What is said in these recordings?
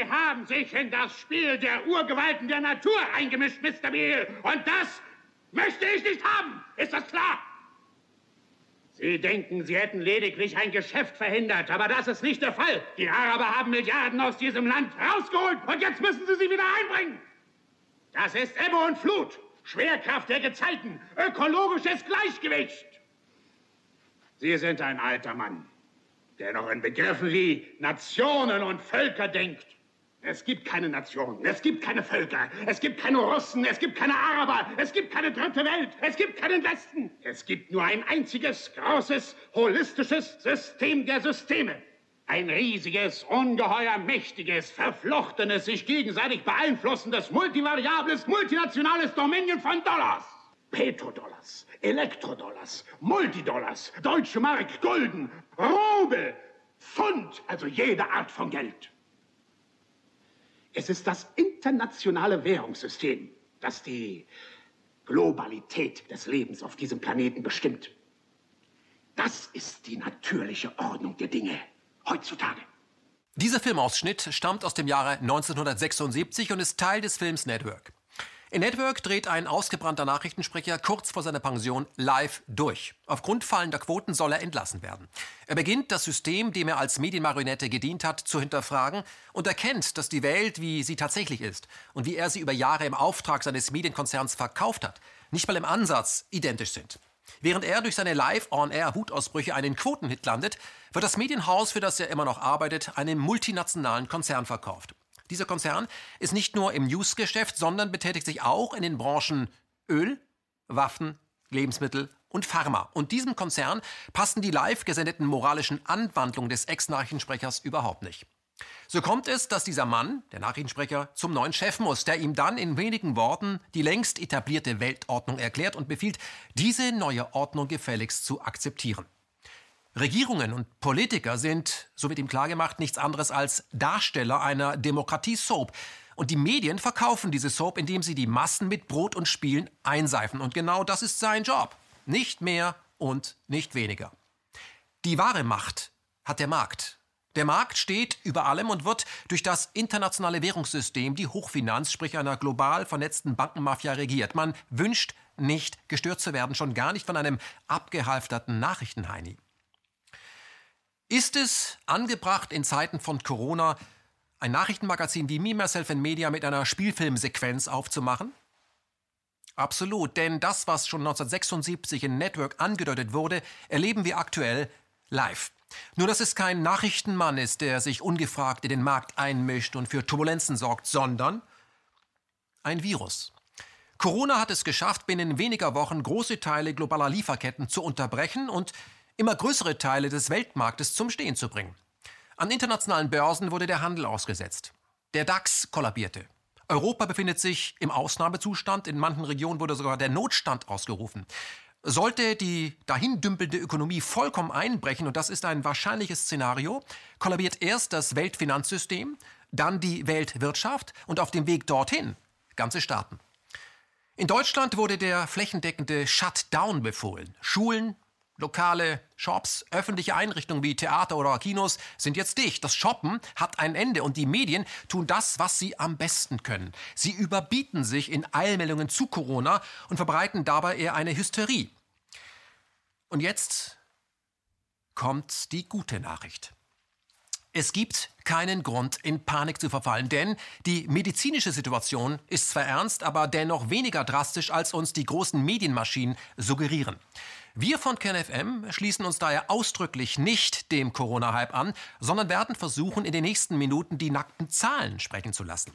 Sie haben sich in das Spiel der Urgewalten der Natur eingemischt, Mr. Beale. Und das möchte ich nicht haben. Ist das klar? Sie denken, Sie hätten lediglich ein Geschäft verhindert, aber das ist nicht der Fall. Die Araber haben Milliarden aus diesem Land rausgeholt und jetzt müssen Sie sie wieder einbringen. Das ist Ebbe und Flut, Schwerkraft der Gezeiten, ökologisches Gleichgewicht. Sie sind ein alter Mann, der noch in Begriffen wie Nationen und Völker denkt. Es gibt keine Nationen, es gibt keine Völker, es gibt keine Russen, es gibt keine Araber, es gibt keine dritte Welt, es gibt keinen Westen. Es gibt nur ein einziges, großes, holistisches System der Systeme. Ein riesiges, ungeheuer mächtiges, verflochtenes, sich gegenseitig beeinflussendes, multivariables, multinationales Dominion von Dollars. Petrodollars, Elektrodollars, Multidollars, Deutsche Mark, Gulden, Rubel, Pfund, also jede Art von Geld. Es ist das internationale Währungssystem, das die Globalität des Lebens auf diesem Planeten bestimmt. Das ist die natürliche Ordnung der Dinge heutzutage. Dieser Filmausschnitt stammt aus dem Jahre 1976 und ist Teil des Films Network. In Network dreht ein ausgebrannter Nachrichtensprecher kurz vor seiner Pension live durch. Aufgrund fallender Quoten soll er entlassen werden. Er beginnt, das System, dem er als Medienmarionette gedient hat, zu hinterfragen und erkennt, dass die Welt, wie sie tatsächlich ist und wie er sie über Jahre im Auftrag seines Medienkonzerns verkauft hat, nicht mal im Ansatz identisch sind. Während er durch seine Live-on-Air-Wutausbrüche einen Quotenhit landet, wird das Medienhaus, für das er immer noch arbeitet, einem multinationalen Konzern verkauft. Dieser Konzern ist nicht nur im Newsgeschäft, sondern betätigt sich auch in den Branchen Öl, Waffen, Lebensmittel und Pharma. Und diesem Konzern passen die live gesendeten moralischen Anwandlungen des Ex-Nachrichtensprechers überhaupt nicht. So kommt es, dass dieser Mann, der Nachrichtensprecher, zum neuen Chef muss, der ihm dann in wenigen Worten die längst etablierte Weltordnung erklärt und befiehlt, diese neue Ordnung gefälligst zu akzeptieren. Regierungen und Politiker sind, so wird ihm klargemacht, nichts anderes als Darsteller einer Demokratie-Soap. Und die Medien verkaufen diese Soap, indem sie die Massen mit Brot und Spielen einseifen. Und genau das ist sein Job. Nicht mehr und nicht weniger. Die wahre Macht hat der Markt. Der Markt steht über allem und wird durch das internationale Währungssystem, die Hochfinanz, sprich einer global vernetzten Bankenmafia regiert. Man wünscht nicht gestört zu werden, schon gar nicht von einem abgehalfterten Nachrichtenheini. Ist es angebracht in Zeiten von Corona, ein Nachrichtenmagazin wie Me, Myself and Media mit einer Spielfilmsequenz aufzumachen? Absolut, denn das, was schon 1976 in Network angedeutet wurde, erleben wir aktuell live. Nur dass es kein Nachrichtenmann ist, der sich ungefragt in den Markt einmischt und für Turbulenzen sorgt, sondern ein Virus. Corona hat es geschafft, binnen weniger Wochen große Teile globaler Lieferketten zu unterbrechen und immer größere Teile des Weltmarktes zum Stehen zu bringen. An internationalen Börsen wurde der Handel ausgesetzt. Der DAX kollabierte. Europa befindet sich im Ausnahmezustand, in manchen Regionen wurde sogar der Notstand ausgerufen. Sollte die dahin dümpelnde Ökonomie vollkommen einbrechen, und das ist ein wahrscheinliches Szenario, kollabiert erst das Weltfinanzsystem, dann die Weltwirtschaft und auf dem Weg dorthin ganze Staaten. In Deutschland wurde der flächendeckende Shutdown befohlen. Schulen, Lokale, Shops, öffentliche Einrichtungen wie Theater oder Kinos sind jetzt dicht. Das Shoppen hat ein Ende und die Medien tun das, was sie am besten können. Sie überbieten sich in Eilmeldungen zu Corona und verbreiten dabei eher eine Hysterie. Und jetzt kommt die gute Nachricht. Es gibt keinen Grund, in Panik zu verfallen, denn die medizinische Situation ist zwar ernst, aber dennoch weniger drastisch, als uns die großen Medienmaschinen suggerieren. Wir von KenFM schließen uns daher ausdrücklich nicht dem Corona-Hype an, sondern werden versuchen, in den nächsten Minuten die nackten Zahlen sprechen zu lassen.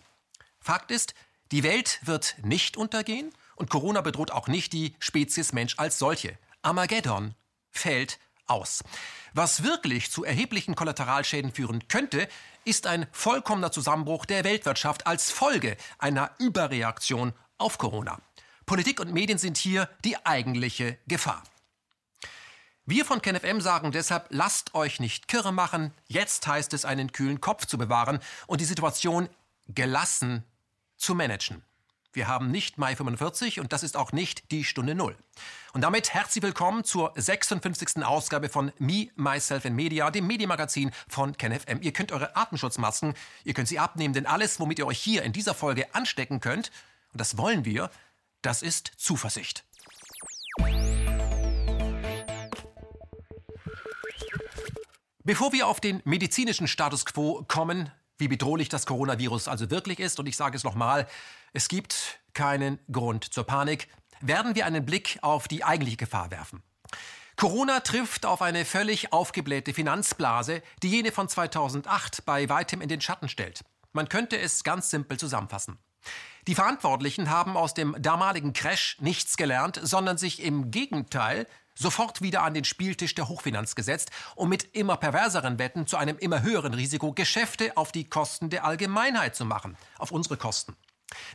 Fakt ist, die Welt wird nicht untergehen und Corona bedroht auch nicht die Spezies Mensch als solche. Armageddon fällt aus. Was wirklich zu erheblichen Kollateralschäden führen könnte, ist ein vollkommener Zusammenbruch der Weltwirtschaft als Folge einer Überreaktion auf Corona. Politik und Medien sind hier die eigentliche Gefahr. Wir von KenFM sagen deshalb, lasst euch nicht kirre machen. Jetzt heißt es, einen kühlen Kopf zu bewahren und die Situation gelassen zu managen. Wir haben nicht Mai 45 und das ist auch nicht die Stunde Null. Und damit herzlich willkommen zur 56. Ausgabe von Me, Myself and Media, dem Medienmagazin von KenFM. Ihr könnt eure Atemschutzmasken, ihr könnt sie abnehmen, denn alles, womit ihr euch hier in dieser Folge anstecken könnt, und das wollen wir, das ist Zuversicht. Bevor wir auf den medizinischen Status quo kommen, wie bedrohlich das Coronavirus also wirklich ist, und ich sage es nochmal, es gibt keinen Grund zur Panik, werden wir einen Blick auf die eigentliche Gefahr werfen. Corona trifft auf eine völlig aufgeblähte Finanzblase, die jene von 2008 bei weitem in den Schatten stellt. Man könnte es ganz simpel zusammenfassen. Die Verantwortlichen haben aus dem damaligen Crash nichts gelernt, sondern sich im Gegenteil sofort wieder an den Spieltisch der Hochfinanz gesetzt und mit immer perverseren Wetten zu einem immer höheren Risiko Geschäfte auf die Kosten der Allgemeinheit zu machen, auf unsere Kosten.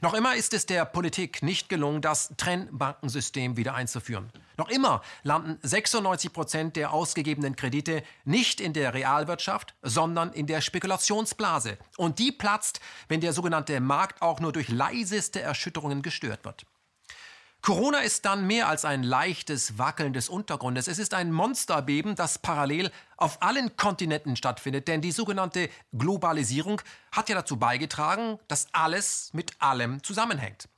Noch immer ist es der Politik nicht gelungen, das Trennbankensystem wieder einzuführen. Noch immer landen 96 Prozent der ausgegebenen Kredite nicht in der Realwirtschaft, sondern in der Spekulationsblase. Und die platzt, wenn der sogenannte Markt auch nur durch leiseste Erschütterungen gestört wird. Corona ist dann mehr als ein leichtes Wackeln des Untergrundes. Es ist ein Monsterbeben, das parallel auf allen Kontinenten stattfindet. Denn die sogenannte Globalisierung hat ja dazu beigetragen, dass alles mit allem zusammenhängt.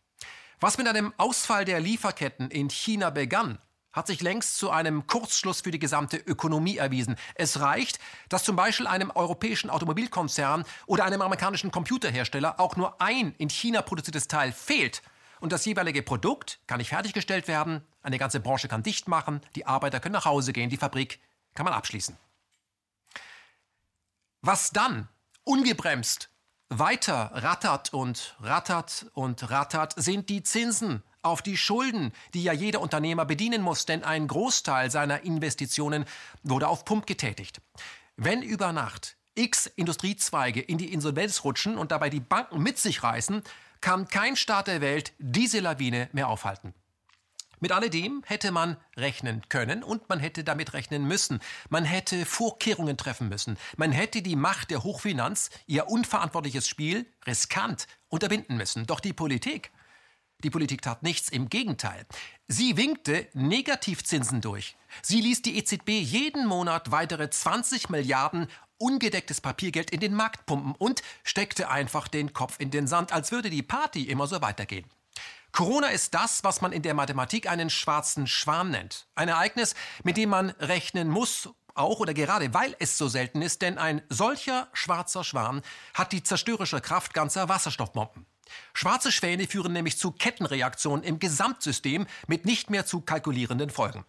Was mit einem Ausfall der Lieferketten in China begann, hat sich längst zu einem Kurzschluss für die gesamte Ökonomie erwiesen. Es reicht, dass zum Beispiel einem europäischen Automobilkonzern oder einem amerikanischen Computerhersteller auch nur ein in China produziertes Teil fehlt, und das jeweilige Produkt kann nicht fertiggestellt werden, eine ganze Branche kann dicht machen, die Arbeiter können nach Hause gehen, die Fabrik kann man abschließen. Was dann ungebremst weiter rattert und rattert und rattert, sind die Zinsen auf die Schulden, die ja jeder Unternehmer bedienen muss, denn ein Großteil seiner Investitionen wurde auf Pump getätigt. Wenn über Nacht x Industriezweige in die Insolvenz rutschen und dabei die Banken mit sich reißen, kann kein Staat der Welt diese Lawine mehr aufhalten. Mit alledem hätte man rechnen können und man hätte damit rechnen müssen. Man hätte Vorkehrungen treffen müssen. Man hätte die Macht der Hochfinanz, ihr unverantwortliches Spiel, riskant unterbinden müssen. Doch die Politik, die Politik tat nichts, im Gegenteil. Sie winkte Negativzinsen durch. Sie ließ die EZB jeden Monat weitere 20 Milliarden ungedecktes Papiergeld in den Markt pumpen und steckte einfach den Kopf in den Sand, als würde die Party immer so weitergehen. Corona ist das, was man in der Mathematik einen schwarzen Schwan nennt. Ein Ereignis, mit dem man rechnen muss, auch oder gerade weil es so selten ist, denn ein solcher schwarzer Schwan hat die zerstörerische Kraft ganzer Wasserstoffbomben. Schwarze Schwäne führen nämlich zu Kettenreaktionen im Gesamtsystem mit nicht mehr zu kalkulierenden Folgen.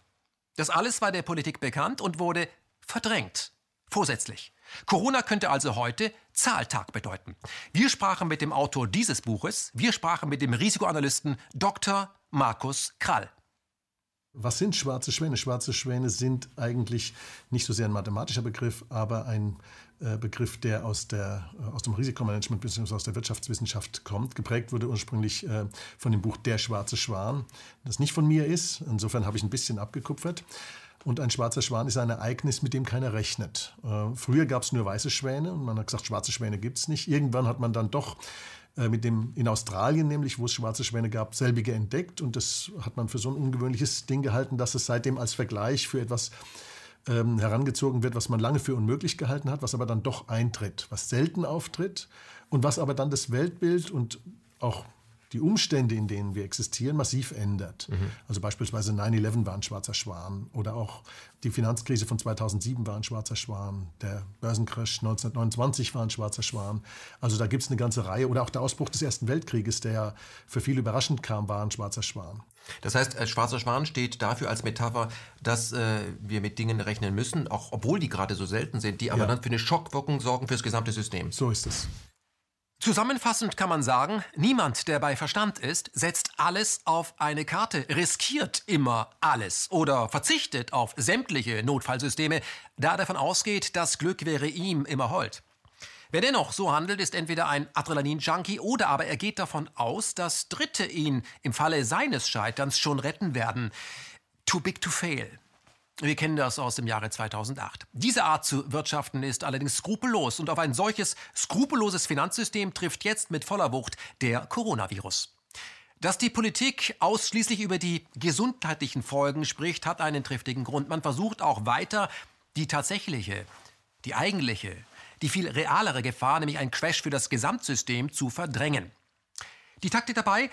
Das alles war der Politik bekannt und wurde verdrängt. Vorsätzlich. Corona könnte also heute Zahltag bedeuten. Wir sprachen mit dem Autor dieses Buches, wir sprachen mit dem Risikoanalysten Dr. Markus Krall. Was sind schwarze Schwäne? Schwarze Schwäne sind eigentlich nicht so sehr ein mathematischer Begriff, aber ein äh, Begriff, der aus, der, äh, aus dem Risikomanagement bzw. aus der Wirtschaftswissenschaft kommt. Geprägt wurde ursprünglich äh, von dem Buch Der schwarze Schwan, das nicht von mir ist. Insofern habe ich ein bisschen abgekupfert. Und ein schwarzer Schwan ist ein Ereignis, mit dem keiner rechnet. Äh, früher gab es nur weiße Schwäne und man hat gesagt, schwarze Schwäne gibt es nicht. Irgendwann hat man dann doch äh, mit dem, in Australien nämlich, wo es schwarze Schwäne gab, selbige entdeckt. Und das hat man für so ein ungewöhnliches Ding gehalten, dass es seitdem als Vergleich für etwas ähm, herangezogen wird, was man lange für unmöglich gehalten hat, was aber dann doch eintritt, was selten auftritt und was aber dann das Weltbild und auch die Umstände, in denen wir existieren, massiv ändert. Mhm. Also beispielsweise 9-11 war ein schwarzer Schwan oder auch die Finanzkrise von 2007 war ein schwarzer Schwan, der Börsencrash 1929 war ein schwarzer Schwan. Also da gibt es eine ganze Reihe oder auch der Ausbruch des Ersten Weltkrieges, der ja für viele überraschend kam, war ein schwarzer Schwan. Das heißt, äh, schwarzer Schwan steht dafür als Metapher, dass äh, wir mit Dingen rechnen müssen, auch obwohl die gerade so selten sind, die aber ja. dann für eine Schockwirkung sorgen für das gesamte System. So ist es. Zusammenfassend kann man sagen, niemand, der bei Verstand ist, setzt alles auf eine Karte, riskiert immer alles oder verzichtet auf sämtliche Notfallsysteme, da er davon ausgeht, das Glück wäre ihm immer hold. Wer dennoch so handelt, ist entweder ein Adrenalin-Junkie oder aber er geht davon aus, dass Dritte ihn im Falle seines Scheiterns schon retten werden. Too big to fail. Wir kennen das aus dem Jahre 2008. Diese Art zu wirtschaften ist allerdings skrupellos und auf ein solches skrupelloses Finanzsystem trifft jetzt mit voller Wucht der Coronavirus. Dass die Politik ausschließlich über die gesundheitlichen Folgen spricht, hat einen triftigen Grund. Man versucht auch weiter die tatsächliche, die eigentliche, die viel realere Gefahr, nämlich ein Crash für das Gesamtsystem, zu verdrängen. Die Taktik dabei,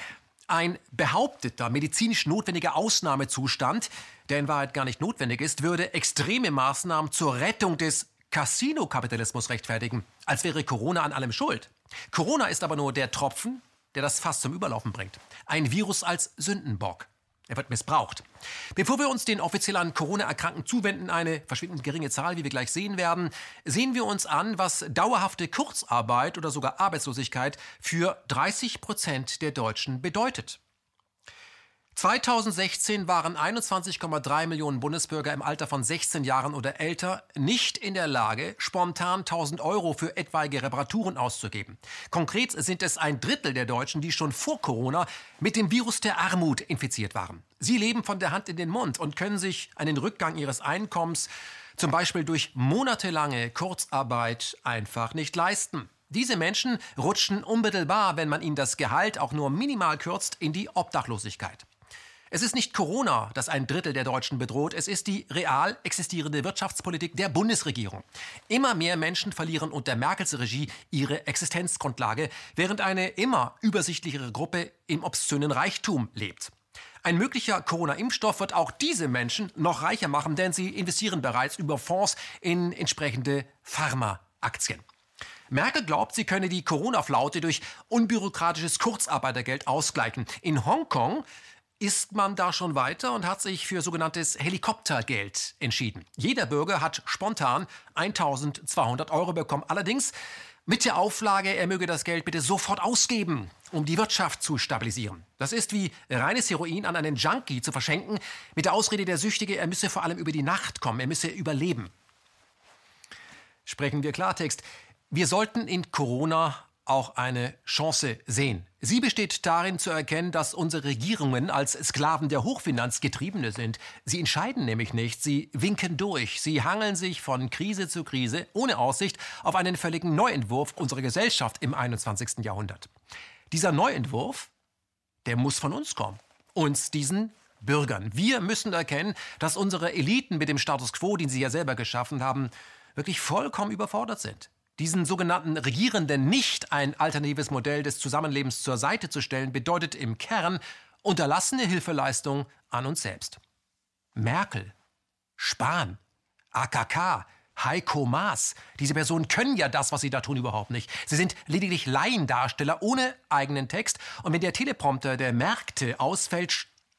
ein behaupteter medizinisch notwendiger Ausnahmezustand, der in Wahrheit gar nicht notwendig ist, würde extreme Maßnahmen zur Rettung des Casino-Kapitalismus rechtfertigen, als wäre Corona an allem schuld. Corona ist aber nur der Tropfen, der das Fass zum Überlaufen bringt. Ein Virus als Sündenbock. Er wird missbraucht. Bevor wir uns den offiziell an Corona-Erkrankten zuwenden, eine verschwindend geringe Zahl, wie wir gleich sehen werden, sehen wir uns an, was dauerhafte Kurzarbeit oder sogar Arbeitslosigkeit für 30 Prozent der Deutschen bedeutet. 2016 waren 21,3 Millionen Bundesbürger im Alter von 16 Jahren oder älter nicht in der Lage, spontan 1000 Euro für etwaige Reparaturen auszugeben. Konkret sind es ein Drittel der Deutschen, die schon vor Corona mit dem Virus der Armut infiziert waren. Sie leben von der Hand in den Mund und können sich einen Rückgang ihres Einkommens, zum Beispiel durch monatelange Kurzarbeit, einfach nicht leisten. Diese Menschen rutschen unmittelbar, wenn man ihnen das Gehalt auch nur minimal kürzt, in die Obdachlosigkeit. Es ist nicht Corona, das ein Drittel der Deutschen bedroht, es ist die real existierende Wirtschaftspolitik der Bundesregierung. Immer mehr Menschen verlieren unter Merkels Regie ihre Existenzgrundlage, während eine immer übersichtlichere Gruppe im obszönen Reichtum lebt. Ein möglicher Corona-Impfstoff wird auch diese Menschen noch reicher machen, denn sie investieren bereits über Fonds in entsprechende Pharma-Aktien. Merkel glaubt, sie könne die Corona-Flaute durch unbürokratisches Kurzarbeitergeld ausgleichen. In Hongkong ist man da schon weiter und hat sich für sogenanntes Helikoptergeld entschieden. Jeder Bürger hat spontan 1200 Euro bekommen. Allerdings mit der Auflage, er möge das Geld bitte sofort ausgeben, um die Wirtschaft zu stabilisieren. Das ist wie reines Heroin an einen Junkie zu verschenken, mit der Ausrede der Süchtige, er müsse vor allem über die Nacht kommen, er müsse überleben. Sprechen wir Klartext. Wir sollten in Corona auch eine Chance sehen. Sie besteht darin zu erkennen, dass unsere Regierungen als Sklaven der Hochfinanz getriebene sind. Sie entscheiden nämlich nicht, sie winken durch, sie hangeln sich von Krise zu Krise ohne Aussicht auf einen völligen Neuentwurf unserer Gesellschaft im 21. Jahrhundert. Dieser Neuentwurf, der muss von uns kommen. Uns, diesen Bürgern. Wir müssen erkennen, dass unsere Eliten mit dem Status quo, den sie ja selber geschaffen haben, wirklich vollkommen überfordert sind diesen sogenannten Regierenden nicht ein alternatives Modell des Zusammenlebens zur Seite zu stellen, bedeutet im Kern unterlassene Hilfeleistung an uns selbst. Merkel, Spahn, AKK, Heiko Maas. Diese Personen können ja das, was sie da tun, überhaupt nicht. Sie sind lediglich Laiendarsteller ohne eigenen Text. Und wenn der Teleprompter der Märkte ausfällt,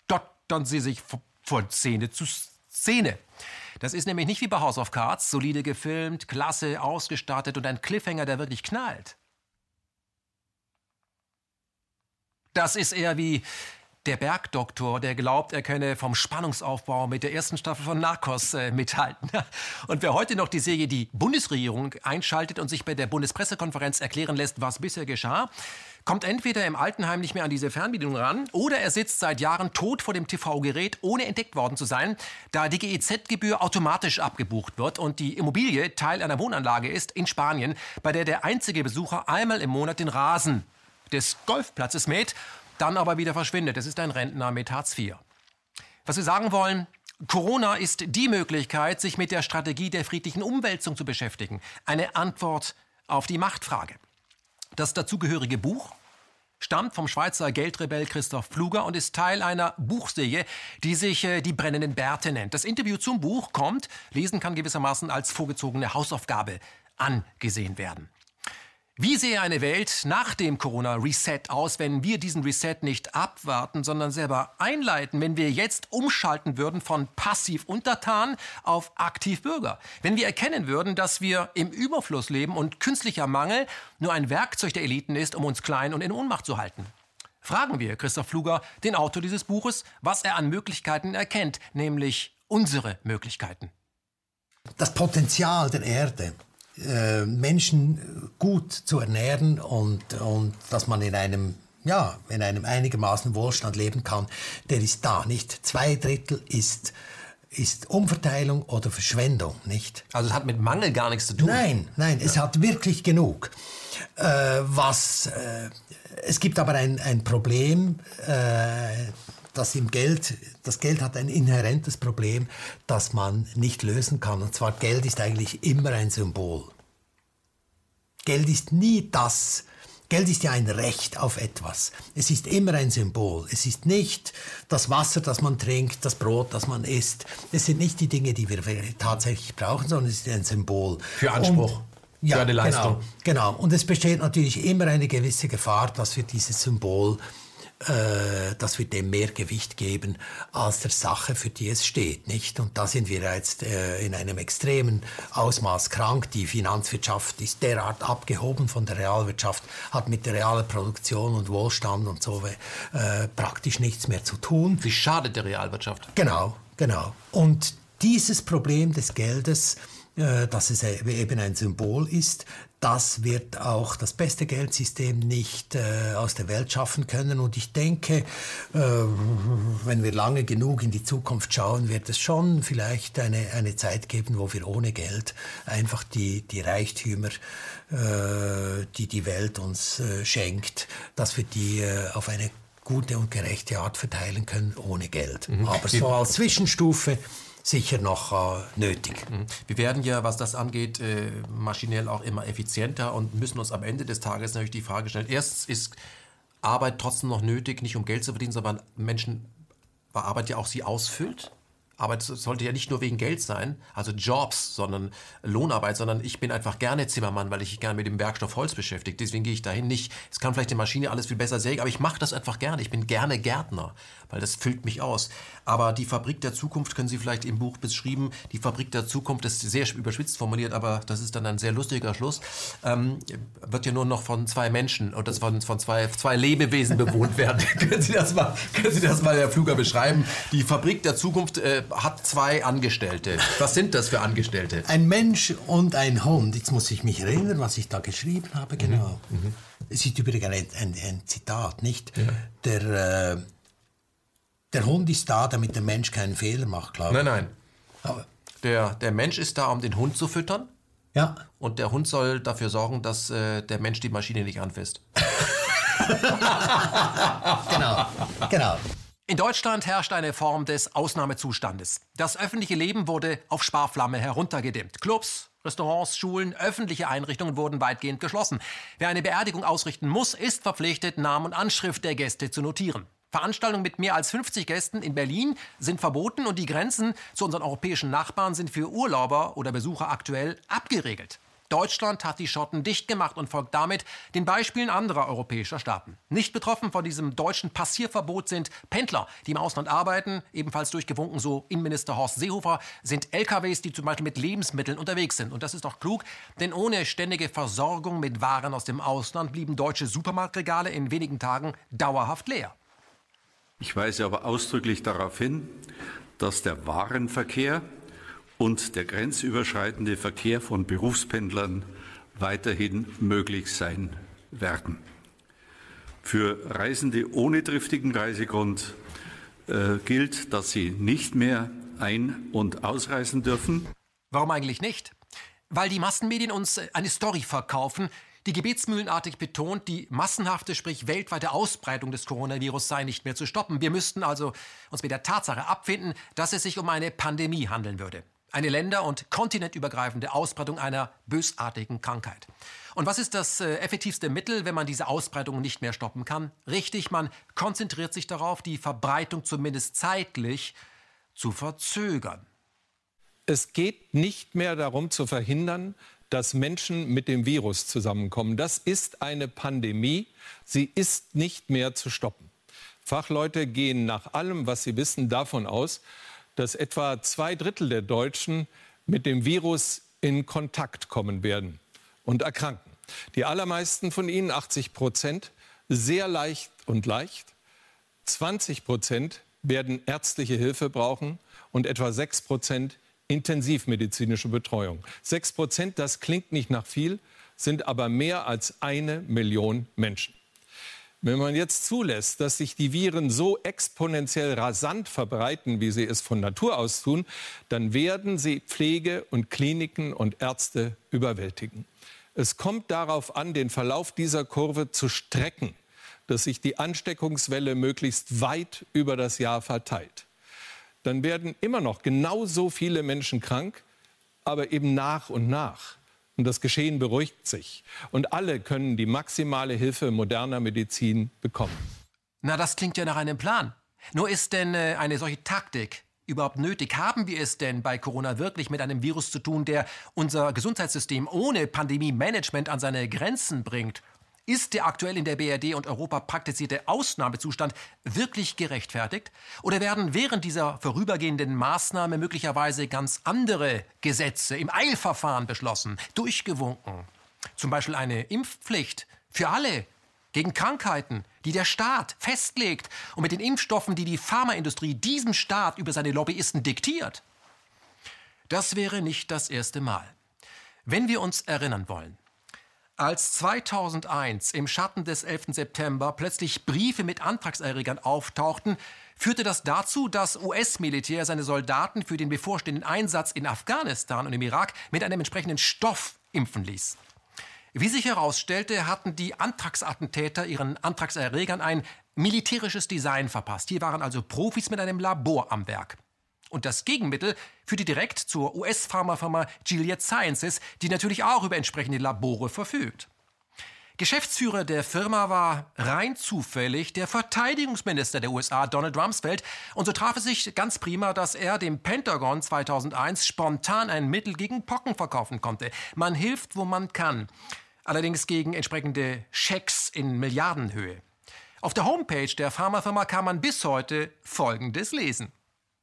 stottern sie sich von Szene zu Szene. Das ist nämlich nicht wie bei House of Cards, solide gefilmt, klasse ausgestattet und ein Cliffhanger, der wirklich knallt. Das ist eher wie der Bergdoktor, der glaubt, er könne vom Spannungsaufbau mit der ersten Staffel von Narcos äh, mithalten. Und wer heute noch die Serie Die Bundesregierung einschaltet und sich bei der Bundespressekonferenz erklären lässt, was bisher geschah, kommt entweder im Altenheim nicht mehr an diese Fernbedienung ran oder er sitzt seit Jahren tot vor dem TV-Gerät, ohne entdeckt worden zu sein, da die GEZ-Gebühr automatisch abgebucht wird und die Immobilie Teil einer Wohnanlage ist in Spanien, bei der der einzige Besucher einmal im Monat den Rasen des Golfplatzes mäht, dann aber wieder verschwindet. Es ist ein Rentner mit Hartz IV. Was wir sagen wollen, Corona ist die Möglichkeit, sich mit der Strategie der friedlichen Umwälzung zu beschäftigen. Eine Antwort auf die Machtfrage. Das dazugehörige Buch stammt vom Schweizer Geldrebell Christoph Pfluger und ist Teil einer Buchserie, die sich äh, Die brennenden Bärte nennt. Das Interview zum Buch kommt, lesen kann gewissermaßen als vorgezogene Hausaufgabe angesehen werden. Wie sähe eine Welt nach dem Corona-Reset aus, wenn wir diesen Reset nicht abwarten, sondern selber einleiten, wenn wir jetzt umschalten würden von passiv Untertan auf aktiv Bürger? Wenn wir erkennen würden, dass wir im Überfluss leben und künstlicher Mangel nur ein Werkzeug der Eliten ist, um uns klein und in Ohnmacht zu halten? Fragen wir Christoph Fluger, den Autor dieses Buches, was er an Möglichkeiten erkennt, nämlich unsere Möglichkeiten. Das Potenzial der Erde äh, Menschen gut zu ernähren und, und dass man in einem ja, in einem einigermaßen Wohlstand leben kann, der ist da. Nicht zwei Drittel ist ist Umverteilung oder Verschwendung, nicht? Also es hat mit Mangel gar nichts zu tun. Nein, nein, es hat wirklich genug. Äh, was, äh, es gibt aber ein, ein Problem, äh, das im Geld, das Geld hat ein inhärentes Problem, das man nicht lösen kann. Und zwar Geld ist eigentlich immer ein Symbol. Geld ist nie das, Geld ist ja ein Recht auf etwas. Es ist immer ein Symbol. Es ist nicht das Wasser, das man trinkt, das Brot, das man isst. Es sind nicht die Dinge, die wir tatsächlich brauchen, sondern es ist ein Symbol. Für Anspruch. Und, ja, für eine Leistung. Genau, genau. Und es besteht natürlich immer eine gewisse Gefahr, dass wir dieses Symbol äh, dass wir dem mehr Gewicht geben als der Sache, für die es steht. Nicht? Und da sind wir jetzt äh, in einem extremen Ausmaß krank. Die Finanzwirtschaft ist derart abgehoben von der Realwirtschaft, hat mit der realen Produktion und Wohlstand und so äh, praktisch nichts mehr zu tun. Sie schadet der Realwirtschaft. Genau, genau. Und dieses Problem des Geldes, dass es eben ein Symbol ist, das wird auch das beste Geldsystem nicht äh, aus der Welt schaffen können. Und ich denke, äh, wenn wir lange genug in die Zukunft schauen, wird es schon vielleicht eine, eine Zeit geben, wo wir ohne Geld einfach die, die Reichtümer, äh, die die Welt uns äh, schenkt, dass wir die äh, auf eine gute und gerechte Art verteilen können ohne Geld. Mhm. Aber so als Zwischenstufe sicher noch äh, nötig. Mhm. Wir werden ja, was das angeht, äh, maschinell auch immer effizienter und müssen uns am Ende des Tages natürlich die Frage stellen, erstens ist Arbeit trotzdem noch nötig, nicht um Geld zu verdienen, sondern Menschen, weil Arbeit ja auch sie ausfüllt? Arbeit sollte ja nicht nur wegen Geld sein, also Jobs, sondern Lohnarbeit, sondern ich bin einfach gerne Zimmermann, weil ich gerne mit dem Werkstoff Holz beschäftigt. Deswegen gehe ich dahin nicht. Es kann vielleicht die Maschine alles viel besser sägen, aber ich mache das einfach gerne. Ich bin gerne Gärtner, weil das füllt mich aus. Aber die Fabrik der Zukunft können Sie vielleicht im Buch beschrieben. Die Fabrik der Zukunft ist sehr überspitzt formuliert, aber das ist dann ein sehr lustiger Schluss. Ähm, wird ja nur noch von zwei Menschen und das von, von zwei, zwei Lebewesen bewohnt werden. können, Sie das mal, können Sie das mal, Herr Fluger, beschreiben? Die Fabrik der Zukunft äh, hat zwei Angestellte. Was sind das für Angestellte? Ein Mensch und ein Hund. Jetzt muss ich mich erinnern, was ich da geschrieben habe. Genau. Mhm. Mhm. Es ist übrigens ein, ein, ein Zitat, nicht? Ja. Der, äh, der Hund ist da, damit der Mensch keinen Fehler macht, glaube ich. Nein, nein. Aber der, der Mensch ist da, um den Hund zu füttern. Ja. Und der Hund soll dafür sorgen, dass äh, der Mensch die Maschine nicht anfasst. genau, genau. In Deutschland herrscht eine Form des Ausnahmezustandes. Das öffentliche Leben wurde auf Sparflamme heruntergedimmt. Clubs, Restaurants, Schulen, öffentliche Einrichtungen wurden weitgehend geschlossen. Wer eine Beerdigung ausrichten muss, ist verpflichtet, Namen und Anschrift der Gäste zu notieren. Veranstaltungen mit mehr als 50 Gästen in Berlin sind verboten und die Grenzen zu unseren europäischen Nachbarn sind für Urlauber oder Besucher aktuell abgeregelt. Deutschland hat die Schotten dicht gemacht und folgt damit den Beispielen anderer europäischer Staaten. Nicht betroffen von diesem deutschen Passierverbot sind Pendler, die im Ausland arbeiten, ebenfalls durchgewunken, so Innenminister Horst Seehofer, sind LKWs, die zum Beispiel mit Lebensmitteln unterwegs sind. Und das ist doch klug, denn ohne ständige Versorgung mit Waren aus dem Ausland blieben deutsche Supermarktregale in wenigen Tagen dauerhaft leer. Ich weise aber ausdrücklich darauf hin, dass der Warenverkehr und der grenzüberschreitende Verkehr von Berufspendlern weiterhin möglich sein werden. Für Reisende ohne triftigen Reisegrund äh, gilt, dass sie nicht mehr ein- und ausreisen dürfen. Warum eigentlich nicht? Weil die Massenmedien uns eine Story verkaufen, die gebetsmühlenartig betont, die massenhafte, sprich weltweite Ausbreitung des Coronavirus sei nicht mehr zu stoppen. Wir müssten also uns mit der Tatsache abfinden, dass es sich um eine Pandemie handeln würde eine länder- und kontinentübergreifende Ausbreitung einer bösartigen Krankheit. Und was ist das äh, effektivste Mittel, wenn man diese Ausbreitung nicht mehr stoppen kann? Richtig, man konzentriert sich darauf, die Verbreitung zumindest zeitlich zu verzögern. Es geht nicht mehr darum zu verhindern, dass Menschen mit dem Virus zusammenkommen. Das ist eine Pandemie. Sie ist nicht mehr zu stoppen. Fachleute gehen nach allem, was sie wissen, davon aus, dass etwa zwei Drittel der Deutschen mit dem Virus in Kontakt kommen werden und erkranken. Die allermeisten von ihnen, 80 Prozent, sehr leicht und leicht. 20 Prozent werden ärztliche Hilfe brauchen und etwa 6 Prozent intensivmedizinische Betreuung. 6 Prozent, das klingt nicht nach viel, sind aber mehr als eine Million Menschen. Wenn man jetzt zulässt, dass sich die Viren so exponentiell rasant verbreiten, wie sie es von Natur aus tun, dann werden sie Pflege und Kliniken und Ärzte überwältigen. Es kommt darauf an, den Verlauf dieser Kurve zu strecken, dass sich die Ansteckungswelle möglichst weit über das Jahr verteilt. Dann werden immer noch genauso viele Menschen krank, aber eben nach und nach. Und das Geschehen beruhigt sich. Und alle können die maximale Hilfe moderner Medizin bekommen. Na, das klingt ja nach einem Plan. Nur ist denn äh, eine solche Taktik überhaupt nötig? Haben wir es denn bei Corona wirklich mit einem Virus zu tun, der unser Gesundheitssystem ohne Pandemie-Management an seine Grenzen bringt? Ist der aktuell in der BRD und Europa praktizierte Ausnahmezustand wirklich gerechtfertigt? Oder werden während dieser vorübergehenden Maßnahme möglicherweise ganz andere Gesetze im Eilverfahren beschlossen, durchgewunken? Zum Beispiel eine Impfpflicht für alle gegen Krankheiten, die der Staat festlegt und mit den Impfstoffen, die die Pharmaindustrie diesem Staat über seine Lobbyisten diktiert. Das wäre nicht das erste Mal. Wenn wir uns erinnern wollen, als 2001 im Schatten des 11. September plötzlich Briefe mit Antragserregern auftauchten, führte das dazu, dass US-Militär seine Soldaten für den bevorstehenden Einsatz in Afghanistan und im Irak mit einem entsprechenden Stoff impfen ließ. Wie sich herausstellte, hatten die Antragsattentäter ihren Antragserregern ein militärisches Design verpasst. Hier waren also Profis mit einem Labor am Werk. Und das Gegenmittel führte direkt zur US-Pharmafirma Gilead Sciences, die natürlich auch über entsprechende Labore verfügt. Geschäftsführer der Firma war rein zufällig der Verteidigungsminister der USA, Donald Rumsfeld. Und so traf es sich ganz prima, dass er dem Pentagon 2001 spontan ein Mittel gegen Pocken verkaufen konnte. Man hilft, wo man kann. Allerdings gegen entsprechende Schecks in Milliardenhöhe. Auf der Homepage der Pharmafirma kann man bis heute Folgendes lesen.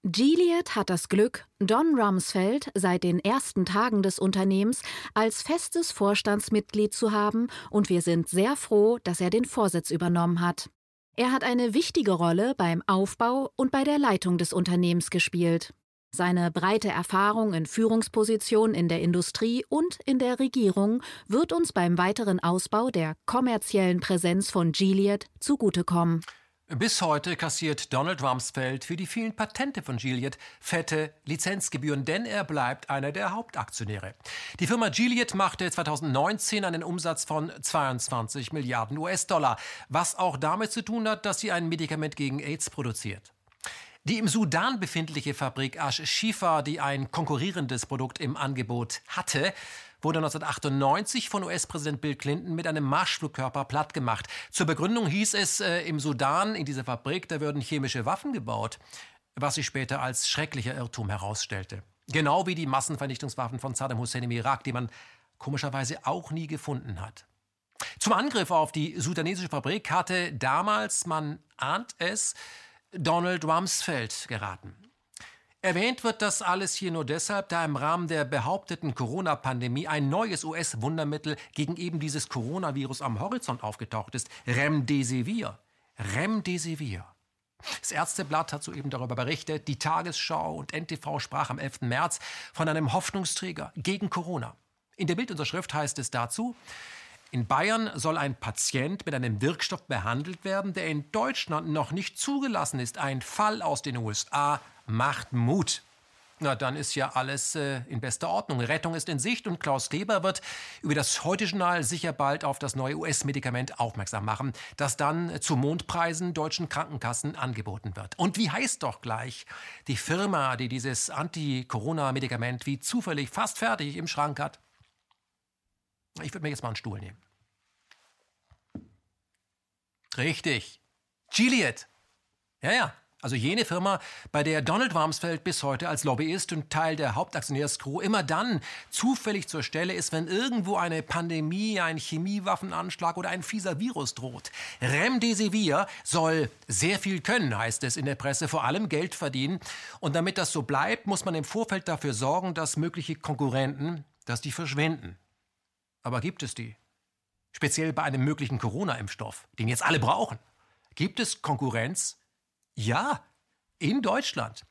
Gilead hat das Glück, Don Rumsfeld seit den ersten Tagen des Unternehmens als festes Vorstandsmitglied zu haben und wir sind sehr froh, dass er den Vorsitz übernommen hat. Er hat eine wichtige Rolle beim Aufbau und bei der Leitung des Unternehmens gespielt. Seine breite Erfahrung in Führungspositionen in der Industrie und in der Regierung wird uns beim weiteren Ausbau der kommerziellen Präsenz von Gilead zugutekommen. Bis heute kassiert Donald Rumsfeld für die vielen Patente von Gilead fette Lizenzgebühren, denn er bleibt einer der Hauptaktionäre. Die Firma Gilead machte 2019 einen Umsatz von 22 Milliarden US-Dollar, was auch damit zu tun hat, dass sie ein Medikament gegen AIDS produziert. Die im Sudan befindliche Fabrik Ash-Shifa, die ein konkurrierendes Produkt im Angebot hatte, wurde 1998 von US-Präsident Bill Clinton mit einem Marschflugkörper plattgemacht. Zur Begründung hieß es, äh, im Sudan, in dieser Fabrik, da würden chemische Waffen gebaut, was sich später als schrecklicher Irrtum herausstellte. Genau wie die Massenvernichtungswaffen von Saddam Hussein im Irak, die man komischerweise auch nie gefunden hat. Zum Angriff auf die sudanesische Fabrik hatte damals, man ahnt es, Donald Rumsfeld geraten. Erwähnt wird das alles hier nur deshalb, da im Rahmen der behaupteten Corona-Pandemie ein neues US-Wundermittel gegen eben dieses Coronavirus am Horizont aufgetaucht ist. Remdesivir. Remdesivir. Das Ärzteblatt hat soeben darüber berichtet. Die Tagesschau und NTV sprach am 11. März von einem Hoffnungsträger gegen Corona. In der Bildunterschrift heißt es dazu, in Bayern soll ein Patient mit einem Wirkstoff behandelt werden, der in Deutschland noch nicht zugelassen ist. Ein Fall aus den USA macht Mut. Na, dann ist ja alles äh, in bester Ordnung. Rettung ist in Sicht und Klaus Kleber wird über das Heute-Journal sicher bald auf das neue US-Medikament aufmerksam machen, das dann zu Mondpreisen deutschen Krankenkassen angeboten wird. Und wie heißt doch gleich die Firma, die dieses Anti-Corona-Medikament wie zufällig fast fertig im Schrank hat? Ich würde mir jetzt mal einen Stuhl nehmen. Richtig. Gilead. Ja, ja. Also jene Firma, bei der Donald Rumsfeld bis heute als Lobbyist und Teil der Hauptaktionärscrew immer dann zufällig zur Stelle ist, wenn irgendwo eine Pandemie, ein Chemiewaffenanschlag oder ein fieser Virus droht. Remdesivir soll sehr viel können, heißt es in der Presse, vor allem Geld verdienen. Und damit das so bleibt, muss man im Vorfeld dafür sorgen, dass mögliche Konkurrenten, dass die verschwinden. Aber gibt es die? Speziell bei einem möglichen Corona-Impfstoff, den jetzt alle brauchen. Gibt es Konkurrenz? Ja, in Deutschland.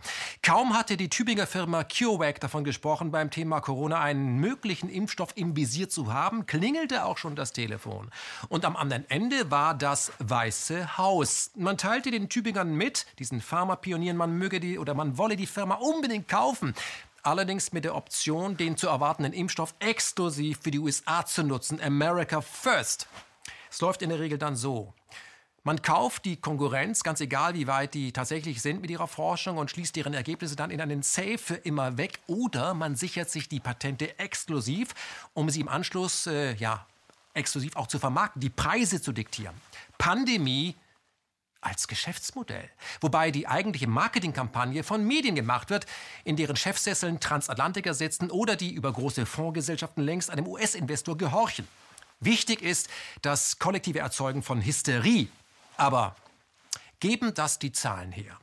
Kaum hatte die Tübinger Firma CureVac davon gesprochen, beim Thema Corona einen möglichen Impfstoff im Visier zu haben, klingelte auch schon das Telefon. Und am anderen Ende war das Weiße Haus. Man teilte den Tübingern mit, diesen Pharmapionieren, man möge die oder man wolle die Firma unbedingt kaufen. Allerdings mit der Option, den zu erwartenden Impfstoff exklusiv für die USA zu nutzen. America First. Es läuft in der Regel dann so. Man kauft die Konkurrenz, ganz egal wie weit die tatsächlich sind mit ihrer Forschung und schließt deren Ergebnisse dann in einen Safe für immer weg oder man sichert sich die Patente exklusiv, um sie im Anschluss äh, ja, exklusiv auch zu vermarkten, die Preise zu diktieren. Pandemie als Geschäftsmodell. Wobei die eigentliche Marketingkampagne von Medien gemacht wird, in deren Chefsesseln Transatlantiker sitzen oder die über große Fondsgesellschaften längst einem US-Investor gehorchen. Wichtig ist das kollektive Erzeugen von Hysterie aber geben das die Zahlen her?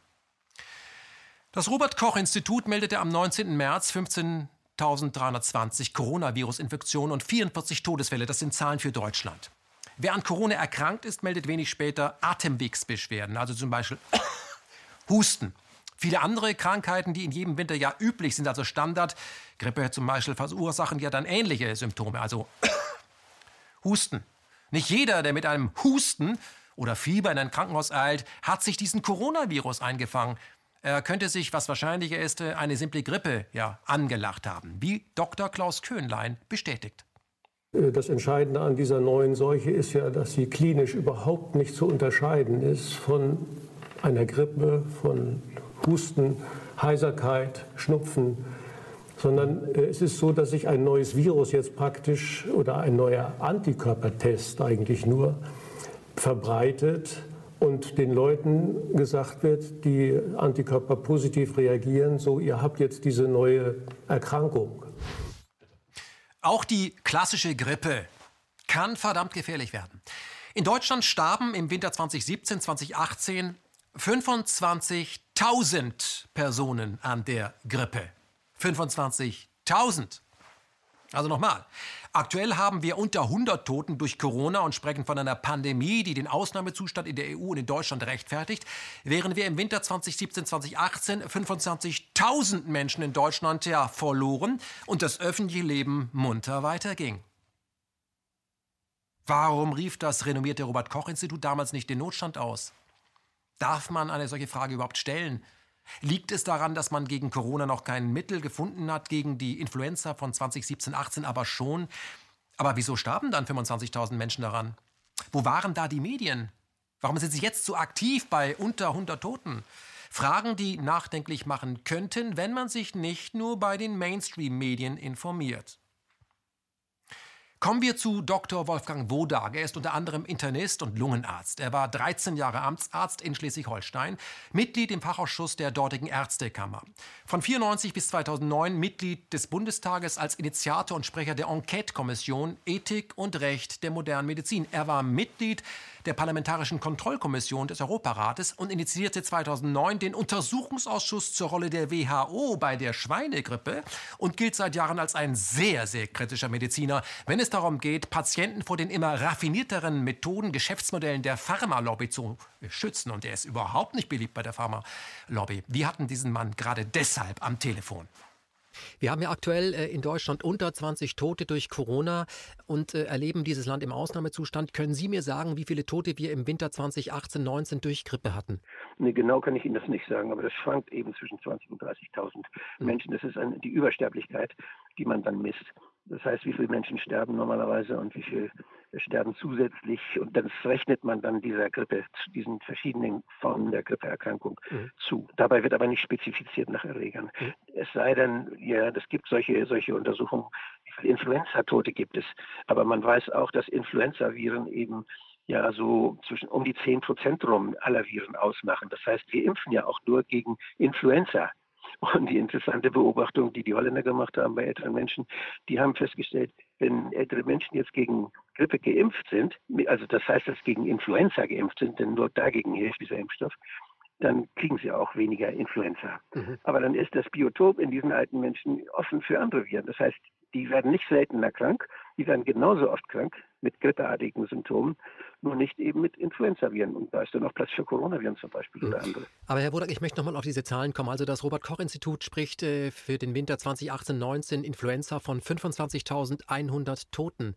Das Robert Koch Institut meldete am 19. März 15.320 Coronavirus-Infektionen und 44 Todesfälle. Das sind Zahlen für Deutschland. Wer an Corona erkrankt ist, meldet wenig später Atemwegsbeschwerden, also zum Beispiel Husten. Viele andere Krankheiten, die in jedem Winterjahr üblich sind, also Standard, Grippe zum Beispiel, verursachen ja dann ähnliche Symptome, also Husten. Nicht jeder, der mit einem Husten oder Fieber in ein Krankenhaus eilt, hat sich diesen Coronavirus eingefangen. Er könnte sich, was wahrscheinlicher ist, eine simple Grippe ja, angelacht haben, wie Dr. Klaus Köhnlein bestätigt. Äh, das Entscheidende an dieser neuen Seuche ist ja, dass sie klinisch überhaupt nicht zu unterscheiden ist von einer Grippe, von Husten, Heiserkeit, Schnupfen, sondern äh, es ist so, dass sich ein neues Virus jetzt praktisch oder ein neuer Antikörpertest eigentlich nur verbreitet und den Leuten gesagt wird, die Antikörper positiv reagieren, so ihr habt jetzt diese neue Erkrankung. Auch die klassische Grippe kann verdammt gefährlich werden. In Deutschland starben im Winter 2017, 2018 25.000 Personen an der Grippe. 25.000. Also nochmal, Aktuell haben wir unter 100 Toten durch Corona und sprechen von einer Pandemie, die den Ausnahmezustand in der EU und in Deutschland rechtfertigt, während wir im Winter 2017, 2018 25.000 Menschen in Deutschland ja verloren und das öffentliche Leben munter weiterging. Warum rief das renommierte Robert Koch Institut damals nicht den Notstand aus? Darf man eine solche Frage überhaupt stellen? Liegt es daran, dass man gegen Corona noch kein Mittel gefunden hat, gegen die Influenza von 2017, 18 aber schon? Aber wieso starben dann 25.000 Menschen daran? Wo waren da die Medien? Warum sind sie jetzt so aktiv bei unter 100 Toten? Fragen, die nachdenklich machen könnten, wenn man sich nicht nur bei den Mainstream-Medien informiert. Kommen wir zu Dr. Wolfgang Wodag. Er ist unter anderem Internist und Lungenarzt. Er war 13 Jahre Amtsarzt in Schleswig-Holstein, Mitglied im Fachausschuss der dortigen Ärztekammer. Von 94 bis 2009 Mitglied des Bundestages als Initiator und Sprecher der Enquete-Kommission Ethik und Recht der modernen Medizin. Er war Mitglied der Parlamentarischen Kontrollkommission des Europarates und initiierte 2009 den Untersuchungsausschuss zur Rolle der WHO bei der Schweinegrippe und gilt seit Jahren als ein sehr, sehr kritischer Mediziner, wenn es darum geht, Patienten vor den immer raffinierteren Methoden, Geschäftsmodellen der Pharmalobby zu schützen. Und er ist überhaupt nicht beliebt bei der Pharmalobby. Wir hatten diesen Mann gerade deshalb am Telefon. Wir haben ja aktuell äh, in Deutschland unter 20 Tote durch Corona und äh, erleben dieses Land im Ausnahmezustand. Können Sie mir sagen, wie viele Tote wir im Winter 2018, 19 durch Grippe hatten? Nee, genau kann ich Ihnen das nicht sagen, aber das schwankt eben zwischen 20.000 und 30.000 hm. Menschen. Das ist eine, die Übersterblichkeit, die man dann misst. Das heißt, wie viele Menschen sterben normalerweise und wie viele sterben zusätzlich. Und das rechnet man dann dieser Grippe, diesen verschiedenen Formen der Grippeerkrankung mhm. zu. Dabei wird aber nicht spezifiziert nach Erregern. Mhm. Es sei denn, ja, es gibt solche, solche Untersuchungen, wie viele Influenza-Tote gibt es. Aber man weiß auch, dass Influenza-Viren eben ja so zwischen um die 10 Prozent rum aller Viren ausmachen. Das heißt, wir impfen ja auch nur gegen Influenza. Und die interessante Beobachtung, die die Holländer gemacht haben bei älteren Menschen, die haben festgestellt, wenn ältere Menschen jetzt gegen Grippe geimpft sind, also das heißt, dass gegen Influenza geimpft sind, denn nur dagegen hilft dieser Impfstoff, dann kriegen sie auch weniger Influenza. Mhm. Aber dann ist das Biotop in diesen alten Menschen offen für andere Viren. Das heißt, die werden nicht seltener krank, die werden genauso oft krank mit grippeartigen Symptomen, nur nicht eben mit Influenzaviren. Und da ist dann noch Platz für Coronaviren zum Beispiel mhm. oder andere. Aber Herr Wodak, ich möchte nochmal auf diese Zahlen kommen. Also das Robert-Koch-Institut spricht äh, für den Winter 2018-19 Influenza von 25.100 Toten.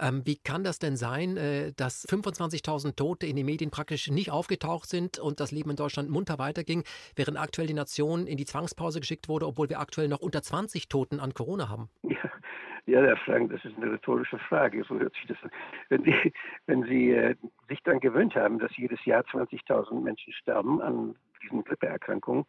Ähm, wie kann das denn sein, äh, dass 25.000 Tote in den Medien praktisch nicht aufgetaucht sind und das Leben in Deutschland munter weiterging, während aktuell die Nation in die Zwangspause geschickt wurde, obwohl wir aktuell noch unter 20 Toten an Corona haben? Ja, ja, Herr Frank, das ist eine rhetorische Frage. So hört sich das an. Wenn Sie, wenn Sie äh, sich daran gewöhnt haben, dass jedes Jahr 20.000 Menschen sterben an diesen Grippeerkrankungen,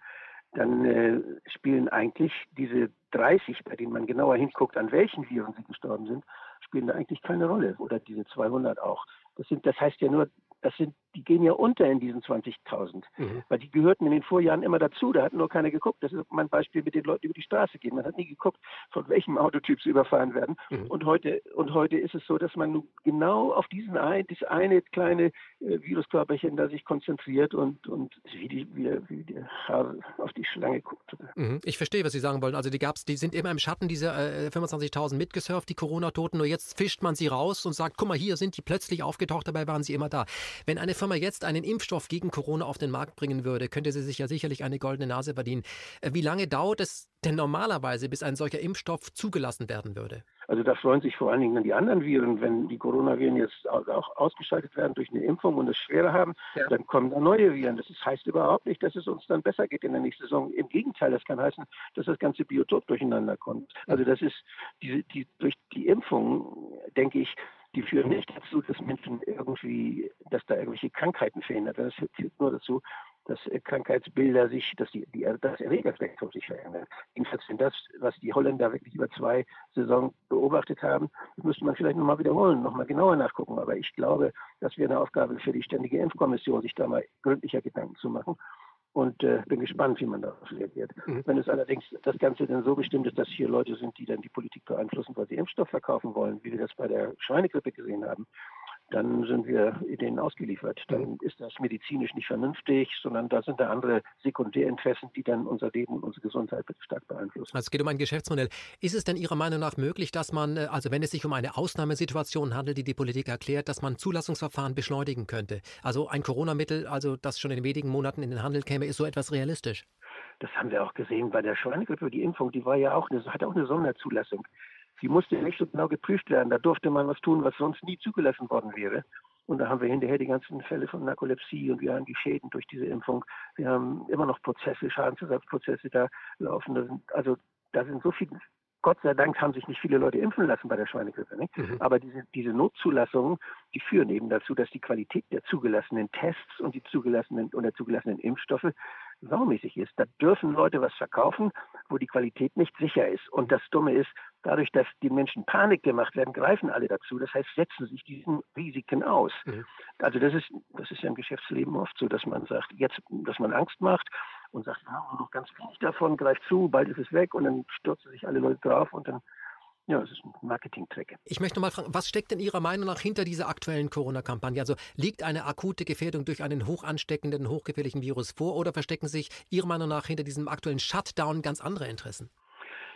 dann äh, spielen eigentlich diese 30, bei denen man genauer hinguckt, an welchen Viren sie gestorben sind, spielen da eigentlich keine Rolle. Oder diese 200 auch. Das, sind, das heißt ja nur, das sind, die gehen ja unter in diesen 20.000, mhm. weil die gehörten in den Vorjahren immer dazu. Da hat nur keiner geguckt. Das ist mein Beispiel mit den Leuten, die über die Straße gehen. Man hat nie geguckt, von welchem Autotyp sie überfahren werden. Mhm. Und heute und heute ist es so, dass man genau auf diesen ein, dieses eine kleine äh, Viruskörperchen da sich konzentriert und und wie die wie, wie der Haar auf die Schlange guckt. Mhm. Ich verstehe, was Sie sagen wollen. Also die gab's, die sind immer im Schatten dieser äh, 25.000 mitgesurft, die Corona-Toten. Nur jetzt fischt man sie raus und sagt, guck mal, hier sind die plötzlich aufgetaucht. Dabei waren sie immer da. Wenn eine Firma jetzt einen Impfstoff gegen Corona auf den Markt bringen würde, könnte sie sich ja sicherlich eine goldene Nase verdienen. Äh, wie lange dauert es denn normalerweise, bis ein solcher Impfstoff zugelassen werden würde? Also da freuen sich vor allen Dingen dann die anderen Viren, wenn die Coronaviren jetzt auch ausgeschaltet werden durch eine Impfung und es schwerer haben, ja. dann kommen da neue Viren. Das heißt überhaupt nicht, dass es uns dann besser geht in der nächsten Saison. Im Gegenteil, das kann heißen, dass das ganze Biotop durcheinander kommt. Also das ist die, die, durch die Impfung, denke ich, die führen nicht dazu, dass Menschen irgendwie, dass da irgendwelche Krankheiten verhindert werden. Das führt nur dazu, dass Krankheitsbilder sich, dass die, die das Erregerspektrum sich verändert. Jedenfalls sind das, was die Holländer wirklich über zwei Saisons beobachtet haben, das müsste man vielleicht nochmal wiederholen, nochmal genauer nachgucken. Aber ich glaube, das wäre eine Aufgabe für die Ständige Impfkommission, sich da mal gründlicher Gedanken zu machen und äh, bin gespannt, wie man darauf reagiert. Mhm. Wenn es allerdings das Ganze dann so bestimmt ist, dass hier Leute sind, die dann die Politik beeinflussen, weil sie Impfstoff verkaufen wollen, wie wir das bei der Schweinegrippe gesehen haben, dann sind wir denen ausgeliefert. Dann ist das medizinisch nicht vernünftig, sondern da sind da andere Sekundärinteressen, die dann unser Leben und unsere Gesundheit stark beeinflussen. Also es geht um ein Geschäftsmodell. Ist es denn Ihrer Meinung nach möglich, dass man, äh, also wenn es sich um eine Ausnahmesituation handelt, die die Politik erklärt, dass man Zulassungsverfahren beschleunigen könnte? Also ein Corona-Mittel, also das schon in wenigen Monaten in den Handel käme, ist so etwas realistisch? Das haben wir auch gesehen bei der Schweinegrippe. Die Impfung, die war ja auch eine, hat auch eine Sonderzulassung. Sie musste nicht so genau geprüft werden. Da durfte man was tun, was sonst nie zugelassen worden wäre. Und da haben wir hinterher die ganzen Fälle von Narkolepsie und wir haben die Schäden durch diese Impfung. Wir haben immer noch Prozesse, Schadensersatzprozesse da laufen. Da sind, also da sind so viele Gott sei Dank haben sich nicht viele Leute impfen lassen bei der Schweinegrippe. Mhm. Aber diese, diese Notzulassungen, die führen eben dazu, dass die Qualität der zugelassenen Tests und die zugelassenen und der zugelassenen Impfstoffe saumäßig ist. Da dürfen Leute was verkaufen, wo die Qualität nicht sicher ist. Und das Dumme ist, dadurch, dass die Menschen Panik gemacht werden, greifen alle dazu. Das heißt, setzen sich diesen Risiken aus. Mhm. Also das ist, das ist ja im Geschäftsleben oft so, dass man sagt, jetzt, dass man Angst macht und sagt, ja, noch ganz wenig davon, greift zu, bald ist es weg und dann stürzen sich alle Leute drauf und dann ja, es ist ein Marketing-Trick. Ich möchte mal fragen, was steckt in Ihrer Meinung nach hinter dieser aktuellen Corona-Kampagne? Also liegt eine akute Gefährdung durch einen hoch ansteckenden, hochgefährlichen Virus vor oder verstecken sich Ihrer Meinung nach hinter diesem aktuellen Shutdown ganz andere Interessen?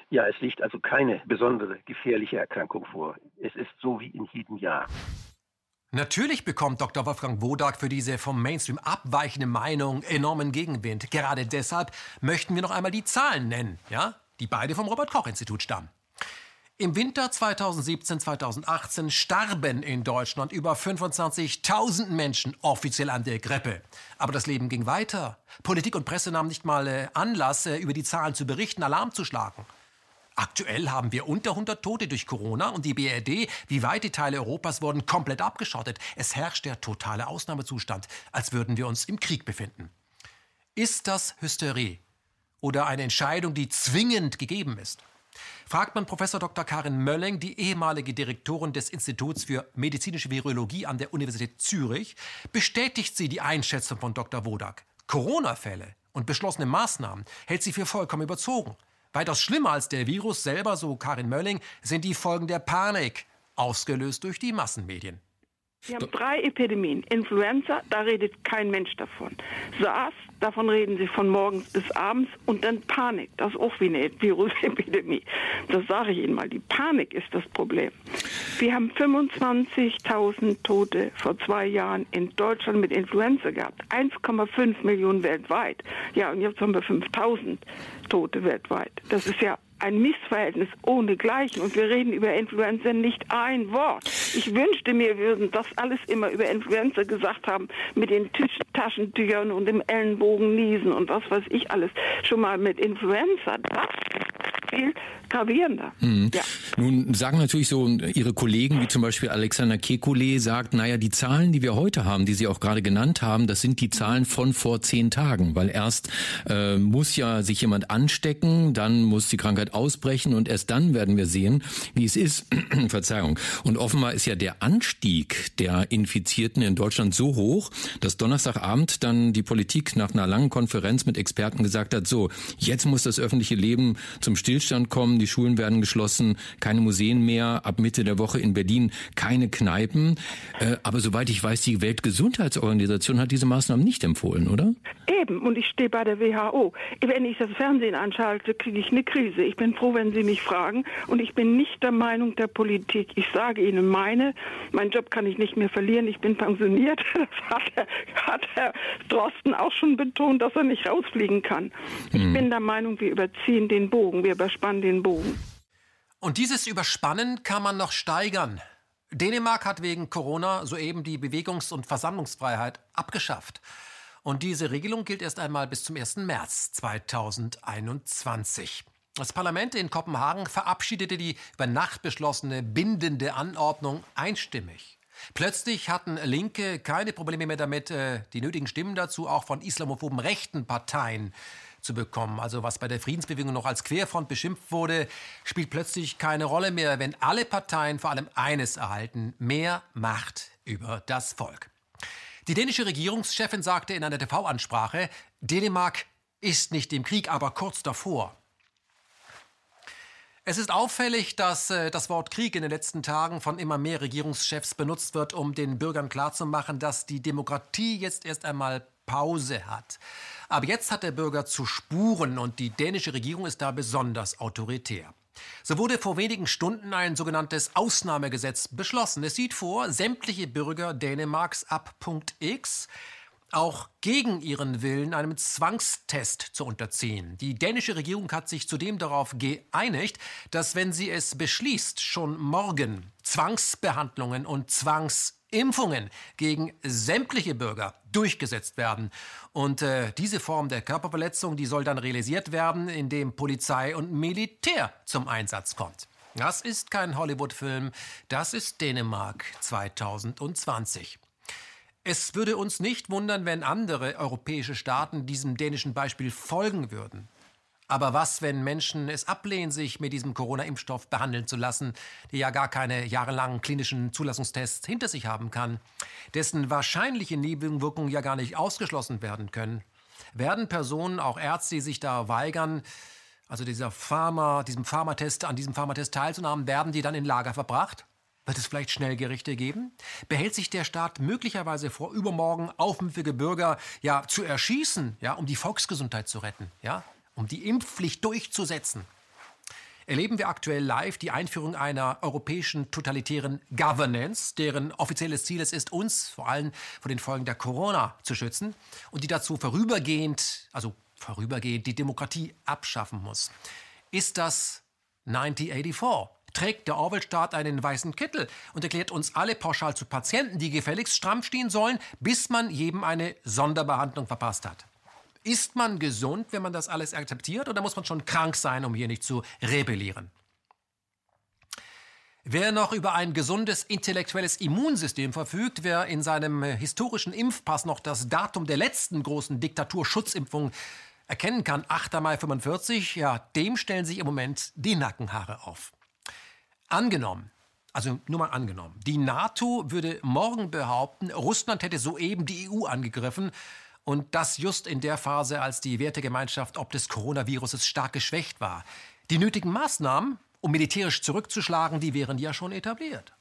Ja, es liegt also keine besondere gefährliche Erkrankung vor. Es ist so wie in jedem Jahr. Natürlich bekommt Dr. Wolfgang Wodak für diese vom Mainstream abweichende Meinung enormen Gegenwind. Gerade deshalb möchten wir noch einmal die Zahlen nennen, ja, die beide vom Robert Koch Institut stammen. Im Winter 2017-2018 starben in Deutschland über 25.000 Menschen offiziell an der Grippe. Aber das Leben ging weiter. Politik und Presse nahmen nicht mal äh, Anlass, äh, über die Zahlen zu berichten, Alarm zu schlagen. Aktuell haben wir unter 100 Tote durch Corona und die BRD, wie weite Teile Europas, wurden komplett abgeschottet. Es herrscht der totale Ausnahmezustand, als würden wir uns im Krieg befinden. Ist das Hysterie oder eine Entscheidung, die zwingend gegeben ist? Fragt man Professor Dr. Karin Mölling, die ehemalige Direktorin des Instituts für medizinische Virologie an der Universität Zürich, bestätigt sie die Einschätzung von Dr. Wodak. Corona-Fälle und beschlossene Maßnahmen hält sie für vollkommen überzogen. Weitaus schlimmer als der Virus selber, so Karin Mölling, sind die Folgen der Panik, ausgelöst durch die Massenmedien. Wir haben drei Epidemien. Influenza, da redet kein Mensch davon. SARS, davon reden sie von morgens bis abends. Und dann Panik, das ist auch wie eine Virusepidemie. Das sage ich Ihnen mal. Die Panik ist das Problem. Wir haben 25.000 Tote vor zwei Jahren in Deutschland mit Influenza gehabt. 1,5 Millionen weltweit. Ja, und jetzt haben wir 5.000 Tote weltweit. Das ist ja ein Missverhältnis ohnegleichen. Und wir reden über Influenza nicht ein Wort. Ich wünschte mir, wir würden das alles immer über Influenza gesagt haben, mit den Tisch Taschentüchern und dem Ellenbogen niesen und was weiß ich alles. Schon mal mit Influenza. Das viel gravierender. Mhm. Ja. Nun sagen natürlich so Ihre Kollegen, wie zum Beispiel Alexander Kekulé, sagt, naja, die Zahlen, die wir heute haben, die Sie auch gerade genannt haben, das sind die Zahlen von vor zehn Tagen, weil erst äh, muss ja sich jemand anstecken, dann muss die Krankheit ausbrechen und erst dann werden wir sehen, wie es ist. Verzeihung. Und offenbar ist ja der Anstieg der Infizierten in Deutschland so hoch, dass Donnerstagabend dann die Politik nach einer langen Konferenz mit Experten gesagt hat, so, jetzt muss das öffentliche Leben zum Stillstand kommen, die Schulen werden geschlossen, keine Museen mehr, ab Mitte der Woche in Berlin keine Kneipen. Äh, aber soweit ich weiß, die Weltgesundheitsorganisation hat diese Maßnahmen nicht empfohlen, oder? Eben, und ich stehe bei der WHO. Wenn ich das Fernsehen anschalte, kriege ich eine Krise. Ich bin froh, wenn Sie mich fragen. Und ich bin nicht der Meinung der Politik. Ich sage Ihnen meine. Mein Job kann ich nicht mehr verlieren. Ich bin pensioniert. Das hat, Herr, hat Herr Drosten auch schon betont, dass er nicht rausfliegen kann. Ich hm. bin der Meinung, wir überziehen den Bogen. Wir überspannen den Bogen. Und dieses Überspannen kann man noch steigern. Dänemark hat wegen Corona soeben die Bewegungs- und Versammlungsfreiheit abgeschafft. Und diese Regelung gilt erst einmal bis zum 1. März 2021. Das Parlament in Kopenhagen verabschiedete die über Nacht beschlossene bindende Anordnung einstimmig. Plötzlich hatten Linke keine Probleme mehr damit, äh, die nötigen Stimmen dazu auch von islamophoben rechten Parteien zu bekommen. Also was bei der Friedensbewegung noch als Querfront beschimpft wurde, spielt plötzlich keine Rolle mehr, wenn alle Parteien vor allem eines erhalten, mehr Macht über das Volk. Die dänische Regierungschefin sagte in einer TV-Ansprache, Dänemark ist nicht im Krieg, aber kurz davor. Es ist auffällig, dass äh, das Wort Krieg in den letzten Tagen von immer mehr Regierungschefs benutzt wird, um den Bürgern klarzumachen, dass die Demokratie jetzt erst einmal Pause hat. Aber jetzt hat der Bürger zu spuren und die dänische Regierung ist da besonders autoritär. So wurde vor wenigen Stunden ein sogenanntes Ausnahmegesetz beschlossen. Es sieht vor, sämtliche Bürger Dänemarks ab Punkt X auch gegen ihren Willen einem Zwangstest zu unterziehen. Die dänische Regierung hat sich zudem darauf geeinigt, dass wenn sie es beschließt, schon morgen Zwangsbehandlungen und Zwangsimpfungen gegen sämtliche Bürger durchgesetzt werden. Und äh, diese Form der Körperverletzung, die soll dann realisiert werden, indem Polizei und Militär zum Einsatz kommt. Das ist kein Hollywood-Film, das ist Dänemark 2020. Es würde uns nicht wundern, wenn andere europäische Staaten diesem dänischen Beispiel folgen würden. Aber was, wenn Menschen es ablehnen, sich mit diesem Corona-Impfstoff behandeln zu lassen, der ja gar keine jahrelangen klinischen Zulassungstests hinter sich haben kann, dessen wahrscheinliche Nebenwirkungen ja gar nicht ausgeschlossen werden können? Werden Personen, auch Ärzte, die sich da weigern, also dieser Pharma, diesem Pharmatest, an diesem Pharmatest teilzunehmen, werden die dann in Lager verbracht? Wird es vielleicht Schnellgerichte geben? Behält sich der Staat möglicherweise vor, übermorgen aufmüpfige Bürger ja zu erschießen, ja, um die Volksgesundheit zu retten, ja, um die Impfpflicht durchzusetzen? Erleben wir aktuell live die Einführung einer europäischen totalitären Governance, deren offizielles Ziel es ist, uns vor allem vor den Folgen der Corona zu schützen und die dazu vorübergehend, also vorübergehend die Demokratie abschaffen muss. Ist das 1984? trägt der Orwell-Staat einen weißen Kittel und erklärt uns alle pauschal zu Patienten, die gefälligst stramm stehen sollen, bis man jedem eine Sonderbehandlung verpasst hat. Ist man gesund, wenn man das alles akzeptiert, oder muss man schon krank sein, um hier nicht zu rebellieren? Wer noch über ein gesundes intellektuelles Immunsystem verfügt, wer in seinem historischen Impfpass noch das Datum der letzten großen Diktaturschutzimpfung erkennen kann, 8. Mai 45, ja, dem stellen sich im Moment die Nackenhaare auf. Angenommen, also nur mal angenommen, die NATO würde morgen behaupten, Russland hätte soeben die EU angegriffen und das just in der Phase, als die Wertegemeinschaft ob des Coronaviruses stark geschwächt war. Die nötigen Maßnahmen, um militärisch zurückzuschlagen, die wären ja schon etabliert.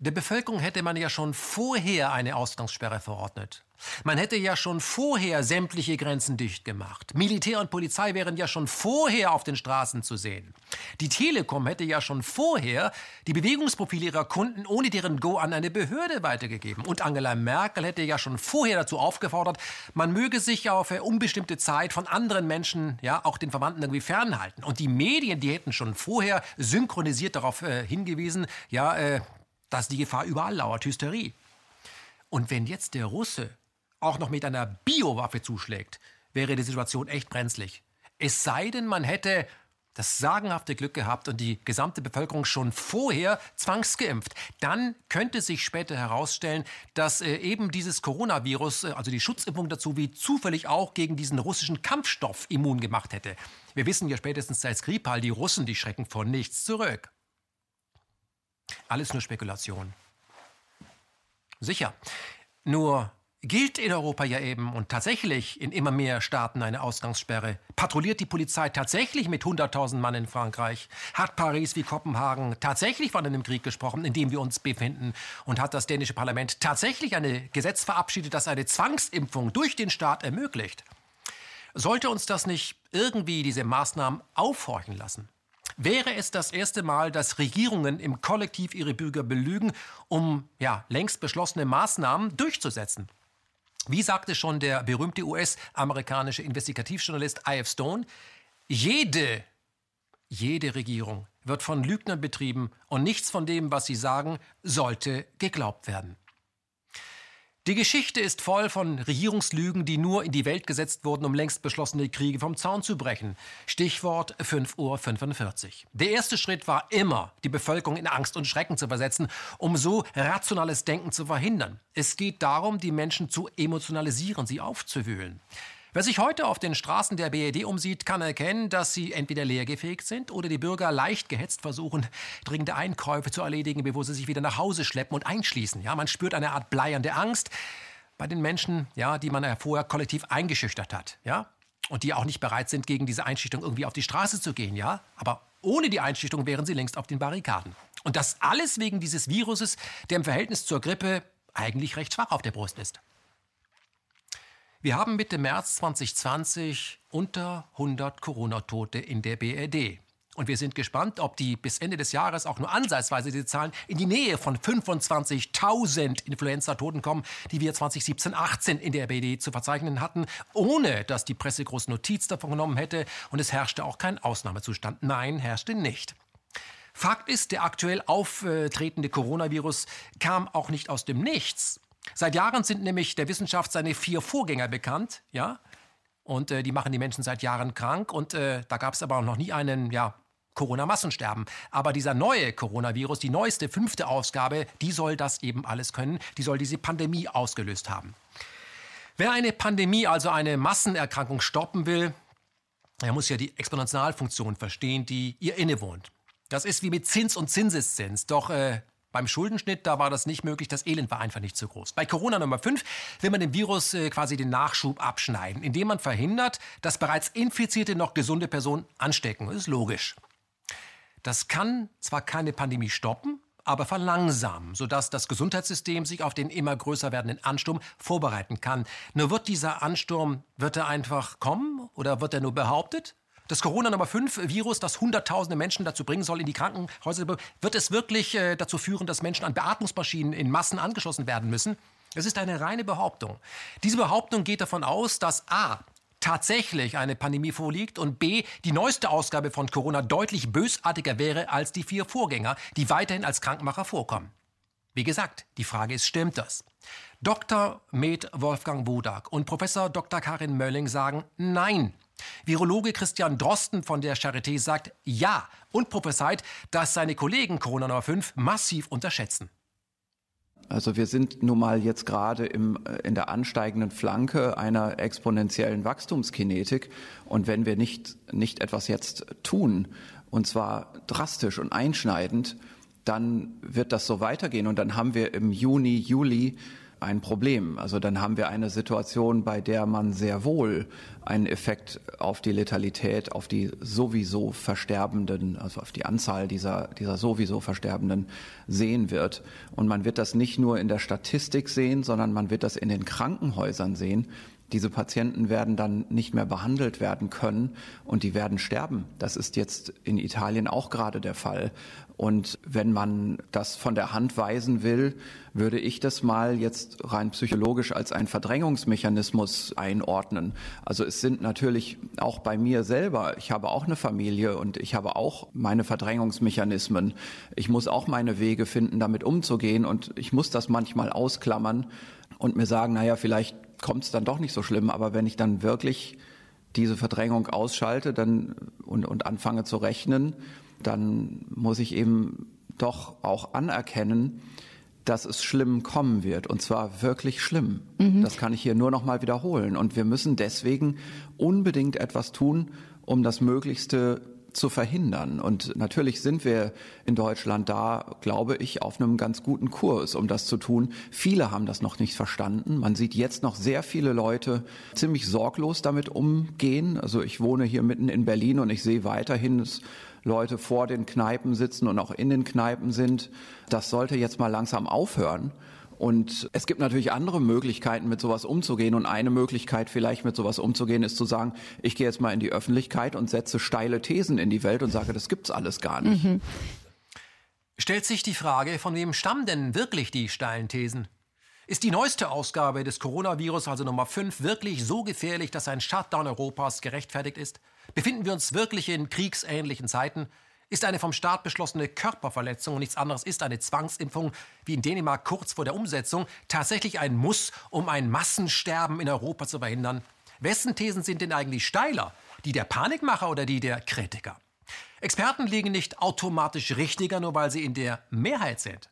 Der Bevölkerung hätte man ja schon vorher eine Ausgangssperre verordnet. Man hätte ja schon vorher sämtliche Grenzen dicht gemacht. Militär und Polizei wären ja schon vorher auf den Straßen zu sehen. Die Telekom hätte ja schon vorher die Bewegungsprofile ihrer Kunden ohne deren Go an eine Behörde weitergegeben. Und Angela Merkel hätte ja schon vorher dazu aufgefordert, man möge sich auf unbestimmte Zeit von anderen Menschen, ja, auch den Verwandten irgendwie fernhalten. Und die Medien, die hätten schon vorher synchronisiert darauf äh, hingewiesen, ja, äh, dass die Gefahr überall lauert, Hysterie. Und wenn jetzt der Russe auch noch mit einer Biowaffe zuschlägt, wäre die Situation echt brenzlig. Es sei denn, man hätte das sagenhafte Glück gehabt und die gesamte Bevölkerung schon vorher zwangsgeimpft. Dann könnte sich später herausstellen, dass äh, eben dieses Coronavirus, äh, also die Schutzimpfung dazu, wie zufällig auch gegen diesen russischen Kampfstoff immun gemacht hätte. Wir wissen ja spätestens seit Skripal, die Russen, die schrecken vor nichts zurück. Alles nur Spekulation. Sicher. Nur gilt in Europa ja eben und tatsächlich in immer mehr Staaten eine Ausgangssperre. Patrouilliert die Polizei tatsächlich mit 100.000 Mann in Frankreich? Hat Paris wie Kopenhagen tatsächlich von einem Krieg gesprochen, in dem wir uns befinden? Und hat das dänische Parlament tatsächlich ein Gesetz verabschiedet, das eine Zwangsimpfung durch den Staat ermöglicht? Sollte uns das nicht irgendwie diese Maßnahmen aufhorchen lassen? Wäre es das erste Mal, dass Regierungen im Kollektiv ihre Bürger belügen, um ja, längst beschlossene Maßnahmen durchzusetzen? Wie sagte schon der berühmte US-amerikanische Investigativjournalist I.F. Stone, jede, jede Regierung wird von Lügnern betrieben und nichts von dem, was sie sagen, sollte geglaubt werden. Die Geschichte ist voll von Regierungslügen, die nur in die Welt gesetzt wurden, um längst beschlossene Kriege vom Zaun zu brechen. Stichwort 5.45 Uhr. Der erste Schritt war immer, die Bevölkerung in Angst und Schrecken zu versetzen, um so rationales Denken zu verhindern. Es geht darum, die Menschen zu emotionalisieren, sie aufzuwühlen. Wer sich heute auf den Straßen der BRD umsieht, kann erkennen, dass sie entweder leergefegt sind oder die Bürger leicht gehetzt versuchen, dringende Einkäufe zu erledigen, bevor sie sich wieder nach Hause schleppen und einschließen. Ja, man spürt eine Art bleiernde Angst bei den Menschen, ja, die man ja vorher kollektiv eingeschüchtert hat. Ja? Und die auch nicht bereit sind, gegen diese Einschüchterung irgendwie auf die Straße zu gehen. Ja? Aber ohne die Einschüchterung wären sie längst auf den Barrikaden. Und das alles wegen dieses Viruses, der im Verhältnis zur Grippe eigentlich recht schwach auf der Brust ist. Wir haben Mitte März 2020 unter 100 Corona-Tote in der BRD. Und wir sind gespannt, ob die bis Ende des Jahres auch nur ansatzweise die Zahlen in die Nähe von 25.000 Influenza-Toten kommen, die wir 2017-18 in der BRD zu verzeichnen hatten, ohne dass die Presse groß Notiz davon genommen hätte. Und es herrschte auch kein Ausnahmezustand. Nein, herrschte nicht. Fakt ist, der aktuell auftretende Coronavirus kam auch nicht aus dem Nichts. Seit Jahren sind nämlich der Wissenschaft seine vier Vorgänger bekannt, ja, und äh, die machen die Menschen seit Jahren krank. Und äh, da gab es aber auch noch nie einen, ja, Corona-Massensterben. Aber dieser neue Coronavirus, die neueste fünfte Ausgabe, die soll das eben alles können. Die soll diese Pandemie ausgelöst haben. Wer eine Pandemie, also eine Massenerkrankung stoppen will, er muss ja die Exponentialfunktion verstehen, die ihr innewohnt. Das ist wie mit Zins und Zinseszins. Doch äh, beim Schuldenschnitt, da war das nicht möglich, das Elend war einfach nicht so groß. Bei Corona Nummer 5 will man dem Virus äh, quasi den Nachschub abschneiden, indem man verhindert, dass bereits infizierte noch gesunde Personen anstecken. Das ist logisch. Das kann zwar keine Pandemie stoppen, aber verlangsamen, sodass das Gesundheitssystem sich auf den immer größer werdenden Ansturm vorbereiten kann. Nur wird dieser Ansturm, wird er einfach kommen oder wird er nur behauptet? Das Corona Nummer 5 Virus, das hunderttausende Menschen dazu bringen soll, in die Krankenhäuser, wird es wirklich äh, dazu führen, dass Menschen an Beatmungsmaschinen in Massen angeschlossen werden müssen? Es ist eine reine Behauptung. Diese Behauptung geht davon aus, dass A tatsächlich eine Pandemie vorliegt und B, die neueste Ausgabe von Corona deutlich bösartiger wäre als die vier Vorgänger, die weiterhin als Krankmacher vorkommen. Wie gesagt, die Frage ist, stimmt das? Dr. Med Wolfgang Wodak und Professor Dr. Karin Mölling sagen Nein. Virologe Christian Drosten von der Charité sagt ja und prophezeit, dass seine Kollegen Corona Nummer 5 massiv unterschätzen. Also wir sind nun mal jetzt gerade im, äh, in der ansteigenden Flanke einer exponentiellen Wachstumskinetik. Und wenn wir nicht, nicht etwas jetzt tun, und zwar drastisch und einschneidend, dann wird das so weitergehen. Und dann haben wir im Juni, Juli ein Problem. Also dann haben wir eine Situation, bei der man sehr wohl einen Effekt auf die Letalität, auf die sowieso Versterbenden, also auf die Anzahl dieser, dieser sowieso Versterbenden sehen wird. Und man wird das nicht nur in der Statistik sehen, sondern man wird das in den Krankenhäusern sehen. Diese Patienten werden dann nicht mehr behandelt werden können und die werden sterben. Das ist jetzt in Italien auch gerade der Fall. Und wenn man das von der Hand weisen will, würde ich das mal jetzt rein psychologisch als einen Verdrängungsmechanismus einordnen. Also es sind natürlich auch bei mir selber, ich habe auch eine Familie und ich habe auch meine Verdrängungsmechanismen. Ich muss auch meine Wege finden, damit umzugehen und ich muss das manchmal ausklammern und mir sagen, naja, vielleicht kommt es dann doch nicht so schlimm. Aber wenn ich dann wirklich diese Verdrängung ausschalte dann, und, und anfange zu rechnen, dann muss ich eben doch auch anerkennen, dass es schlimm kommen wird. Und zwar wirklich schlimm. Mhm. Das kann ich hier nur noch mal wiederholen. Und wir müssen deswegen unbedingt etwas tun, um das Möglichste zu verhindern. Und natürlich sind wir in Deutschland da, glaube ich, auf einem ganz guten Kurs, um das zu tun. Viele haben das noch nicht verstanden. Man sieht jetzt noch sehr viele Leute ziemlich sorglos damit umgehen. Also ich wohne hier mitten in Berlin und ich sehe weiterhin, dass Leute vor den Kneipen sitzen und auch in den Kneipen sind. Das sollte jetzt mal langsam aufhören. Und es gibt natürlich andere Möglichkeiten, mit sowas umzugehen. Und eine Möglichkeit, vielleicht mit sowas umzugehen, ist zu sagen, ich gehe jetzt mal in die Öffentlichkeit und setze steile Thesen in die Welt und sage, das gibt's alles gar nicht. Mhm. Stellt sich die Frage, von wem stammen denn wirklich die steilen Thesen? Ist die neueste Ausgabe des Coronavirus, also Nummer 5, wirklich so gefährlich, dass ein Shutdown Europas gerechtfertigt ist? Befinden wir uns wirklich in kriegsähnlichen Zeiten? ist eine vom Staat beschlossene Körperverletzung und nichts anderes ist eine Zwangsimpfung, wie in Dänemark kurz vor der Umsetzung, tatsächlich ein Muss, um ein Massensterben in Europa zu verhindern? Wessen Thesen sind denn eigentlich steiler? Die der Panikmacher oder die der Kritiker? Experten liegen nicht automatisch richtiger, nur weil sie in der Mehrheit sind.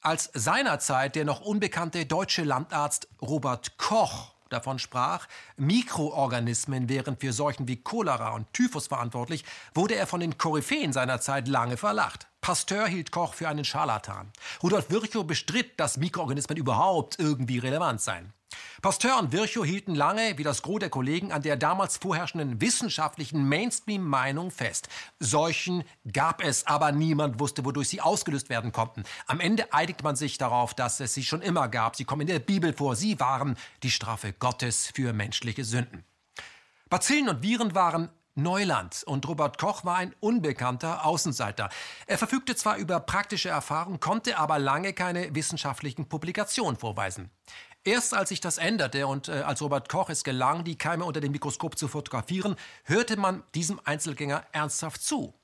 Als seinerzeit der noch unbekannte deutsche Landarzt Robert Koch davon sprach, Mikroorganismen wären für Seuchen wie Cholera und Typhus verantwortlich, wurde er von den Koryphäen seiner Zeit lange verlacht. Pasteur hielt Koch für einen Scharlatan. Rudolf Virchow bestritt, dass Mikroorganismen überhaupt irgendwie relevant seien. Pasteur und Virchow hielten lange, wie das Gros der Kollegen, an der damals vorherrschenden wissenschaftlichen Mainstream-Meinung fest. Seuchen gab es, aber niemand wusste, wodurch sie ausgelöst werden konnten. Am Ende einigte man sich darauf, dass es sie schon immer gab. Sie kommen in der Bibel vor. Sie waren die Strafe Gottes für menschliche Sünden. Bazillen und Viren waren Neuland und Robert Koch war ein unbekannter Außenseiter. Er verfügte zwar über praktische Erfahrung, konnte aber lange keine wissenschaftlichen Publikationen vorweisen. Erst als sich das änderte und äh, als Robert Koch es gelang, die Keime unter dem Mikroskop zu fotografieren, hörte man diesem Einzelgänger ernsthaft zu.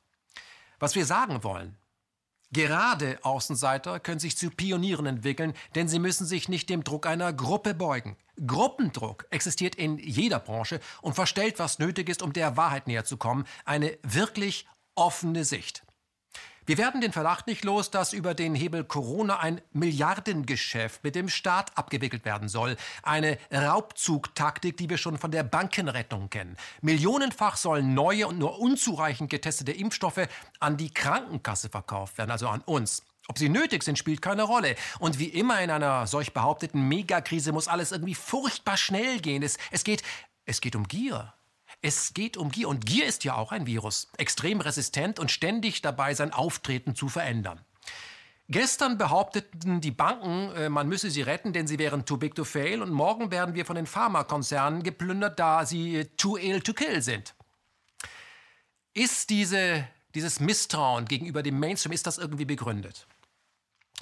Was wir sagen wollen, Gerade Außenseiter können sich zu Pionieren entwickeln, denn sie müssen sich nicht dem Druck einer Gruppe beugen. Gruppendruck existiert in jeder Branche und verstellt, was nötig ist, um der Wahrheit näher zu kommen, eine wirklich offene Sicht. Wir werden den Verdacht nicht los, dass über den Hebel Corona ein Milliardengeschäft mit dem Staat abgewickelt werden soll. Eine Raubzugtaktik, die wir schon von der Bankenrettung kennen. Millionenfach sollen neue und nur unzureichend getestete Impfstoffe an die Krankenkasse verkauft werden, also an uns. Ob sie nötig sind, spielt keine Rolle. Und wie immer in einer solch behaupteten Megakrise muss alles irgendwie furchtbar schnell gehen. Es, es, geht, es geht um Gier. Es geht um Gier und Gier ist ja auch ein Virus, extrem resistent und ständig dabei, sein Auftreten zu verändern. Gestern behaupteten die Banken, äh, man müsse sie retten, denn sie wären too big to fail und morgen werden wir von den Pharmakonzernen geplündert, da sie äh, too ill to kill sind. Ist diese, dieses Misstrauen gegenüber dem Mainstream, ist das irgendwie begründet?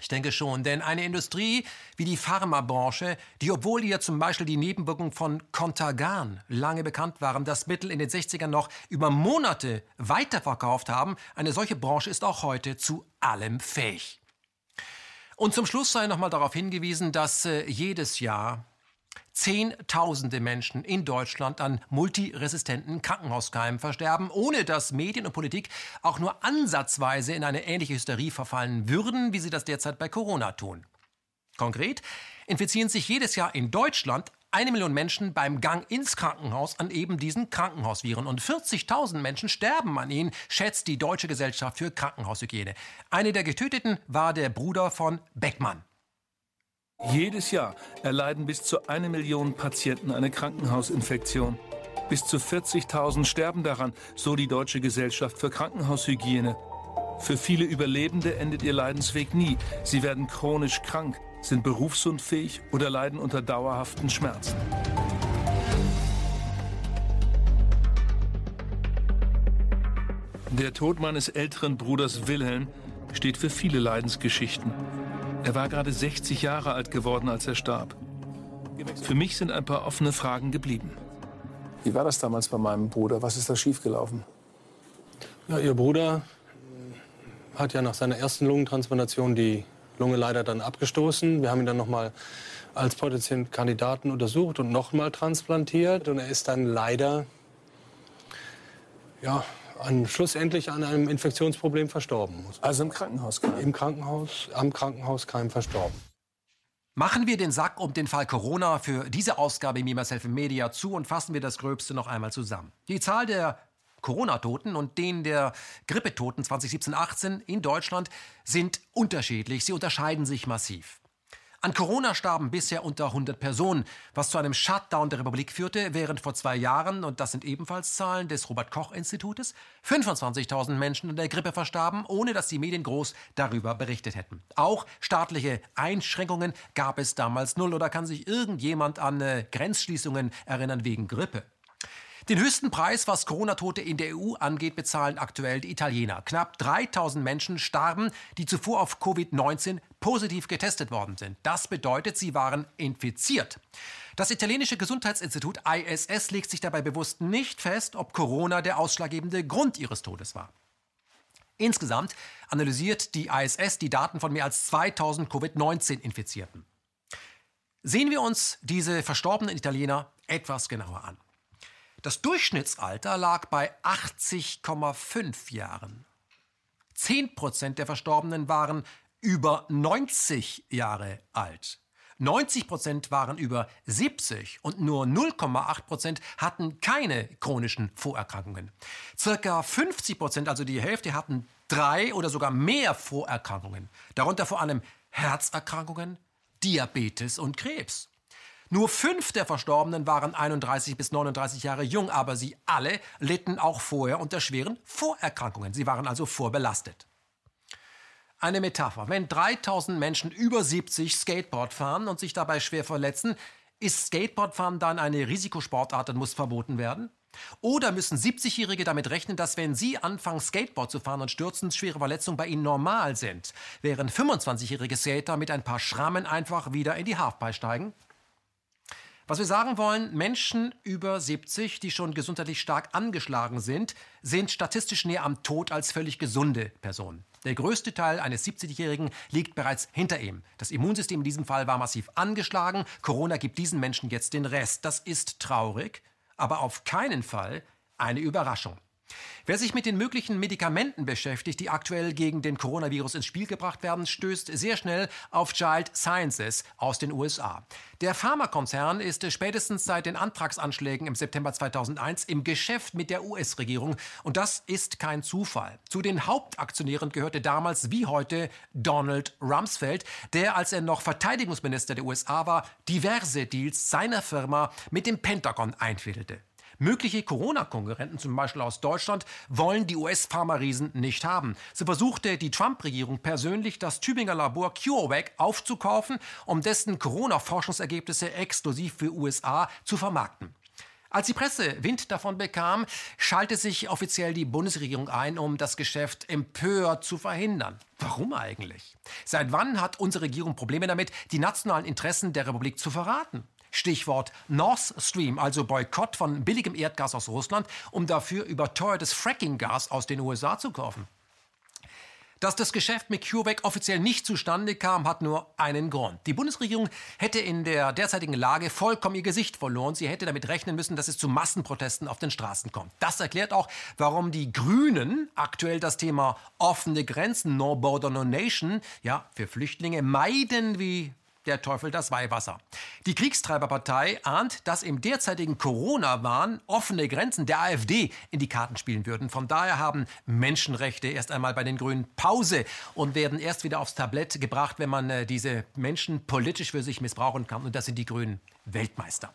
Ich denke schon, denn eine Industrie wie die Pharmabranche, die obwohl ihr zum Beispiel die Nebenwirkungen von Contagan lange bekannt waren, das Mittel in den 60ern noch über Monate weiterverkauft haben, eine solche Branche ist auch heute zu allem fähig. Und zum Schluss sei noch mal darauf hingewiesen, dass äh, jedes Jahr Zehntausende Menschen in Deutschland an multiresistenten Krankenhauskeimen versterben, ohne dass Medien und Politik auch nur ansatzweise in eine ähnliche Hysterie verfallen würden, wie sie das derzeit bei Corona tun. Konkret infizieren sich jedes Jahr in Deutschland eine Million Menschen beim Gang ins Krankenhaus an eben diesen Krankenhausviren und 40.000 Menschen sterben an ihnen, schätzt die Deutsche Gesellschaft für Krankenhaushygiene. Eine der Getöteten war der Bruder von Beckmann. Jedes Jahr erleiden bis zu eine Million Patienten eine Krankenhausinfektion. Bis zu 40.000 sterben daran, so die Deutsche Gesellschaft für Krankenhaushygiene. Für viele Überlebende endet ihr Leidensweg nie. Sie werden chronisch krank, sind berufsunfähig oder leiden unter dauerhaften Schmerzen. Der Tod meines älteren Bruders Wilhelm steht für viele Leidensgeschichten. Er war gerade 60 Jahre alt geworden, als er starb. Für mich sind ein paar offene Fragen geblieben. Wie war das damals bei meinem Bruder? Was ist da schiefgelaufen? Ja, Ihr Bruder hat ja nach seiner ersten Lungentransplantation die Lunge leider dann abgestoßen. Wir haben ihn dann noch mal als potenziellen Kandidaten untersucht und noch mal transplantiert. Und er ist dann leider ja, an, schlussendlich an einem Infektionsproblem verstorben. Also im Krankenhauskeim? Im Krankenhaus, am Krankenhauskeim verstorben. Machen wir den Sack um den Fall Corona für diese Ausgabe im Myself Media zu und fassen wir das Gröbste noch einmal zusammen. Die Zahl der Corona-Toten und denen der Grippetoten 2017-18 in Deutschland sind unterschiedlich. Sie unterscheiden sich massiv. An Corona starben bisher unter 100 Personen, was zu einem Shutdown der Republik führte, während vor zwei Jahren, und das sind ebenfalls Zahlen des Robert-Koch-Institutes, 25.000 Menschen an der Grippe verstarben, ohne dass die Medien groß darüber berichtet hätten. Auch staatliche Einschränkungen gab es damals null oder kann sich irgendjemand an äh, Grenzschließungen erinnern wegen Grippe. Den höchsten Preis, was Corona-Tote in der EU angeht, bezahlen aktuell die Italiener. Knapp 3000 Menschen starben, die zuvor auf Covid-19 positiv getestet worden sind. Das bedeutet, sie waren infiziert. Das italienische Gesundheitsinstitut ISS legt sich dabei bewusst nicht fest, ob Corona der ausschlaggebende Grund ihres Todes war. Insgesamt analysiert die ISS die Daten von mehr als 2000 Covid-19-Infizierten. Sehen wir uns diese verstorbenen Italiener etwas genauer an. Das Durchschnittsalter lag bei 80,5 Jahren. 10 Prozent der Verstorbenen waren über 90 Jahre alt. 90 Prozent waren über 70 und nur 0,8 Prozent hatten keine chronischen Vorerkrankungen. Circa 50 Prozent, also die Hälfte, hatten drei oder sogar mehr Vorerkrankungen. Darunter vor allem Herzerkrankungen, Diabetes und Krebs. Nur fünf der Verstorbenen waren 31 bis 39 Jahre jung, aber sie alle litten auch vorher unter schweren Vorerkrankungen. Sie waren also vorbelastet. Eine Metapher. Wenn 3000 Menschen über 70 Skateboard fahren und sich dabei schwer verletzen, ist Skateboardfahren dann eine Risikosportart und muss verboten werden? Oder müssen 70-Jährige damit rechnen, dass wenn sie anfangen, Skateboard zu fahren und stürzen, schwere Verletzungen bei ihnen normal sind, während 25-jährige Skater mit ein paar Schrammen einfach wieder in die Halfpipe steigen? Was wir sagen wollen, Menschen über 70, die schon gesundheitlich stark angeschlagen sind, sind statistisch näher am Tod als völlig gesunde Personen. Der größte Teil eines 70-Jährigen liegt bereits hinter ihm. Das Immunsystem in diesem Fall war massiv angeschlagen. Corona gibt diesen Menschen jetzt den Rest. Das ist traurig, aber auf keinen Fall eine Überraschung. Wer sich mit den möglichen Medikamenten beschäftigt, die aktuell gegen den Coronavirus ins Spiel gebracht werden, stößt sehr schnell auf Child Sciences aus den USA. Der Pharmakonzern ist spätestens seit den Antragsanschlägen im September 2001 im Geschäft mit der US-Regierung und das ist kein Zufall. Zu den Hauptaktionären gehörte damals wie heute Donald Rumsfeld, der als er noch Verteidigungsminister der USA war, diverse Deals seiner Firma mit dem Pentagon einfädelte. Mögliche Corona-Konkurrenten, zum Beispiel aus Deutschland, wollen die US-Pharma-Riesen nicht haben. So versuchte die Trump-Regierung persönlich, das Tübinger Labor CureVac aufzukaufen, um dessen Corona-Forschungsergebnisse exklusiv für USA zu vermarkten. Als die Presse Wind davon bekam, schaltete sich offiziell die Bundesregierung ein, um das Geschäft empört zu verhindern. Warum eigentlich? Seit wann hat unsere Regierung Probleme damit, die nationalen Interessen der Republik zu verraten? Stichwort Nord Stream, also Boykott von billigem Erdgas aus Russland, um dafür überteuertes Fracking-Gas aus den USA zu kaufen. Dass das Geschäft mit CureVac offiziell nicht zustande kam, hat nur einen Grund. Die Bundesregierung hätte in der derzeitigen Lage vollkommen ihr Gesicht verloren. Sie hätte damit rechnen müssen, dass es zu Massenprotesten auf den Straßen kommt. Das erklärt auch, warum die Grünen aktuell das Thema offene Grenzen, No Border, No Nation, ja, für Flüchtlinge meiden wie der Teufel das Weihwasser. Die Kriegstreiberpartei ahnt, dass im derzeitigen Corona-Wahn offene Grenzen der AfD in die Karten spielen würden. Von daher haben Menschenrechte erst einmal bei den Grünen Pause und werden erst wieder aufs Tablett gebracht, wenn man äh, diese Menschen politisch für sich missbrauchen kann. Und das sind die Grünen Weltmeister.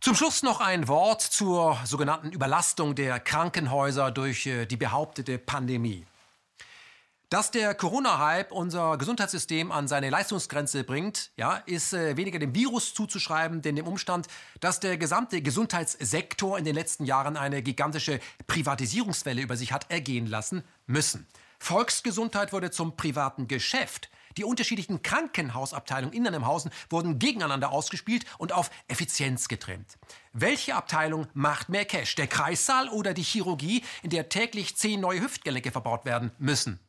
Zum Schluss noch ein Wort zur sogenannten Überlastung der Krankenhäuser durch äh, die behauptete Pandemie. Dass der Corona-Hype unser Gesundheitssystem an seine Leistungsgrenze bringt, ja, ist äh, weniger dem Virus zuzuschreiben, denn dem Umstand, dass der gesamte Gesundheitssektor in den letzten Jahren eine gigantische Privatisierungswelle über sich hat ergehen lassen müssen. Volksgesundheit wurde zum privaten Geschäft. Die unterschiedlichen Krankenhausabteilungen in einem Hausen wurden gegeneinander ausgespielt und auf Effizienz getrimmt. Welche Abteilung macht mehr Cash? Der Kreissaal oder die Chirurgie, in der täglich zehn neue Hüftgelenke verbaut werden müssen?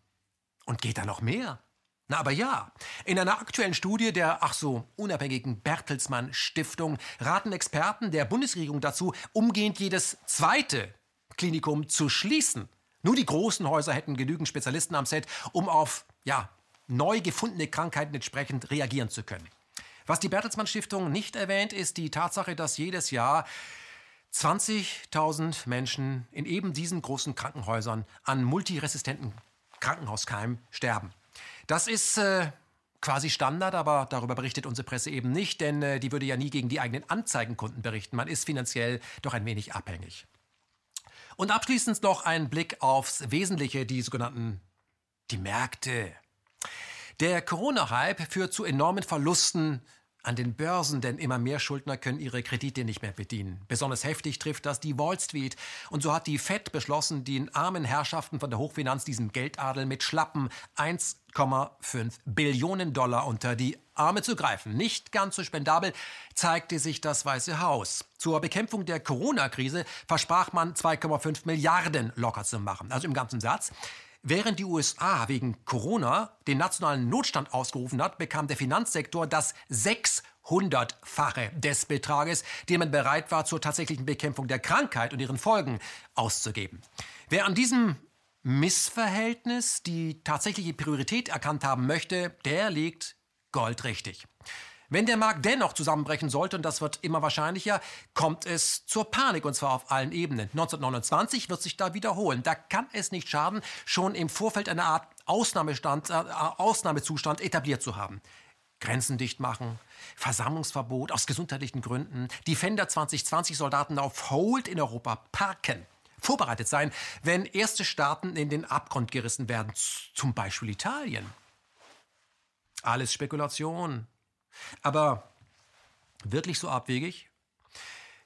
Und geht da noch mehr? Na, aber ja. In einer aktuellen Studie der ach so unabhängigen Bertelsmann Stiftung raten Experten der Bundesregierung dazu, umgehend jedes zweite Klinikum zu schließen. Nur die großen Häuser hätten genügend Spezialisten am Set, um auf ja, neu gefundene Krankheiten entsprechend reagieren zu können. Was die Bertelsmann Stiftung nicht erwähnt, ist die Tatsache, dass jedes Jahr 20.000 Menschen in eben diesen großen Krankenhäusern an multiresistenten Krankenhauskeimen sterben. Das ist äh, quasi Standard, aber darüber berichtet unsere Presse eben nicht, denn äh, die würde ja nie gegen die eigenen Anzeigenkunden berichten. Man ist finanziell doch ein wenig abhängig. Und abschließend noch ein Blick aufs Wesentliche, die sogenannten die Märkte. Der Corona-Hype führt zu enormen Verlusten an den Börsen, denn immer mehr Schuldner können ihre Kredite nicht mehr bedienen. Besonders heftig trifft das die Wall Street. Und so hat die Fed beschlossen, den armen Herrschaften von der Hochfinanz, diesem Geldadel, mit schlappen 1,5 Billionen Dollar unter die Arme zu greifen. Nicht ganz so spendabel zeigte sich das Weiße Haus. Zur Bekämpfung der Corona-Krise versprach man 2,5 Milliarden locker zu machen. Also im ganzen Satz. Während die USA wegen Corona den nationalen Notstand ausgerufen hat, bekam der Finanzsektor das 600-fache des Betrages, den man bereit war, zur tatsächlichen Bekämpfung der Krankheit und ihren Folgen auszugeben. Wer an diesem Missverhältnis die tatsächliche Priorität erkannt haben möchte, der liegt goldrichtig. Wenn der Markt dennoch zusammenbrechen sollte, und das wird immer wahrscheinlicher, kommt es zur Panik, und zwar auf allen Ebenen. 1929 wird sich da wiederholen. Da kann es nicht schaden, schon im Vorfeld eine Art Ausnahmestand, äh, Ausnahmezustand etabliert zu haben. Grenzen dicht machen, Versammlungsverbot aus gesundheitlichen Gründen, Defender 2020 Soldaten auf Hold in Europa parken vorbereitet sein, wenn erste Staaten in den Abgrund gerissen werden, zum Beispiel Italien. Alles Spekulation. Aber wirklich so abwegig?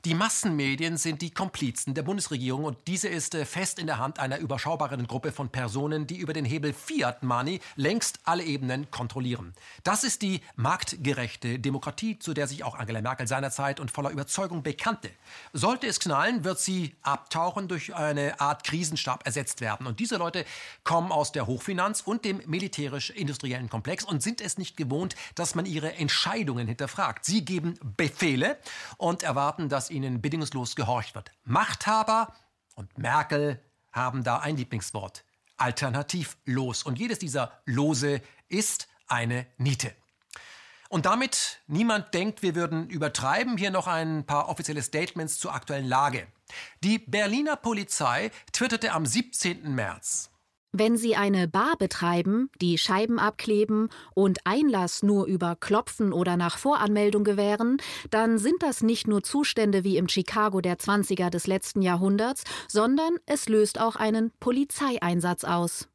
Die Massenmedien sind die Komplizen der Bundesregierung und diese ist äh, fest in der Hand einer überschaubaren Gruppe von Personen, die über den Hebel Fiat Money längst alle Ebenen kontrollieren. Das ist die marktgerechte Demokratie, zu der sich auch Angela Merkel seinerzeit und voller Überzeugung bekannte. Sollte es knallen, wird sie abtauchen, durch eine Art Krisenstab ersetzt werden. Und diese Leute kommen aus der Hochfinanz und dem militärisch-industriellen Komplex und sind es nicht gewohnt, dass man ihre Entscheidungen hinterfragt. Sie geben Befehle und erwarten, dass ihnen bedingungslos gehorcht wird. Machthaber und Merkel haben da ein Lieblingswort. Alternativlos. Und jedes dieser Lose ist eine Niete. Und damit niemand denkt, wir würden übertreiben, hier noch ein paar offizielle Statements zur aktuellen Lage. Die Berliner Polizei twitterte am 17. März. Wenn Sie eine Bar betreiben, die Scheiben abkleben und Einlass nur über Klopfen oder nach Voranmeldung gewähren, dann sind das nicht nur Zustände wie im Chicago der 20er des letzten Jahrhunderts, sondern es löst auch einen Polizeieinsatz aus.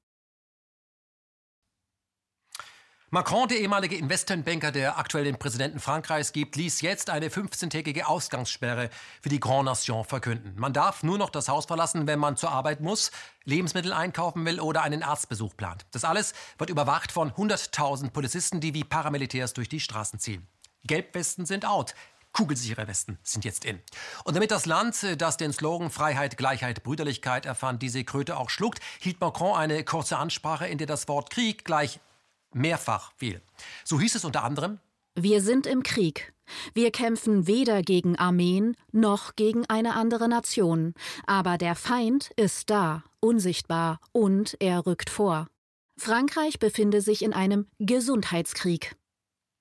Macron, der ehemalige Investmentbanker, der aktuell den Präsidenten Frankreichs gibt, ließ jetzt eine 15-tägige Ausgangssperre für die Grand Nation verkünden. Man darf nur noch das Haus verlassen, wenn man zur Arbeit muss, Lebensmittel einkaufen will oder einen Arztbesuch plant. Das alles wird überwacht von 100.000 Polizisten, die wie Paramilitärs durch die Straßen ziehen. Gelbwesten sind out. Kugelsichere Westen sind jetzt in. Und damit das Land, das den Slogan Freiheit, Gleichheit, Brüderlichkeit erfand, diese Kröte auch schluckt, hielt Macron eine kurze Ansprache, in der das Wort Krieg gleich mehrfach fiel. So hieß es unter anderem Wir sind im Krieg. Wir kämpfen weder gegen Armeen noch gegen eine andere Nation. Aber der Feind ist da, unsichtbar, und er rückt vor. Frankreich befinde sich in einem Gesundheitskrieg.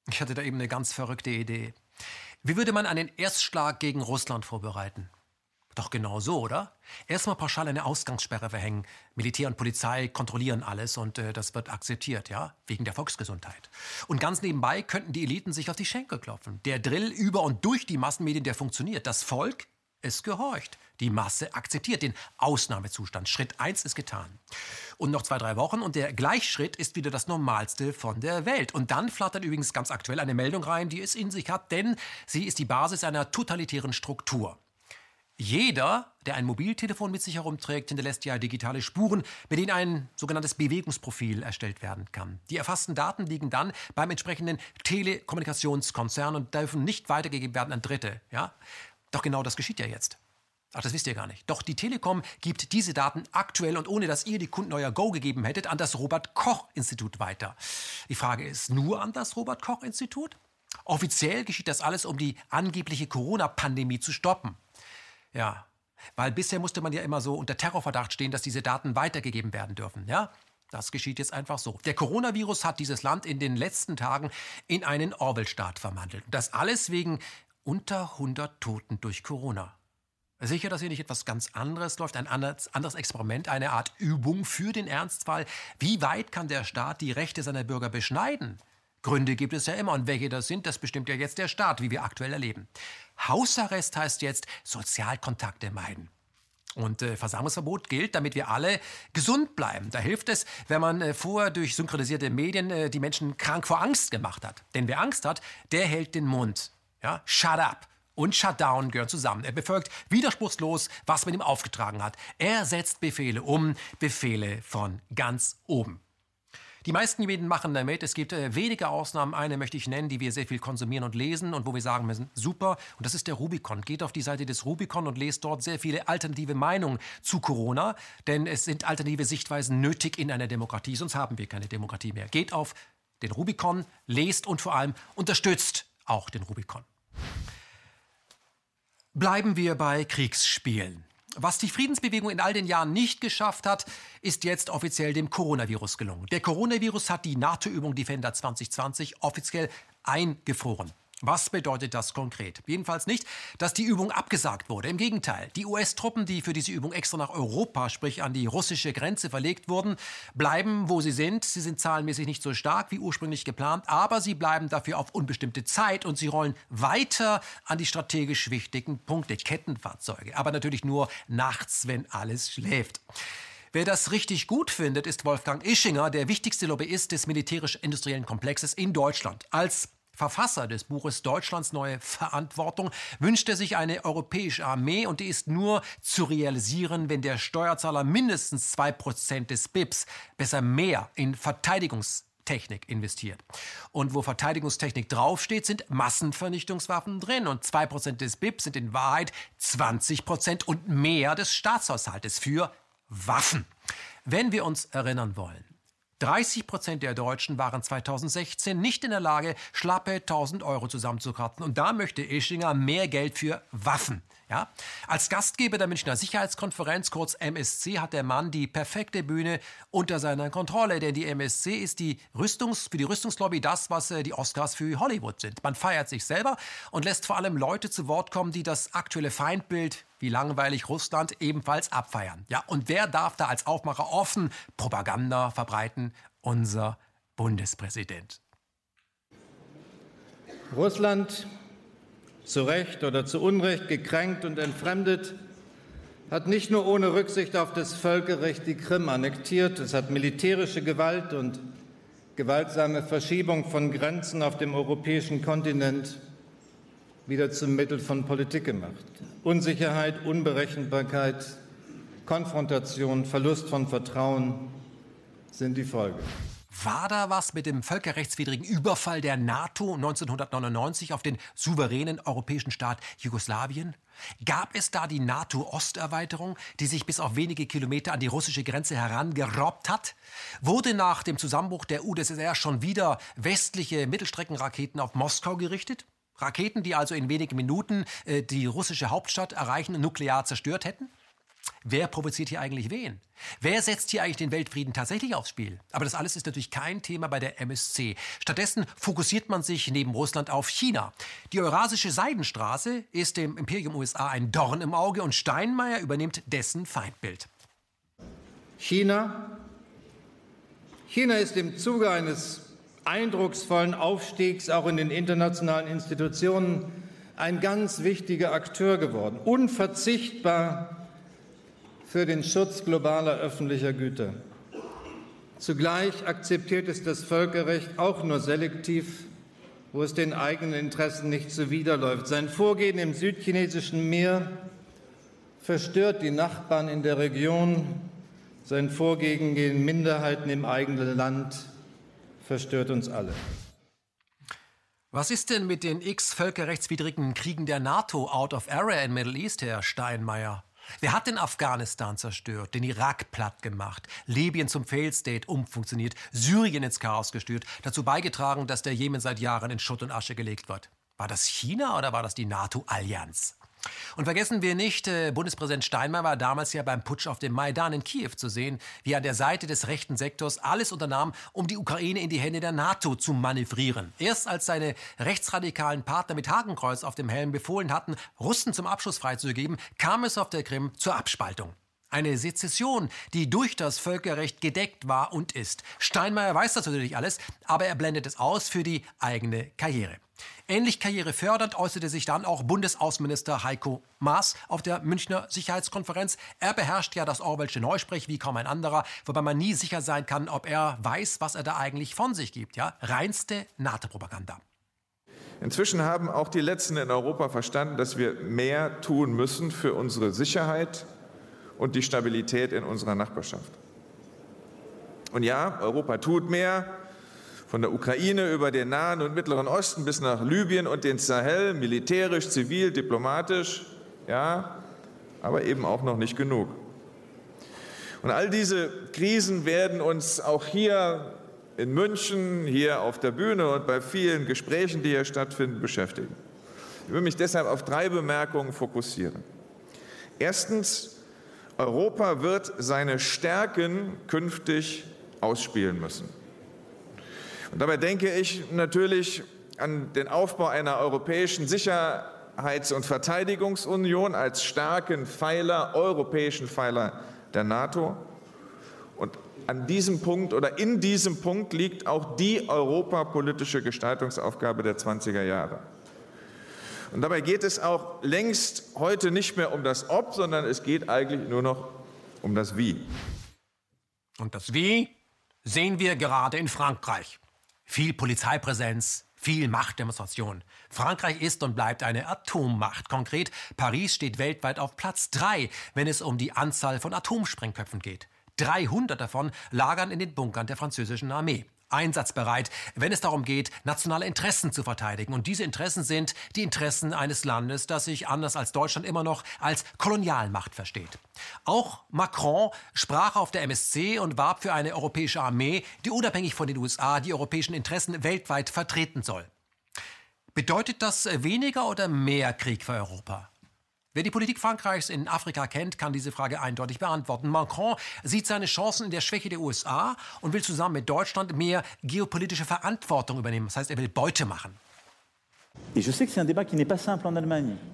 Ich hatte da eben eine ganz verrückte Idee. Wie würde man einen Erstschlag gegen Russland vorbereiten? Doch genau so, oder? Erstmal pauschal eine Ausgangssperre verhängen. Militär und Polizei kontrollieren alles und äh, das wird akzeptiert, ja? Wegen der Volksgesundheit. Und ganz nebenbei könnten die Eliten sich auf die Schenkel klopfen. Der Drill über und durch die Massenmedien, der funktioniert. Das Volk, es gehorcht. Die Masse akzeptiert den Ausnahmezustand. Schritt 1 ist getan. Und noch zwei, drei Wochen und der Gleichschritt ist wieder das Normalste von der Welt. Und dann flattert übrigens ganz aktuell eine Meldung rein, die es in sich hat, denn sie ist die Basis einer totalitären Struktur. Jeder, der ein Mobiltelefon mit sich herumträgt, hinterlässt ja digitale Spuren, mit denen ein sogenanntes Bewegungsprofil erstellt werden kann. Die erfassten Daten liegen dann beim entsprechenden Telekommunikationskonzern und dürfen nicht weitergegeben werden an Dritte. Ja? Doch genau das geschieht ja jetzt. Ach, das wisst ihr gar nicht. Doch die Telekom gibt diese Daten aktuell und ohne dass ihr die Kunden euer Go gegeben hättet, an das Robert-Koch-Institut weiter. Die Frage ist, nur an das Robert-Koch-Institut? Offiziell geschieht das alles, um die angebliche Corona-Pandemie zu stoppen. Ja, weil bisher musste man ja immer so unter Terrorverdacht stehen, dass diese Daten weitergegeben werden dürfen. Ja, das geschieht jetzt einfach so. Der Coronavirus hat dieses Land in den letzten Tagen in einen Orwell-Staat verwandelt. Das alles wegen unter 100 Toten durch Corona. Sicher, dass hier nicht etwas ganz anderes läuft, ein anderes Experiment, eine Art Übung für den Ernstfall. Wie weit kann der Staat die Rechte seiner Bürger beschneiden? Gründe gibt es ja immer und welche das sind, das bestimmt ja jetzt der Staat, wie wir aktuell erleben. Hausarrest heißt jetzt Sozialkontakte meiden. Und äh, Versammlungsverbot gilt, damit wir alle gesund bleiben. Da hilft es, wenn man äh, vorher durch synchronisierte Medien äh, die Menschen krank vor Angst gemacht hat. Denn wer Angst hat, der hält den Mund. Ja? Shut up und Shutdown gehören zusammen. Er befolgt widerspruchslos, was man ihm aufgetragen hat. Er setzt Befehle um, Befehle von ganz oben. Die meisten Medien machen damit. Es gibt äh, wenige Ausnahmen. Eine möchte ich nennen, die wir sehr viel konsumieren und lesen und wo wir sagen müssen, super. Und das ist der Rubicon. Geht auf die Seite des Rubicon und lest dort sehr viele alternative Meinungen zu Corona. Denn es sind alternative Sichtweisen nötig in einer Demokratie. Sonst haben wir keine Demokratie mehr. Geht auf den Rubicon, lest und vor allem unterstützt auch den Rubicon. Bleiben wir bei Kriegsspielen. Was die Friedensbewegung in all den Jahren nicht geschafft hat, ist jetzt offiziell dem Coronavirus gelungen. Der Coronavirus hat die NATO-Übung Defender 2020 offiziell eingefroren. Was bedeutet das konkret? Jedenfalls nicht, dass die Übung abgesagt wurde. Im Gegenteil, die US-Truppen, die für diese Übung extra nach Europa, sprich an die russische Grenze verlegt wurden, bleiben, wo sie sind. Sie sind zahlenmäßig nicht so stark wie ursprünglich geplant, aber sie bleiben dafür auf unbestimmte Zeit und sie rollen weiter an die strategisch wichtigen Punkte, Kettenfahrzeuge. Aber natürlich nur nachts, wenn alles schläft. Wer das richtig gut findet, ist Wolfgang Ischinger, der wichtigste Lobbyist des militärisch-industriellen Komplexes in Deutschland. Als Verfasser des Buches Deutschlands neue Verantwortung wünscht er sich eine europäische Armee und die ist nur zu realisieren, wenn der Steuerzahler mindestens 2% des BIPs, besser mehr, in Verteidigungstechnik investiert. Und wo Verteidigungstechnik draufsteht, sind Massenvernichtungswaffen drin. Und 2% des BIP sind in Wahrheit 20% und mehr des Staatshaushaltes für Waffen. Wenn wir uns erinnern wollen, 30 Prozent der Deutschen waren 2016 nicht in der Lage, schlappe 1000 Euro zusammenzukratzen. Und da möchte Ischinger mehr Geld für Waffen. Ja? Als Gastgeber der Münchner Sicherheitskonferenz, kurz MSC, hat der Mann die perfekte Bühne unter seiner Kontrolle. Denn die MSC ist die Rüstungs-, für die Rüstungslobby das, was äh, die Oscars für Hollywood sind. Man feiert sich selber und lässt vor allem Leute zu Wort kommen, die das aktuelle Feindbild wie langweilig Russland ebenfalls abfeiern. Ja, und wer darf da als Aufmacher offen Propaganda verbreiten? Unser Bundespräsident. Russland zu Recht oder zu Unrecht gekränkt und entfremdet, hat nicht nur ohne Rücksicht auf das Völkerrecht die Krim annektiert, es hat militärische Gewalt und gewaltsame Verschiebung von Grenzen auf dem europäischen Kontinent wieder zum Mittel von Politik gemacht. Unsicherheit, Unberechenbarkeit, Konfrontation, Verlust von Vertrauen sind die Folge. War da was mit dem völkerrechtswidrigen Überfall der NATO 1999 auf den souveränen europäischen Staat Jugoslawien? Gab es da die NATO-Osterweiterung, die sich bis auf wenige Kilometer an die russische Grenze herangerobbt hat? Wurde nach dem Zusammenbruch der UdSSR schon wieder westliche Mittelstreckenraketen auf Moskau gerichtet? Raketen, die also in wenigen Minuten äh, die russische Hauptstadt erreichen und nuklear zerstört hätten? wer provoziert hier eigentlich wen? Wer setzt hier eigentlich den Weltfrieden tatsächlich aufs Spiel? Aber das alles ist natürlich kein Thema bei der MSC. Stattdessen fokussiert man sich neben Russland auf China. Die Eurasische Seidenstraße ist dem Imperium USA ein Dorn im Auge und Steinmeier übernimmt dessen Feindbild. China. China ist im Zuge eines eindrucksvollen Aufstiegs auch in den internationalen Institutionen ein ganz wichtiger Akteur geworden, unverzichtbar für den Schutz globaler öffentlicher Güter. Zugleich akzeptiert es das Völkerrecht auch nur selektiv, wo es den eigenen Interessen nicht zuwiderläuft. Sein Vorgehen im südchinesischen Meer verstört die Nachbarn in der Region. Sein Vorgehen gegen Minderheiten im eigenen Land verstört uns alle. Was ist denn mit den x-völkerrechtswidrigen Kriegen der NATO out of area in Middle East, Herr Steinmeier? Wer hat denn Afghanistan zerstört, den Irak platt gemacht, Libyen zum Failed State umfunktioniert, Syrien ins Chaos gestürzt, dazu beigetragen, dass der Jemen seit Jahren in Schutt und Asche gelegt wird? War das China oder war das die NATO-Allianz? Und vergessen wir nicht, äh, Bundespräsident Steinmeier war damals ja beim Putsch auf dem Maidan in Kiew zu sehen, wie er an der Seite des rechten Sektors alles unternahm, um die Ukraine in die Hände der NATO zu manövrieren. Erst als seine rechtsradikalen Partner mit Hakenkreuz auf dem Helm befohlen hatten, Russen zum Abschluss freizugeben, kam es auf der Krim zur Abspaltung. Eine Sezession, die durch das Völkerrecht gedeckt war und ist. Steinmeier weiß das natürlich alles, aber er blendet es aus für die eigene Karriere. Ähnlich karrierefördernd äußerte sich dann auch Bundesaußenminister Heiko Maas auf der Münchner Sicherheitskonferenz. Er beherrscht ja das Orwellsche Neusprech wie kaum ein anderer, wobei man nie sicher sein kann, ob er weiß, was er da eigentlich von sich gibt. Ja? Reinste NATO-Propaganda. Inzwischen haben auch die Letzten in Europa verstanden, dass wir mehr tun müssen für unsere Sicherheit und die Stabilität in unserer Nachbarschaft. Und ja, Europa tut mehr, von der Ukraine über den Nahen und Mittleren Osten bis nach Libyen und den Sahel, militärisch, zivil, diplomatisch, ja, aber eben auch noch nicht genug. Und all diese Krisen werden uns auch hier in München, hier auf der Bühne und bei vielen Gesprächen, die hier stattfinden, beschäftigen. Ich will mich deshalb auf drei Bemerkungen fokussieren. Erstens, Europa wird seine Stärken künftig ausspielen müssen. Und dabei denke ich natürlich an den Aufbau einer europäischen Sicherheits- und Verteidigungsunion als starken Pfeiler, europäischen Pfeiler der NATO. Und an diesem Punkt oder in diesem Punkt liegt auch die europapolitische Gestaltungsaufgabe der 20er Jahre. Und dabei geht es auch längst heute nicht mehr um das Ob, sondern es geht eigentlich nur noch um das Wie. Und das Wie sehen wir gerade in Frankreich. Viel Polizeipräsenz, viel Machtdemonstration. Frankreich ist und bleibt eine Atommacht. Konkret, Paris steht weltweit auf Platz 3, wenn es um die Anzahl von Atomsprengköpfen geht. 300 davon lagern in den Bunkern der französischen Armee einsatzbereit, wenn es darum geht, nationale Interessen zu verteidigen. Und diese Interessen sind die Interessen eines Landes, das sich anders als Deutschland immer noch als Kolonialmacht versteht. Auch Macron sprach auf der MSC und warb für eine europäische Armee, die unabhängig von den USA die europäischen Interessen weltweit vertreten soll. Bedeutet das weniger oder mehr Krieg für Europa? Wer die Politik Frankreichs in Afrika kennt, kann diese Frage eindeutig beantworten. Macron sieht seine Chancen in der Schwäche der USA und will zusammen mit Deutschland mehr geopolitische Verantwortung übernehmen. Das heißt, er will Beute machen.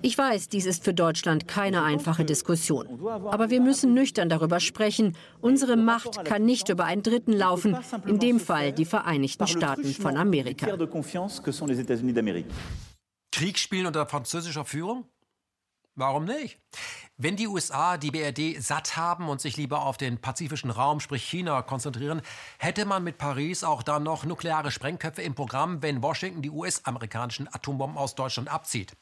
Ich weiß, dies ist für Deutschland keine einfache Diskussion. Aber wir müssen nüchtern darüber sprechen. Unsere Macht kann nicht über einen Dritten laufen, in dem Fall die Vereinigten Staaten von Amerika. Krieg spielen unter französischer Führung? Warum nicht? Wenn die USA die BRD satt haben und sich lieber auf den pazifischen Raum, sprich China, konzentrieren, hätte man mit Paris auch dann noch nukleare Sprengköpfe im Programm, wenn Washington die US-amerikanischen Atombomben aus Deutschland abzieht.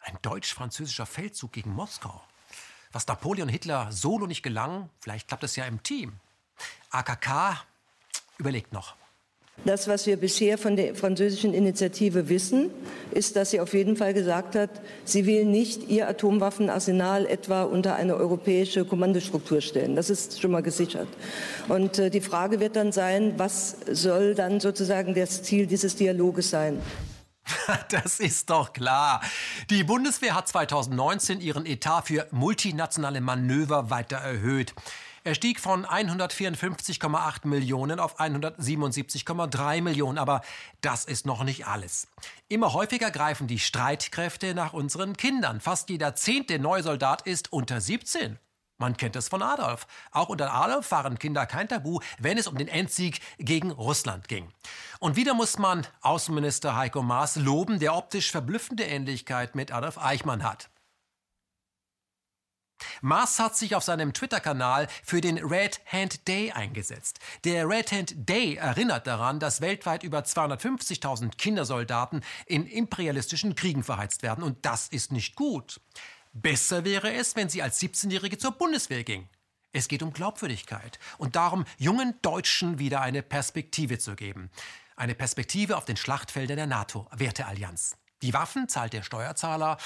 Ein deutsch-französischer Feldzug gegen Moskau. Was Napoleon Hitler solo nicht gelang, vielleicht klappt es ja im Team. AKK überlegt noch. Das, was wir bisher von der französischen Initiative wissen, ist, dass sie auf jeden Fall gesagt hat, sie will nicht ihr Atomwaffenarsenal etwa unter eine europäische Kommandostruktur stellen. Das ist schon mal gesichert. Und äh, die Frage wird dann sein, was soll dann sozusagen das Ziel dieses Dialoges sein? Das ist doch klar. Die Bundeswehr hat 2019 ihren Etat für multinationale Manöver weiter erhöht. Er stieg von 154,8 Millionen auf 177,3 Millionen. Aber das ist noch nicht alles. Immer häufiger greifen die Streitkräfte nach unseren Kindern. Fast jeder zehnte neue Soldat ist unter 17. Man kennt es von Adolf. Auch unter Adolf waren Kinder kein Tabu, wenn es um den Endsieg gegen Russland ging. Und wieder muss man Außenminister Heiko Maas loben, der optisch verblüffende Ähnlichkeit mit Adolf Eichmann hat. Maas hat sich auf seinem Twitter-Kanal für den Red Hand Day eingesetzt. Der Red Hand Day erinnert daran, dass weltweit über 250.000 Kindersoldaten in imperialistischen Kriegen verheizt werden. Und das ist nicht gut. Besser wäre es, wenn sie als 17-Jährige zur Bundeswehr ging. Es geht um Glaubwürdigkeit und darum, jungen Deutschen wieder eine Perspektive zu geben. Eine Perspektive auf den Schlachtfeldern der NATO-Werteallianz. Die Waffen zahlt der Steuerzahler,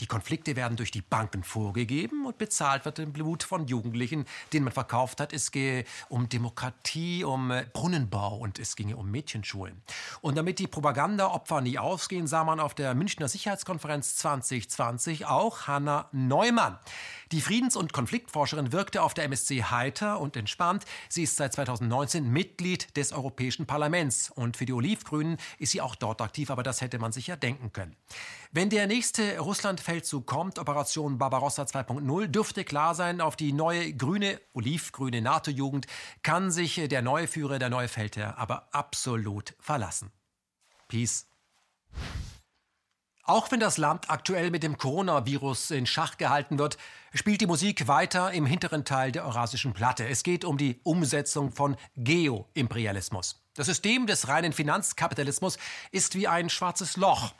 die Konflikte werden durch die Banken vorgegeben und bezahlt wird im Blut von Jugendlichen, denen man verkauft hat, es gehe um Demokratie, um äh, Brunnenbau und es ginge um Mädchenschulen. Und damit die Propagandaopfer nie ausgehen, sah man auf der Münchner Sicherheitskonferenz 2020 auch Hanna Neumann. Die Friedens- und Konfliktforscherin wirkte auf der MSC heiter und entspannt. Sie ist seit 2019 Mitglied des Europäischen Parlaments und für die Olivgrünen ist sie auch dort aktiv, aber das hätte man sich ja denken können. Wenn der nächste Russlandfeldzug kommt, Operation Barbarossa 2.0, dürfte klar sein, auf die neue grüne, olivgrüne NATO-Jugend kann sich der neue Führer, der neue Feldherr aber absolut verlassen. Peace. Auch wenn das Land aktuell mit dem Coronavirus in Schach gehalten wird, spielt die Musik weiter im hinteren Teil der Eurasischen Platte. Es geht um die Umsetzung von Geoimperialismus. Das System des reinen Finanzkapitalismus ist wie ein schwarzes Loch.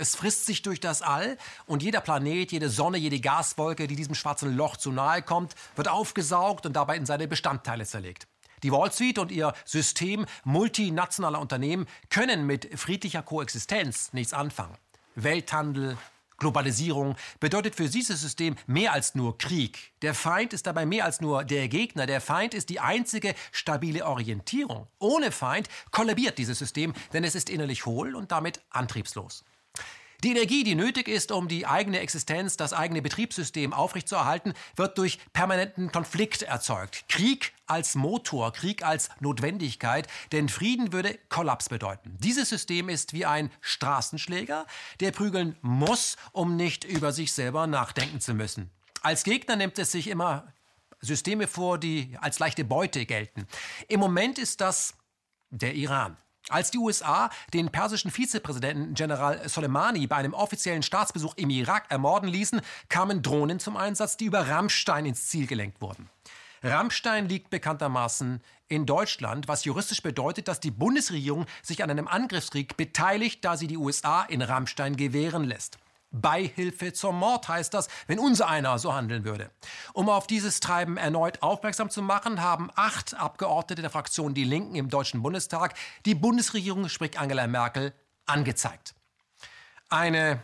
Es frisst sich durch das All und jeder Planet, jede Sonne, jede Gaswolke, die diesem schwarzen Loch zu nahe kommt, wird aufgesaugt und dabei in seine Bestandteile zerlegt. Die Wall Street und ihr System multinationaler Unternehmen können mit friedlicher Koexistenz nichts anfangen. Welthandel, Globalisierung bedeutet für dieses System mehr als nur Krieg. Der Feind ist dabei mehr als nur der Gegner. Der Feind ist die einzige stabile Orientierung. Ohne Feind kollabiert dieses System, denn es ist innerlich hohl und damit antriebslos. Die Energie, die nötig ist, um die eigene Existenz, das eigene Betriebssystem aufrechtzuerhalten, wird durch permanenten Konflikt erzeugt. Krieg als Motor, Krieg als Notwendigkeit, denn Frieden würde Kollaps bedeuten. Dieses System ist wie ein Straßenschläger, der prügeln muss, um nicht über sich selber nachdenken zu müssen. Als Gegner nimmt es sich immer Systeme vor, die als leichte Beute gelten. Im Moment ist das der Iran. Als die USA den persischen Vizepräsidenten General Soleimani bei einem offiziellen Staatsbesuch im Irak ermorden ließen, kamen Drohnen zum Einsatz, die über Rammstein ins Ziel gelenkt wurden. Rammstein liegt bekanntermaßen in Deutschland, was juristisch bedeutet, dass die Bundesregierung sich an einem Angriffskrieg beteiligt, da sie die USA in Rammstein gewähren lässt. Beihilfe zum Mord heißt das, wenn unser einer so handeln würde. Um auf dieses Treiben erneut aufmerksam zu machen, haben acht Abgeordnete der Fraktion Die Linken im Deutschen Bundestag die Bundesregierung, sprich Angela Merkel, angezeigt. Eine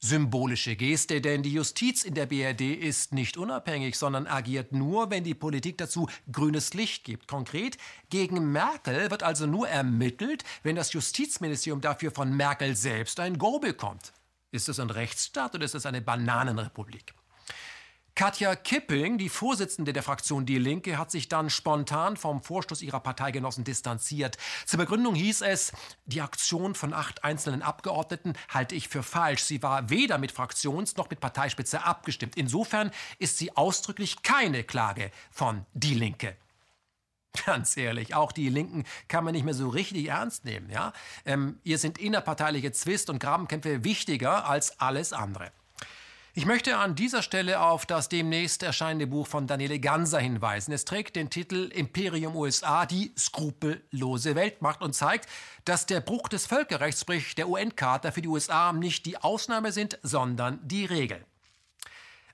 symbolische Geste, denn die Justiz in der BRD ist nicht unabhängig, sondern agiert nur, wenn die Politik dazu grünes Licht gibt. Konkret, gegen Merkel wird also nur ermittelt, wenn das Justizministerium dafür von Merkel selbst ein Go bekommt. Ist es ein Rechtsstaat oder ist es eine Bananenrepublik? Katja Kipping, die Vorsitzende der Fraktion Die Linke, hat sich dann spontan vom Vorstoß ihrer Parteigenossen distanziert. Zur Begründung hieß es, die Aktion von acht einzelnen Abgeordneten halte ich für falsch. Sie war weder mit Fraktions- noch mit Parteispitze abgestimmt. Insofern ist sie ausdrücklich keine Klage von Die Linke. Ganz ehrlich, auch die Linken kann man nicht mehr so richtig ernst nehmen. Ja? Ähm, ihr sind innerparteiliche Zwist- und Grabenkämpfe wichtiger als alles andere. Ich möchte an dieser Stelle auf das demnächst erscheinende Buch von Daniele Ganser hinweisen. Es trägt den Titel Imperium USA, die skrupellose Weltmacht und zeigt, dass der Bruch des Völkerrechts, sprich der UN-Charta für die USA, nicht die Ausnahme sind, sondern die Regel.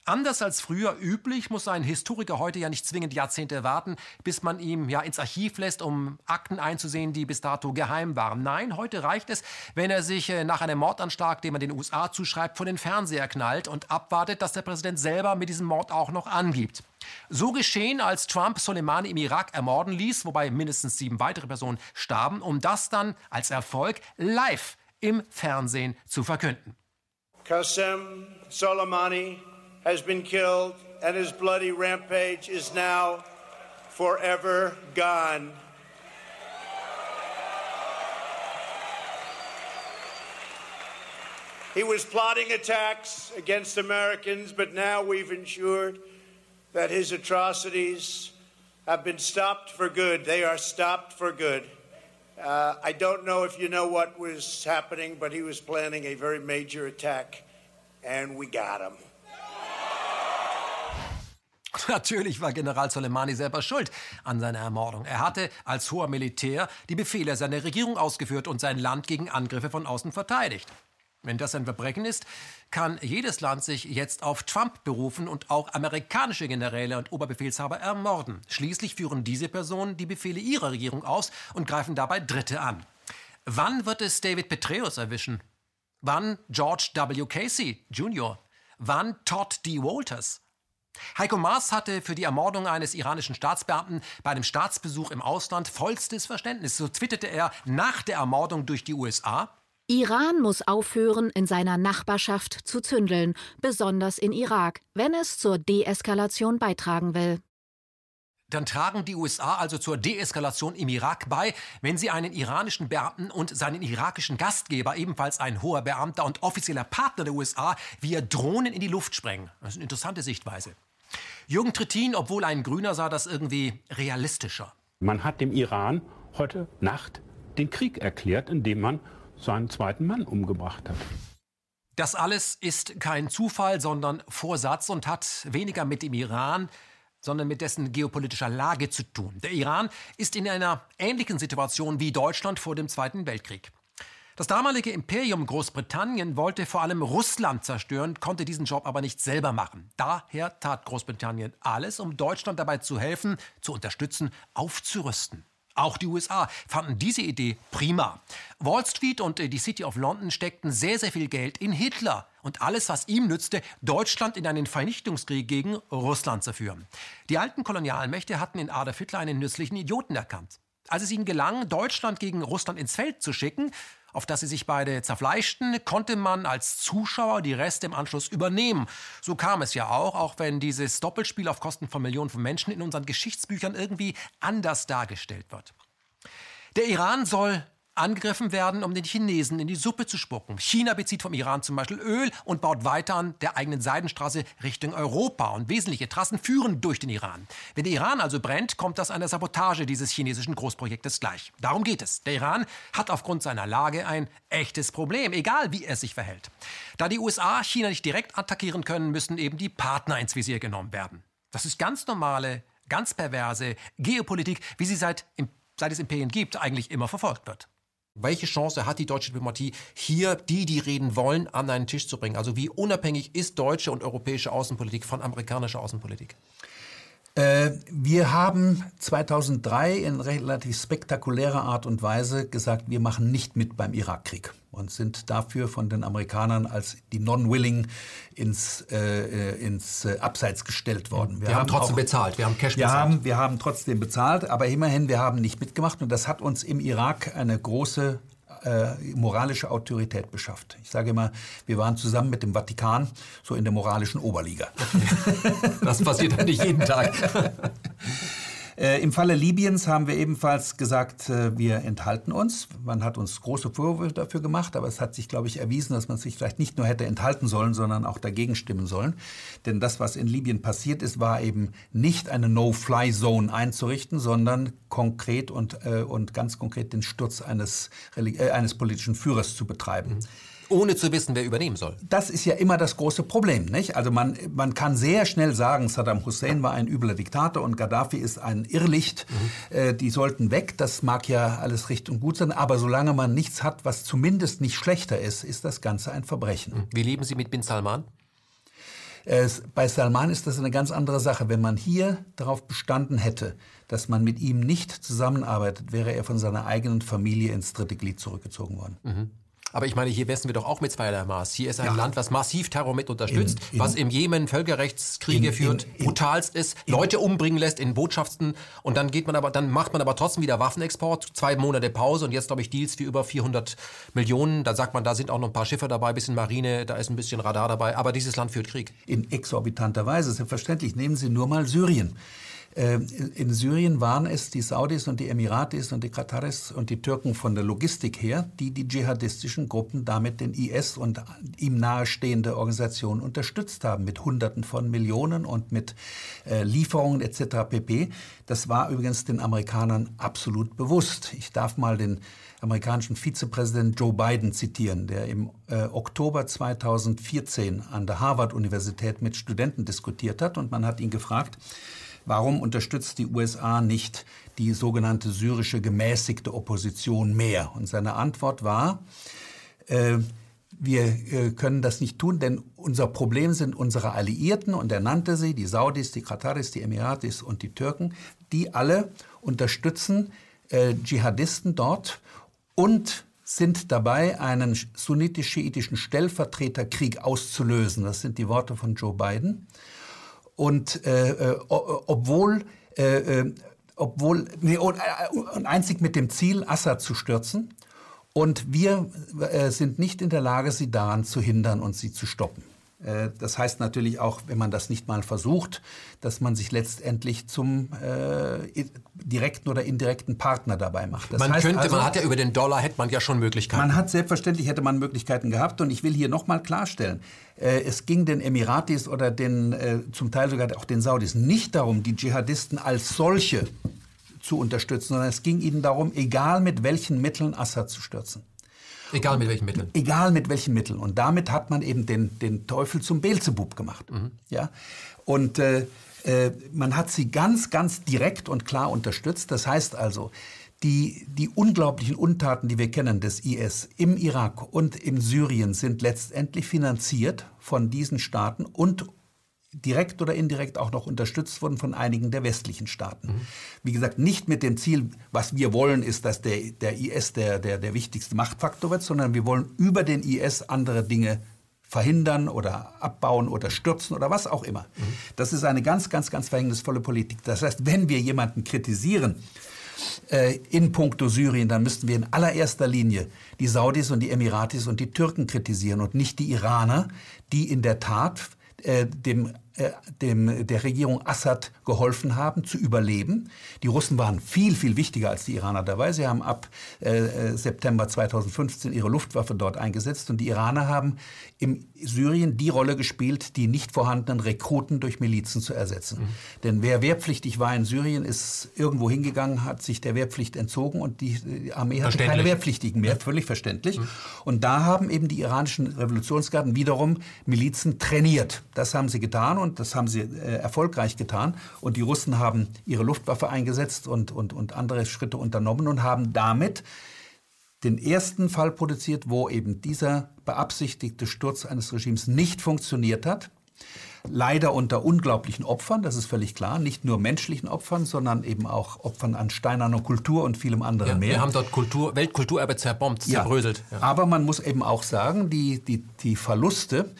Anders als früher üblich muss ein Historiker heute ja nicht zwingend Jahrzehnte warten, bis man ihm ja ins Archiv lässt, um Akten einzusehen, die bis dato geheim waren. Nein, heute reicht es, wenn er sich äh, nach einem Mordanschlag, den man den USA zuschreibt, vor den Fernseher knallt und abwartet, dass der Präsident selber mit diesem Mord auch noch angibt. So geschehen, als Trump Soleimani im Irak ermorden ließ, wobei mindestens sieben weitere Personen starben, um das dann als Erfolg live im Fernsehen zu verkünden. Qasem Soleimani has been killed and his bloody rampage is now forever gone. He was plotting attacks against Americans, but now we've ensured that his atrocities have been stopped for good. They are stopped for good. Uh, I don't know if you know what was happening, but he was planning a very major attack, and we got him. Natürlich war General Soleimani selber schuld an seiner Ermordung. Er hatte als hoher Militär die Befehle seiner Regierung ausgeführt und sein Land gegen Angriffe von außen verteidigt. Wenn das ein Verbrechen ist, kann jedes Land sich jetzt auf Trump berufen und auch amerikanische Generäle und Oberbefehlshaber ermorden. Schließlich führen diese Personen die Befehle ihrer Regierung aus und greifen dabei Dritte an. Wann wird es David Petraeus erwischen? Wann George W. Casey Jr.? Wann Todd D. Walters? Heiko Maas hatte für die Ermordung eines iranischen Staatsbeamten bei einem Staatsbesuch im Ausland vollstes Verständnis. So twitterte er nach der Ermordung durch die USA. Iran muss aufhören, in seiner Nachbarschaft zu zündeln, besonders in Irak, wenn es zur Deeskalation beitragen will. Dann tragen die USA also zur Deeskalation im Irak bei, wenn sie einen iranischen Beamten und seinen irakischen Gastgeber, ebenfalls ein hoher Beamter und offizieller Partner der USA, via Drohnen in die Luft sprengen. Das ist eine interessante Sichtweise. Jürgen Trittin, obwohl ein Grüner, sah das irgendwie realistischer. Man hat dem Iran heute Nacht den Krieg erklärt, indem man seinen zweiten Mann umgebracht hat. Das alles ist kein Zufall, sondern Vorsatz und hat weniger mit dem Iran, sondern mit dessen geopolitischer Lage zu tun. Der Iran ist in einer ähnlichen Situation wie Deutschland vor dem Zweiten Weltkrieg. Das damalige Imperium Großbritannien wollte vor allem Russland zerstören, konnte diesen Job aber nicht selber machen. Daher tat Großbritannien alles, um Deutschland dabei zu helfen, zu unterstützen, aufzurüsten. Auch die USA fanden diese Idee prima. Wall Street und äh, die City of London steckten sehr, sehr viel Geld in Hitler und alles, was ihm nützte, Deutschland in einen Vernichtungskrieg gegen Russland zu führen. Die alten Kolonialmächte hatten in Adolf Hitler einen nützlichen Idioten erkannt. Als es ihnen gelang, Deutschland gegen Russland ins Feld zu schicken, auf das sie sich beide zerfleischten, konnte man als Zuschauer die Reste im Anschluss übernehmen. So kam es ja auch, auch wenn dieses Doppelspiel auf Kosten von Millionen von Menschen in unseren Geschichtsbüchern irgendwie anders dargestellt wird. Der Iran soll angegriffen werden, um den Chinesen in die Suppe zu spucken. China bezieht vom Iran zum Beispiel Öl und baut weiter an der eigenen Seidenstraße Richtung Europa. Und wesentliche Trassen führen durch den Iran. Wenn der Iran also brennt, kommt das einer Sabotage dieses chinesischen Großprojektes gleich. Darum geht es. Der Iran hat aufgrund seiner Lage ein echtes Problem, egal wie er sich verhält. Da die USA China nicht direkt attackieren können, müssen eben die Partner ins Visier genommen werden. Das ist ganz normale, ganz perverse Geopolitik, wie sie seit, seit es Imperien gibt, eigentlich immer verfolgt wird. Welche Chance hat die deutsche Diplomatie, hier die, die reden wollen, an einen Tisch zu bringen? Also wie unabhängig ist deutsche und europäische Außenpolitik von amerikanischer Außenpolitik? Äh, wir haben 2003 in relativ spektakulärer Art und Weise gesagt, wir machen nicht mit beim Irakkrieg und sind dafür von den Amerikanern als die Non-Willing ins, äh, ins äh, Abseits gestellt worden. Wir, wir haben, haben, trotzdem auch, bezahlt, wir haben Cash wir bezahlt. Haben, wir haben trotzdem bezahlt, aber immerhin, wir haben nicht mitgemacht und das hat uns im Irak eine große äh, moralische Autorität beschafft. Ich sage immer, wir waren zusammen mit dem Vatikan so in der moralischen Oberliga. Das passiert ja nicht jeden Tag. Äh, Im Falle Libyens haben wir ebenfalls gesagt, äh, wir enthalten uns. Man hat uns große Vorwürfe dafür gemacht, aber es hat sich, glaube ich, erwiesen, dass man sich vielleicht nicht nur hätte enthalten sollen, sondern auch dagegen stimmen sollen. Denn das, was in Libyen passiert ist, war eben nicht eine No-Fly-Zone einzurichten, sondern konkret und, äh, und ganz konkret den Sturz eines, äh, eines politischen Führers zu betreiben. Mhm ohne zu wissen, wer übernehmen soll. Das ist ja immer das große Problem. Nicht? Also man, man kann sehr schnell sagen, Saddam Hussein war ein übler Diktator und Gaddafi ist ein Irrlicht. Mhm. Äh, die sollten weg. Das mag ja alles richtig und gut sein. Aber solange man nichts hat, was zumindest nicht schlechter ist, ist das Ganze ein Verbrechen. Mhm. Wie leben Sie mit Bin Salman? Äh, bei Salman ist das eine ganz andere Sache. Wenn man hier darauf bestanden hätte, dass man mit ihm nicht zusammenarbeitet, wäre er von seiner eigenen Familie ins dritte Glied zurückgezogen worden. Mhm. Aber ich meine, hier messen wir doch auch mit zweierlei Maß. Hier ist ein Ja. Land, was massiv Terror mit unterstützt, In- in- was im Jemen Völkerrechtskriege In- führt, brutalst ist, Leute umbringen lässt in Botschaften und dann geht man aber, dann macht man aber trotzdem wieder Waffenexport, zwei Monate Pause und jetzt glaube ich Deals für über 400 Millionen. Da sagt man, da sind auch noch ein paar Schiffe dabei, ein bisschen Marine, da ist ein bisschen Radar dabei, aber dieses Land führt Krieg. in exorbitanter Weise. Selbstverständlich. Nehmen Sie nur mal Syrien. Ähm, In Syrien waren es die Saudis und die Emiratis und die Kataris und die Türken von der Logistik her, die die dschihadistischen Gruppen damit den IS und ihm nahestehende Organisationen unterstützt haben mit Hunderten von Millionen und mit äh, Lieferungen etc. pp. Das war übrigens den Amerikanern absolut bewusst. Ich darf mal den amerikanischen Vizepräsident Joe Biden zitieren, der im äh, Oktober 2014 an der Harvard-Universität mit Studenten diskutiert hat und man hat ihn gefragt, warum unterstützt die USA nicht die sogenannte syrische gemäßigte Opposition mehr? Und seine Antwort war, äh, wir äh, können das nicht tun, denn unser Problem sind unsere Alliierten und er nannte sie, die Saudis, die Kataris, die Emiratis und die Türken, die alle unterstützen äh, Dschihadisten dort und sind dabei, einen sunnitisch-schiitischen Stellvertreterkrieg auszulösen. Das sind die Worte von Joe Biden. Und äh, äh, obwohl, äh, äh, obwohl nee, und, äh, und einzig mit dem Ziel, Assad zu stürzen. Und wir äh, sind nicht in der Lage, sie daran zu hindern und sie zu stoppen. Das heißt natürlich auch, wenn man das nicht mal versucht, dass man sich letztendlich zum äh, direkten oder indirekten Partner dabei macht. Das man könnte, also, man hat ja über den Dollar, hätte man ja schon Möglichkeiten. man hat selbstverständlich hätte man Möglichkeiten gehabt und ich will hier noch mal klarstellen, es ging den Emiratis oder den äh, zum Teil sogar auch den Saudis nicht darum, die Dschihadisten als solche zu unterstützen, sondern es ging ihnen darum, egal mit welchen Mitteln Assad zu stürzen. Egal mit welchen Mitteln. Egal mit welchen Mitteln. Und damit hat man eben den, den Teufel zum Beelzebub gemacht. Ja? Und äh, äh, man hat sie ganz, ganz direkt und klar unterstützt. Das heißt also, die, die unglaublichen Untaten, die wir kennen des IS im Irak und in Syrien, sind letztendlich finanziert von diesen Staaten und direkt oder indirekt auch noch unterstützt wurden von einigen der westlichen Staaten. Wie gesagt, nicht mit dem Ziel, was wir wollen, ist, dass der, der IS der, der, der wichtigste Machtfaktor wird, sondern wir wollen über den IS andere Dinge verhindern oder abbauen oder stürzen oder was auch immer. Das ist eine ganz, ganz, ganz verhängnisvolle Politik. Das heißt, wenn wir jemanden kritisieren, äh, in puncto Syrien, dann müssten wir in allererster Linie die Saudis und die Emiratis und die Türken kritisieren und nicht die Iraner, die in der Tat äh, dem, äh, dem, der Regierung Assad geholfen haben, zu überleben. Die Russen waren viel, viel wichtiger als die Iraner dabei. Sie haben ab äh, äh, September 2015 ihre Luftwaffe dort eingesetzt und die Iraner haben im Syrien die Rolle gespielt, die nicht vorhandenen Rekruten durch Milizen zu ersetzen. Mhm. Denn wer wehrpflichtig war in Syrien, ist irgendwo hingegangen, hat sich der Wehrpflicht entzogen und die, die Armee hatte keine. Wehrpflichtigen mehr, völlig verständlich. Und da haben eben die iranischen Revolutionsgarden wiederum Milizen trainiert. Das haben sie getan und das haben sie äh, erfolgreich getan. Und die Russen haben ihre Luftwaffe eingesetzt und, und, und andere Schritte unternommen und haben damit den ersten Fall produziert, wo eben dieser beabsichtigte Sturz eines Regimes nicht funktioniert hat. Leider unter unglaublichen Opfern, das ist völlig klar. Nicht nur menschlichen Opfern, sondern eben auch Opfern an steinerner Kultur und vielem anderen Ja, mehr. wir haben dort Kultur, Weltkulturerbe zerbombt, zerbröselt. Ja. Aber man muss eben auch sagen, die, die, die Verluste,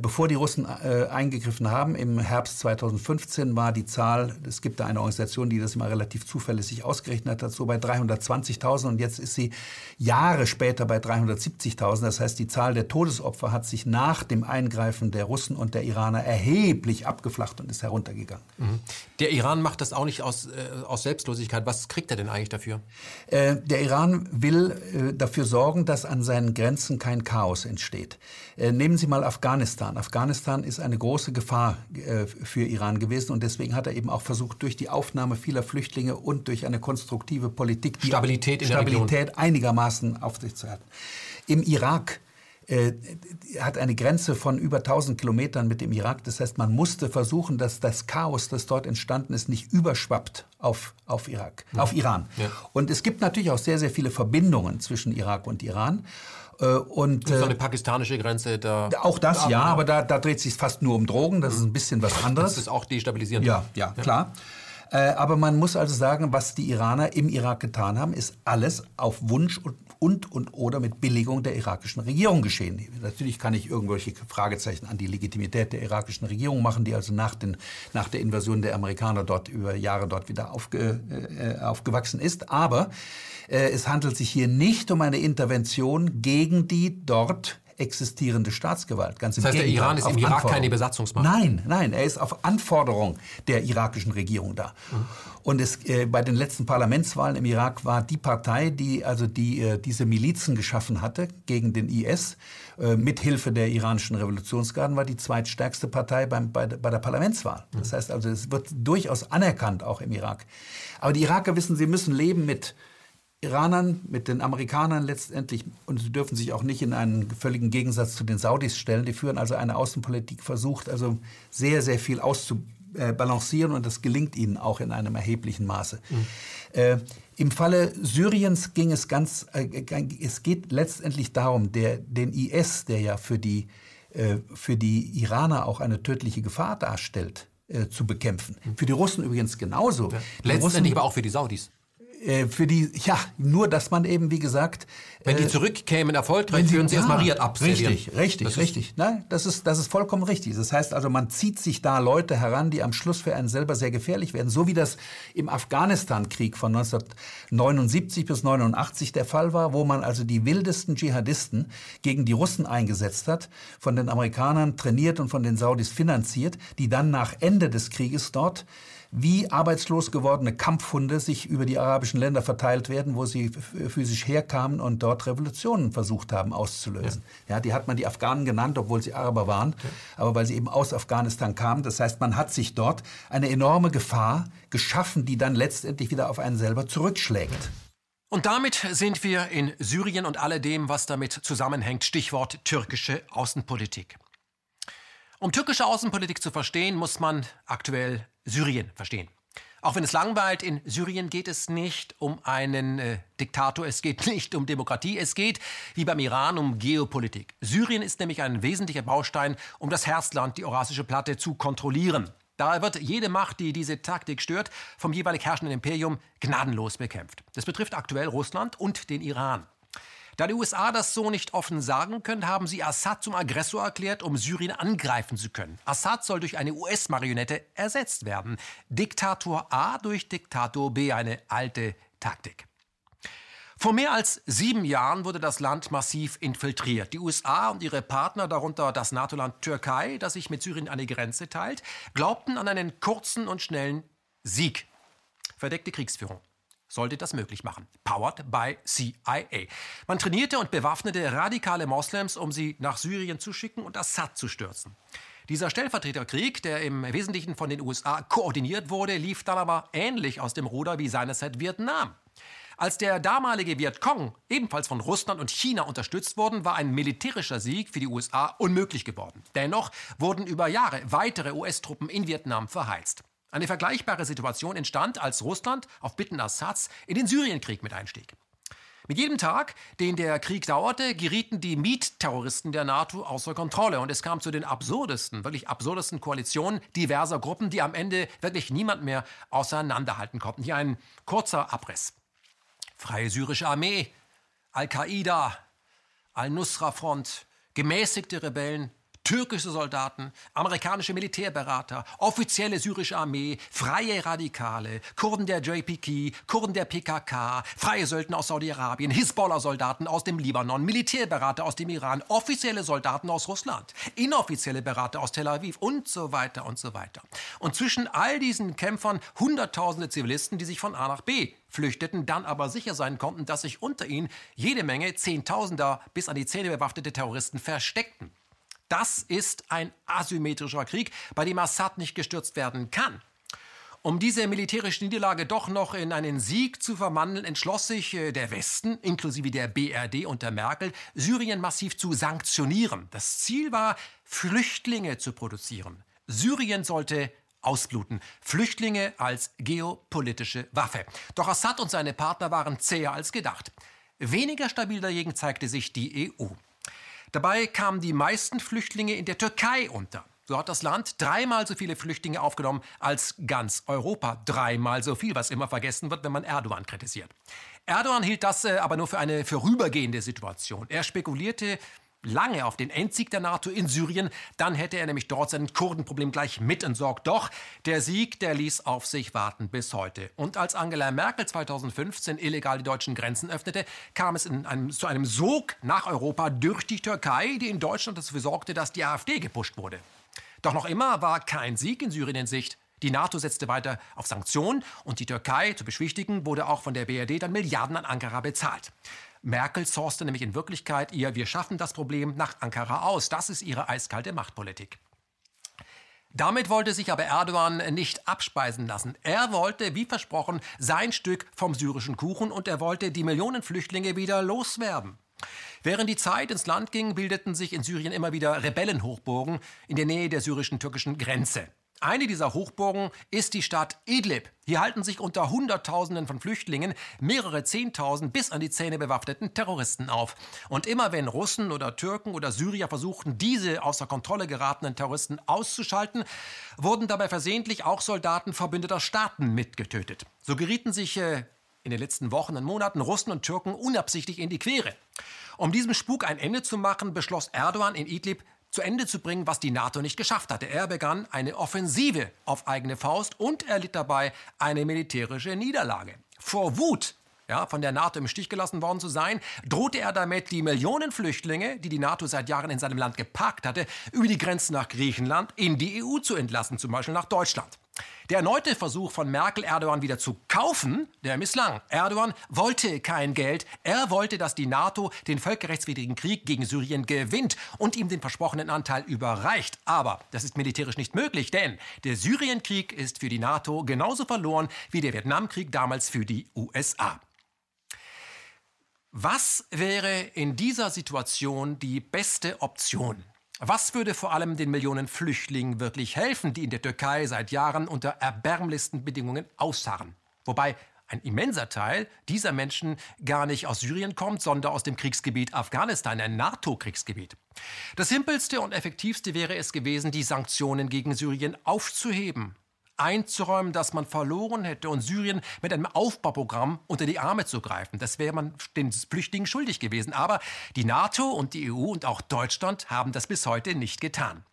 bevor die Russen äh, eingegriffen haben, im Herbst 2015 war die Zahl, es gibt da eine Organisation, die das immer relativ zuverlässig ausgerechnet hat, so bei 320.000 und jetzt ist sie Jahre später bei 370.000. Das heißt, die Zahl der Todesopfer hat sich nach dem Eingreifen der Russen und der Iraner erheblich abgeflacht und ist heruntergegangen. Mhm. Der Iran macht das auch nicht aus, äh, aus Selbstlosigkeit. Was kriegt er denn eigentlich dafür? Äh, der Iran will äh, dafür sorgen, dass an seinen Grenzen kein Chaos entsteht. Äh, nehmen Sie mal Afghanistan. Afghanistan ist eine große Gefahr äh, für Iran gewesen und deswegen hat er eben auch versucht, durch die Aufnahme vieler Flüchtlinge und durch eine konstruktive Politik die Stabilität in der Stabilität einigermaßen aufrechtzuerhalten. Im Irak äh, hat eine Grenze von über 1000 Kilometern mit dem Irak. Das heißt, man musste versuchen, dass das Chaos, das dort entstanden ist, nicht überschwappt auf, auf, Irak, auf Iran. Ja. Und es gibt natürlich auch sehr, sehr viele Verbindungen zwischen Irak und Iran. Äh, Und, So äh, eine pakistanische Grenze da. auch das, ja, aber da, da dreht sich fast nur um Drogen. Das ist ein bisschen was anderes. Das ist auch destabilisierend. Ja, ja, klar. Äh, aber man muss also sagen, was die Iraner im Irak getan haben, ist alles auf Wunsch und, und, und oder mit Billigung der irakischen Regierung geschehen. Natürlich kann ich irgendwelche Fragezeichen an die Legitimität der irakischen Regierung machen, die also nach, den, nach der Invasion der Amerikaner dort über Jahre dort wieder aufge, äh, aufgewachsen ist. Aber es handelt sich hier nicht um eine Intervention gegen die dort existierende Staatsgewalt. Ganz das heißt, der Iran ist im Irak keine Besatzungsmacht? Nein, nein, er ist auf Anforderung der irakischen Regierung da. Mhm. Und es, äh, bei den letzten Parlamentswahlen im Irak war die Partei, die also die, äh, diese Milizen geschaffen hatte gegen den IS, äh, mit Hilfe der iranischen Revolutionsgarden, war die zweitstärkste Partei beim, bei, bei der Parlamentswahl. Mhm. Das heißt also, es wird durchaus anerkannt, auch im Irak. Aber die Iraker wissen, sie müssen leben mit Iranern, mit den Amerikanern letztendlich, und sie dürfen sich auch nicht in einen völligen Gegensatz zu den Saudis stellen. Die führen also eine Außenpolitik, versucht also sehr, sehr viel auszubalancieren und das gelingt ihnen auch in einem erheblichen Maße. Mhm. Äh, Im Falle Syriens ging es ganz, äh, es geht letztendlich darum, der, den IS, der ja für die, äh, für die Iraner auch eine tödliche Gefahr darstellt, äh, zu bekämpfen. Mhm. Für die Russen übrigens genauso. Ja. Letztendlich aber auch für die Saudis. Äh, für die, ja, nur dass man eben, wie gesagt. Wenn die äh, zurückkämen erfolgreich, würden sie ja, erstmal Riad. Richtig, richtig, das richtig. Nein, das ist, das ist vollkommen richtig. Das heißt also, man zieht sich da Leute heran, die am Schluss für einen selber sehr gefährlich werden. So wie das im Afghanistan-Krieg von 1979 bis 89 der Fall war, wo man also die wildesten Dschihadisten gegen die Russen eingesetzt hat, von den Amerikanern trainiert und von den Saudis finanziert, die dann nach Ende des Krieges dort wie arbeitslos gewordene Kampfhunde sich über die arabischen Länder verteilt werden, wo sie physisch herkamen und dort Revolutionen versucht haben auszulösen. Ja. ja. die hat man die Afghanen genannt, obwohl sie Araber waren, ja. aber weil sie eben aus Afghanistan kamen. Das heißt, man hat sich dort eine enorme Gefahr geschaffen, die dann letztendlich wieder auf einen selber zurückschlägt. Und damit sind wir in Syrien und alledem, was damit zusammenhängt. Stichwort türkische Außenpolitik. Um türkische Außenpolitik zu verstehen, muss man aktuell Syrien verstehen. Auch wenn es langweilt, in Syrien geht es nicht um einen äh, Diktator, es geht nicht um Demokratie, es geht, wie beim Iran, um Geopolitik. Syrien ist nämlich ein wesentlicher Baustein, um das Herzland, die Eurasische Platte, zu kontrollieren. Daher wird jede Macht, die diese Taktik stört, vom jeweilig herrschenden Imperium gnadenlos bekämpft. Das betrifft aktuell Russland und den Iran. Da die USA das so nicht offen sagen können, haben sie Assad zum Aggressor erklärt, um Syrien angreifen zu können. Assad soll durch eine US-Marionette ersetzt werden. Diktator A durch Diktator B, eine alte Taktik. Vor mehr als sieben Jahren wurde das Land massiv infiltriert. Die USA und ihre Partner, darunter das NATO-Land Türkei, das sich mit Syrien eine Grenze teilt, glaubten an einen kurzen und schnellen Sieg. Verdeckte Kriegsführung sollte das möglich machen. Powered by CIA. Man trainierte und bewaffnete radikale Moslems, um sie nach Syrien zu schicken und Assad zu stürzen. Dieser Stellvertreterkrieg, der im Wesentlichen von den USA koordiniert wurde, lief dann aber ähnlich aus dem Ruder wie seinerzeit Vietnam. Als der damalige Vietcong ebenfalls von Russland und China unterstützt wurden, war ein militärischer Sieg für die USA unmöglich geworden. Dennoch wurden über Jahre weitere US-Truppen in Vietnam verheizt. Eine vergleichbare Situation entstand, als Russland auf Bitten Assads in den Syrienkrieg mit einstieg. Mit jedem Tag, den der Krieg dauerte, gerieten die Mietterroristen der NATO außer Kontrolle und es kam zu den absurdesten, wirklich absurdesten Koalitionen diverser Gruppen, die am Ende wirklich niemand mehr auseinanderhalten konnten. Hier ein kurzer Abriss. Freie Syrische Armee, Al-Qaida, Al-Nusra-Front, gemäßigte Rebellen, türkische Soldaten, amerikanische Militärberater, offizielle syrische Armee, freie Radikale, Kurden der JPK, Kurden der PKK, freie Söldner aus Saudi-Arabien, Hisbollah-Soldaten aus dem Libanon, Militärberater aus dem Iran, offizielle Soldaten aus Russland, inoffizielle Berater aus Tel Aviv und so weiter und so weiter. Und zwischen all diesen Kämpfern Hunderttausende Zivilisten, die sich von A nach B flüchteten, dann aber sicher sein konnten, dass sich unter ihnen jede Menge Zehntausender bis an die Zähne bewaffnete Terroristen versteckten. Das ist ein asymmetrischer Krieg, bei dem Assad nicht gestürzt werden kann. Um diese militärische Niederlage doch noch in einen Sieg zu verwandeln, entschloss sich äh, der Westen, inklusive der BRD unter Merkel, Syrien massiv zu sanktionieren. Das Ziel war, Flüchtlinge zu produzieren. Syrien sollte ausbluten. Flüchtlinge als geopolitische Waffe. Doch Assad und seine Partner waren zäher als gedacht. Weniger stabil dagegen zeigte sich die EU. Dabei kamen die meisten Flüchtlinge in der Türkei unter. So hat das Land dreimal so viele Flüchtlinge aufgenommen als ganz Europa. Dreimal so viel, was immer vergessen wird, wenn man Erdogan kritisiert. Erdogan hielt das äh, aber nur für eine vorübergehende Situation. Er spekulierte lange auf den Endsieg der NATO in Syrien, dann hätte er nämlich dort sein Kurdenproblem gleich mit entsorgt. Doch der Sieg, der ließ auf sich warten bis heute. Und als Angela Merkel 2015 illegal die deutschen Grenzen öffnete, kam es einem, zu einem Sog nach Europa durch die Türkei, die in Deutschland dafür sorgte, dass die AfD gepusht wurde. Doch noch immer war kein Sieg in Syrien in Sicht. Die NATO setzte weiter auf Sanktionen und die Türkei, zu beschwichtigen, wurde auch von der BRD dann Milliarden an Ankara bezahlt. Merkel sourcete nämlich in Wirklichkeit ihr Wir schaffen das Problem nach Ankara aus. Das ist ihre eiskalte Machtpolitik. Damit wollte sich aber Erdogan nicht abspeisen lassen. Er wollte, wie versprochen, sein Stück vom syrischen Kuchen und er wollte die Millionen Flüchtlinge wieder loswerden. Während die Zeit ins Land ging, bildeten sich in Syrien immer wieder Rebellenhochburgen in der Nähe der syrischen-türkischen Grenze. Eine dieser Hochburgen ist die Stadt Idlib. Hier halten sich unter Hunderttausenden von Flüchtlingen mehrere Zehntausend bis an die Zähne bewaffneten Terroristen auf. Und immer wenn Russen oder Türken oder Syrier versuchten, diese außer Kontrolle geratenen Terroristen auszuschalten, wurden dabei versehentlich auch Soldaten verbündeter Staaten mitgetötet. So gerieten sich äh, in den letzten Wochen und Monaten Russen und Türken unabsichtlich in die Quere. Um diesem Spuk ein Ende zu machen, beschloss Erdogan in Idlib zu Ende zu bringen, was die NATO nicht geschafft hatte. Er begann eine Offensive auf eigene Faust und erlitt dabei eine militärische Niederlage. Vor Wut ja, von der NATO im Stich gelassen worden zu sein, drohte er damit, die Millionen Flüchtlinge, die die NATO seit Jahren in seinem Land geparkt hatte, über die Grenzen nach Griechenland in die EU zu entlassen, zum Beispiel nach Deutschland. Der erneute Versuch von Merkel, Erdogan wieder zu kaufen, der misslang. Erdogan wollte kein Geld. Er wollte, dass die NATO den völkerrechtswidrigen Krieg gegen Syrien gewinnt und ihm den versprochenen Anteil überreicht. Aber das ist militärisch nicht möglich, denn der Syrienkrieg ist für die NATO genauso verloren wie der Vietnamkrieg damals für die USA. Was wäre in dieser Situation die beste Option? Was würde vor allem den Millionen Flüchtlingen wirklich helfen, die in der Türkei seit Jahren unter erbärmlichsten Bedingungen ausharren? Wobei ein immenser Teil dieser Menschen gar nicht aus Syrien kommt, sondern aus dem Kriegsgebiet Afghanistan, ein NATO-Kriegsgebiet. Das simpelste und effektivste wäre es gewesen, die Sanktionen gegen Syrien aufzuheben einzuräumen, dass man verloren hätte und Syrien mit einem Aufbauprogramm unter die Arme zu greifen. Das wäre man den Flüchtlingen schuldig gewesen. Aber die NATO und die EU und auch Deutschland haben das bis heute nicht getan.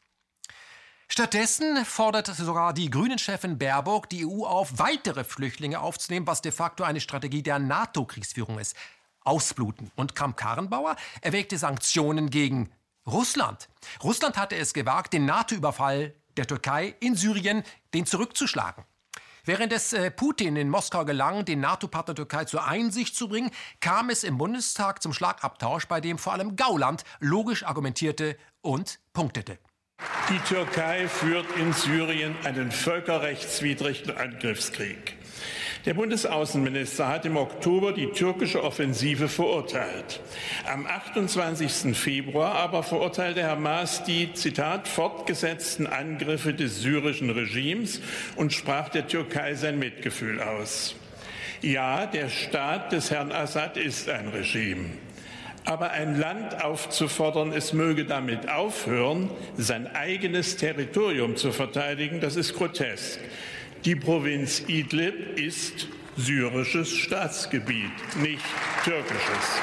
Stattdessen fordert sogar die Grünen-Chefin Baerbock die EU auf, weitere Flüchtlinge aufzunehmen, was de facto eine Strategie der NATO-Kriegsführung ist. Ausbluten. Und Kramp-Karrenbauer erwägte Sanktionen gegen Russland. Russland hatte es gewagt, den NATO-Überfall der Türkei in Syrien den zurückzuschlagen. Während es äh, Putin in Moskau gelang, den NATO-Partner Türkei zur Einsicht zu bringen, kam es im Bundestag zum Schlagabtausch, bei dem vor allem Gauland logisch argumentierte und punktete. Die Türkei führt in Syrien einen völkerrechtswidrigen Angriffskrieg. Der Bundesaußenminister hat im Oktober die türkische Offensive verurteilt. Am 28. Februar aber verurteilte Herr Maas die, Zitat, fortgesetzten Angriffe des syrischen Regimes und sprach der Türkei sein Mitgefühl aus. Ja, der Staat des Herrn Assad ist ein Regime. Aber ein Land aufzufordern, es möge damit aufhören, sein eigenes Territorium zu verteidigen, das ist grotesk. Die Provinz Idlib ist syrisches Staatsgebiet, nicht türkisches.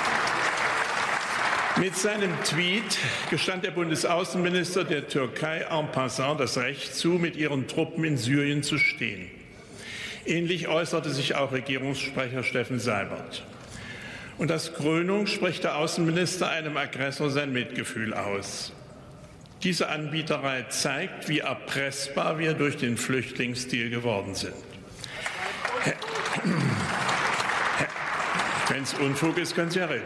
Mit seinem Tweet gestand der Bundesaußenminister der Türkei en passant das Recht zu, mit ihren Truppen in Syrien zu stehen. Ähnlich äußerte sich auch Regierungssprecher Steffen Seibert. Und als Krönung spricht der Außenminister einem Aggressor sein Mitgefühl aus. Diese Anbieterei zeigt, wie erpressbar wir durch den Flüchtlingsdeal geworden sind. Wenn es Unfug ist, können Sie ja reden.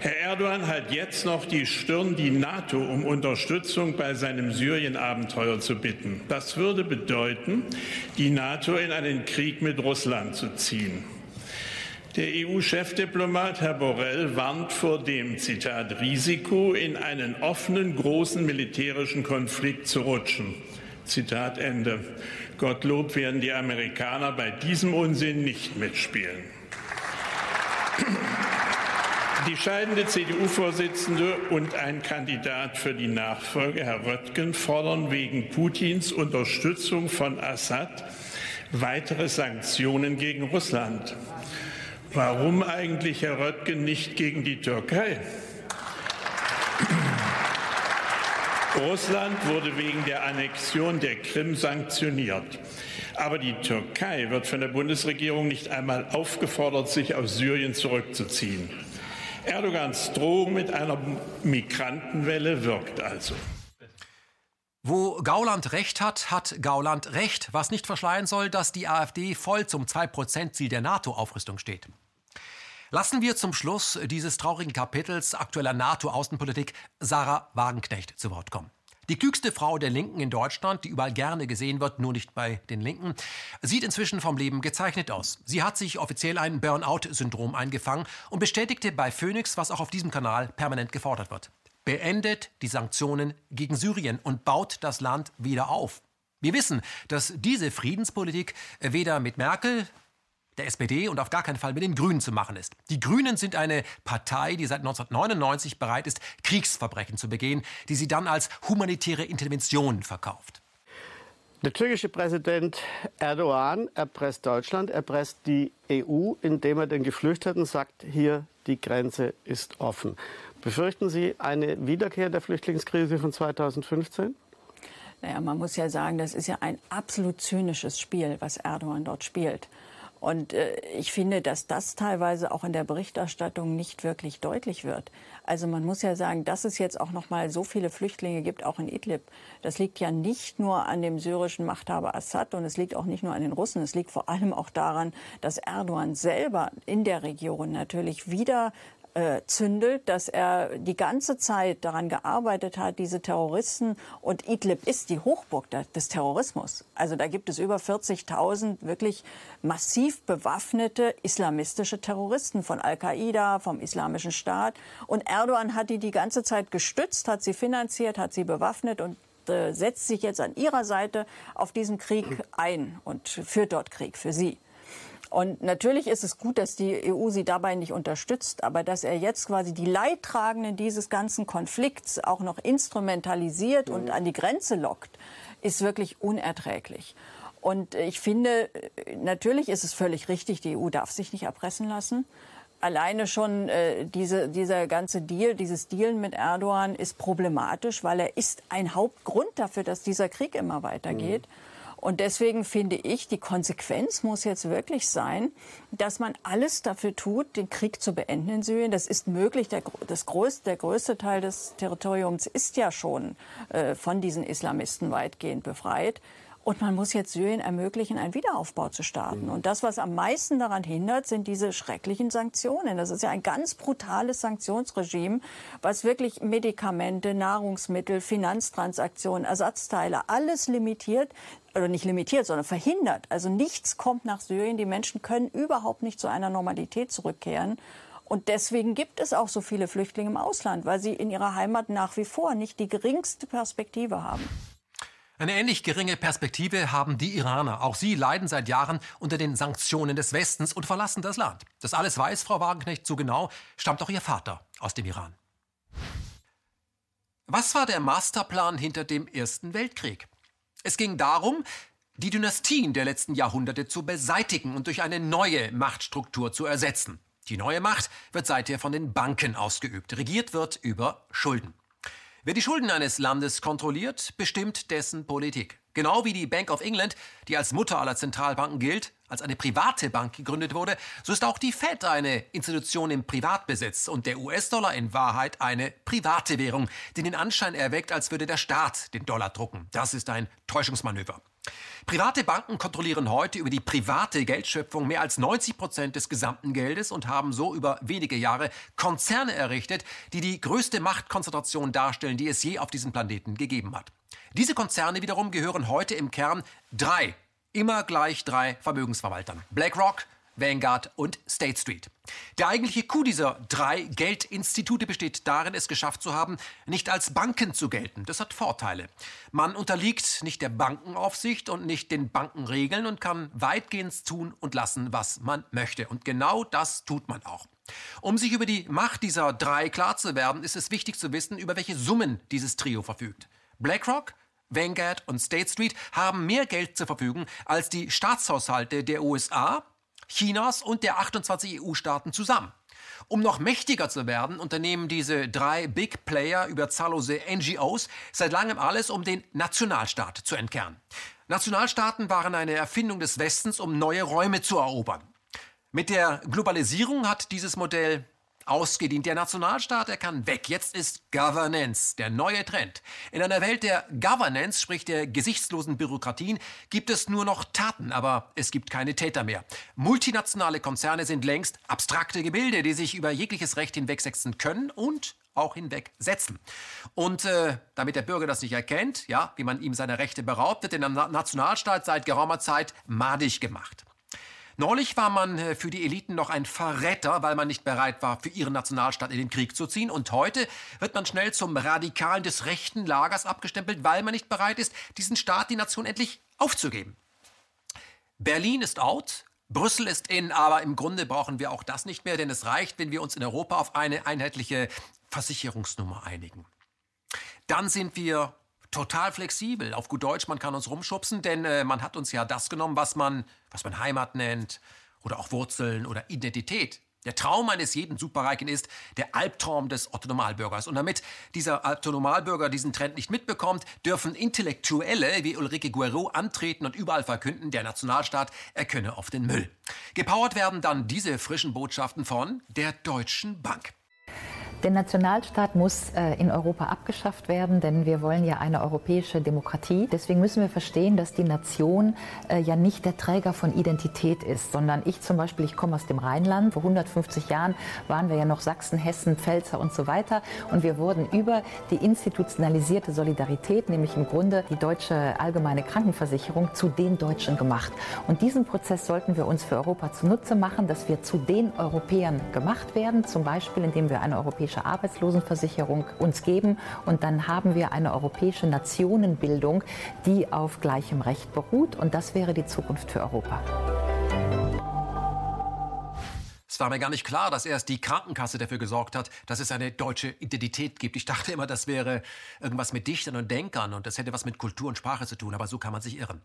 Herr Erdogan hat jetzt noch die Stirn, die NATO um Unterstützung bei seinem Syrien-Abenteuer zu bitten. Das würde bedeuten, die NATO in einen Krieg mit Russland zu ziehen. Der EU-Chefdiplomat Herr Borrell warnt vor dem, Zitat, Risiko, in einen offenen, großen militärischen Konflikt zu rutschen. Zitat Ende. Gottlob werden die Amerikaner bei diesem Unsinn nicht mitspielen. Die scheidende CDU-Vorsitzende und ein Kandidat für die Nachfolge, Herr Röttgen, fordern wegen Putins Unterstützung von Assad weitere Sanktionen gegen Russland. Warum eigentlich, Herr Röttgen, nicht gegen die Türkei? Russland wurde wegen der Annexion der Krim sanktioniert. Aber die Türkei wird von der Bundesregierung nicht einmal aufgefordert, sich aus Syrien zurückzuziehen. Erdogans Drohung mit einer Migrantenwelle wirkt also. Wo Gauland recht hat, hat Gauland recht, was nicht verschleiern soll, dass die AfD voll zum 2-Prozent-Ziel der NATO-Aufrüstung steht. Lassen wir zum Schluss dieses traurigen Kapitels aktueller NATO-Außenpolitik Sarah Wagenknecht zu Wort kommen. Die klügste Frau der Linken in Deutschland, die überall gerne gesehen wird, nur nicht bei den Linken, sieht inzwischen vom Leben gezeichnet aus. Sie hat sich offiziell ein Burnout-Syndrom eingefangen und bestätigte bei Phoenix, was auch auf diesem Kanal permanent gefordert wird. Beendet die Sanktionen gegen Syrien und baut das Land wieder auf. Wir wissen, dass diese Friedenspolitik weder mit Merkel der SPD und auf gar keinen Fall mit den Grünen zu machen ist. Die Grünen sind eine Partei, die seit 1999 bereit ist, Kriegsverbrechen zu begehen, die sie dann als humanitäre Intervention verkauft. Der türkische Präsident Erdogan erpresst Deutschland, erpresst die EU, indem er den Geflüchteten sagt, hier die Grenze ist offen. Befürchten Sie eine Wiederkehr der Flüchtlingskrise von 2015? Naja, man muss ja sagen, das ist ja ein absolut zynisches Spiel, was Erdogan dort spielt. Und äh, ich finde, dass das teilweise auch in der Berichterstattung nicht wirklich deutlich wird. Also man muss ja sagen, dass es jetzt auch noch mal so viele Flüchtlinge gibt, auch in Idlib. Das liegt ja nicht nur an dem syrischen Machthaber Assad und es liegt auch nicht nur an den Russen. Es liegt vor allem auch daran, dass Erdogan selber in der Region natürlich wieder äh, zündelt, dass er die ganze Zeit daran gearbeitet hat, diese Terroristen und Idlib ist die Hochburg des Terrorismus. Also da gibt es über 40.000 wirklich massiv bewaffnete islamistische Terroristen von Al-Qaida, vom Islamischen Staat. Und Erdogan hat die die ganze Zeit gestützt, hat sie finanziert, hat sie bewaffnet und äh, setzt sich jetzt an ihrer Seite auf diesen Krieg ein und führt dort Krieg für sie. Und natürlich ist es gut, dass die EU sie dabei nicht unterstützt, aber dass er jetzt quasi die Leidtragenden dieses ganzen Konflikts auch noch instrumentalisiert und an die Grenze lockt, ist wirklich unerträglich. Und ich finde, natürlich ist es völlig richtig, die EU darf sich nicht erpressen lassen. Alleine schon äh, diese, dieser ganze Deal, dieses Dealen mit Erdogan ist problematisch, weil er ist ein Hauptgrund dafür, dass dieser Krieg immer weitergeht. Mhm. Und deswegen finde ich, die Konsequenz muss jetzt wirklich sein, dass man alles dafür tut, den Krieg zu beenden in Syrien. Das ist möglich. Der, das größte, der größte Teil des Territoriums ist ja schon äh, von diesen Islamisten weitgehend befreit. Und man muss jetzt Syrien ermöglichen, einen Wiederaufbau zu starten. Und das, was am meisten daran hindert, sind diese schrecklichen Sanktionen. Das ist ja ein ganz brutales Sanktionsregime, was wirklich Medikamente, Nahrungsmittel, Finanztransaktionen, Ersatzteile, alles limitiert, oder nicht limitiert, sondern verhindert. Also nichts kommt nach Syrien. Die Menschen können überhaupt nicht zu einer Normalität zurückkehren. Und deswegen gibt es auch so viele Flüchtlinge im Ausland, weil sie in ihrer Heimat nach wie vor nicht die geringste Perspektive haben. Eine ähnlich geringe Perspektive haben die Iraner. Auch sie leiden seit Jahren unter den Sanktionen des Westens und verlassen das Land. Das alles weiß Frau Wagenknecht so genau, stammt auch ihr Vater aus dem Iran. Was war der Masterplan hinter dem Ersten Weltkrieg? Es ging darum, die Dynastien der letzten Jahrhunderte zu beseitigen und durch eine neue Machtstruktur zu ersetzen. Die neue Macht wird seither von den Banken ausgeübt. Regiert wird über Schulden. Wer die Schulden eines Landes kontrolliert, bestimmt dessen Politik. Genau wie die Bank of England, die als Mutter aller Zentralbanken gilt, als eine private Bank gegründet wurde, so ist auch die Fed eine Institution im Privatbesitz und der US-Dollar in Wahrheit eine private Währung, die den Anschein erweckt, als würde der Staat den Dollar drucken. Das ist ein Täuschungsmanöver. Private Banken kontrollieren heute über die private Geldschöpfung mehr als 90 Prozent des gesamten Geldes und haben so über wenige Jahre Konzerne errichtet, die die größte Machtkonzentration darstellen, die es je auf diesem Planeten gegeben hat. Diese Konzerne wiederum gehören heute im Kern drei immer gleich drei Vermögensverwaltern. BlackRock, Vanguard und State Street. Der eigentliche Coup dieser drei Geldinstitute besteht darin, es geschafft zu haben, nicht als Banken zu gelten. Das hat Vorteile. Man unterliegt nicht der Bankenaufsicht und nicht den Bankenregeln und kann weitgehend tun und lassen, was man möchte. Und genau das tut man auch. Um sich über die Macht dieser drei klar zu werden, ist es wichtig zu wissen, über welche Summen dieses Trio verfügt. BlackRock, Vanguard und State Street haben mehr Geld zur Verfügung als die Staatshaushalte der USA, Chinas und der 28 EU-Staaten zusammen. Um noch mächtiger zu werden, unternehmen diese drei Big Player über zahllose NGOs seit langem alles, um den Nationalstaat zu entkernen. Nationalstaaten waren eine Erfindung des Westens, um neue Räume zu erobern. Mit der Globalisierung hat dieses Modell ausgedient. Der Nationalstaat, er kann weg. Jetzt ist Governance der neue Trend. In einer Welt der Governance, sprich der gesichtslosen Bürokratien, gibt es nur noch Taten, aber es gibt keine Täter mehr. Multinationale Konzerne sind längst abstrakte Gebilde, die sich über jegliches Recht hinwegsetzen können und auch hinwegsetzen. Und äh, damit der Bürger das nicht erkennt, ja, wie man ihm seine Rechte beraubt, wird der Nationalstaat seit geraumer Zeit madig gemacht. Neulich war man äh, für die Eliten noch ein Verräter, weil man nicht bereit war, für ihren Nationalstaat in den Krieg zu ziehen. Und heute wird man schnell zum Radikalen des rechten Lagers abgestempelt, weil man nicht bereit ist, diesen Staat, die Nation endlich aufzugeben. Berlin ist out, Brüssel ist in, aber im Grunde brauchen wir auch das nicht mehr, denn es reicht, wenn wir uns in Europa auf eine einheitliche Versicherungsnummer einigen. Dann sind wir total flexibel. Auf gut Deutsch, man kann uns rumschubsen, denn äh, man hat uns ja das genommen, was man, was man Heimat nennt oder auch Wurzeln oder Identität. Der Traum eines jeden Superreichen ist der Albtraum des Otto-Normalbürgers. Und damit dieser Otto-Normalbürger diesen Trend nicht mitbekommt, dürfen Intellektuelle wie Ulrike Guerreau antreten und überall verkünden, der Nationalstaat erkönne auf den Müll. Gepowert werden dann diese frischen Botschaften von der Deutschen Bank. Der Nationalstaat muss äh, in Europa abgeschafft werden, denn wir wollen ja eine europäische Demokratie. Deswegen müssen wir verstehen, dass die Nation äh, ja nicht der Träger von Identität ist, sondern ich zum Beispiel, ich komme aus dem Rheinland. Vor 150 Jahren waren wir ja noch Sachsen, Hessen, Pfälzer und so weiter. Und wir wurden über die institutionalisierte Solidarität, nämlich im Grunde die deutsche allgemeine Krankenversicherung, zu den Deutschen gemacht. Und diesen Prozess sollten wir uns für Europa zunutze machen, dass wir zu den Europäern gemacht werden, zum Beispiel indem wir eine europäische Arbeitslosenversicherung uns geben. Und dann haben wir eine europäische Nationenbildung, die auf gleichem Recht beruht. Und das wäre die Zukunft für Europa. Es war mir gar nicht klar, dass erst die Krankenkasse dafür gesorgt hat, dass es eine deutsche Identität gibt. Ich dachte immer, das wäre irgendwas mit Dichtern und Denkern und das hätte was mit Kultur und Sprache zu tun, aber so kann man sich irren.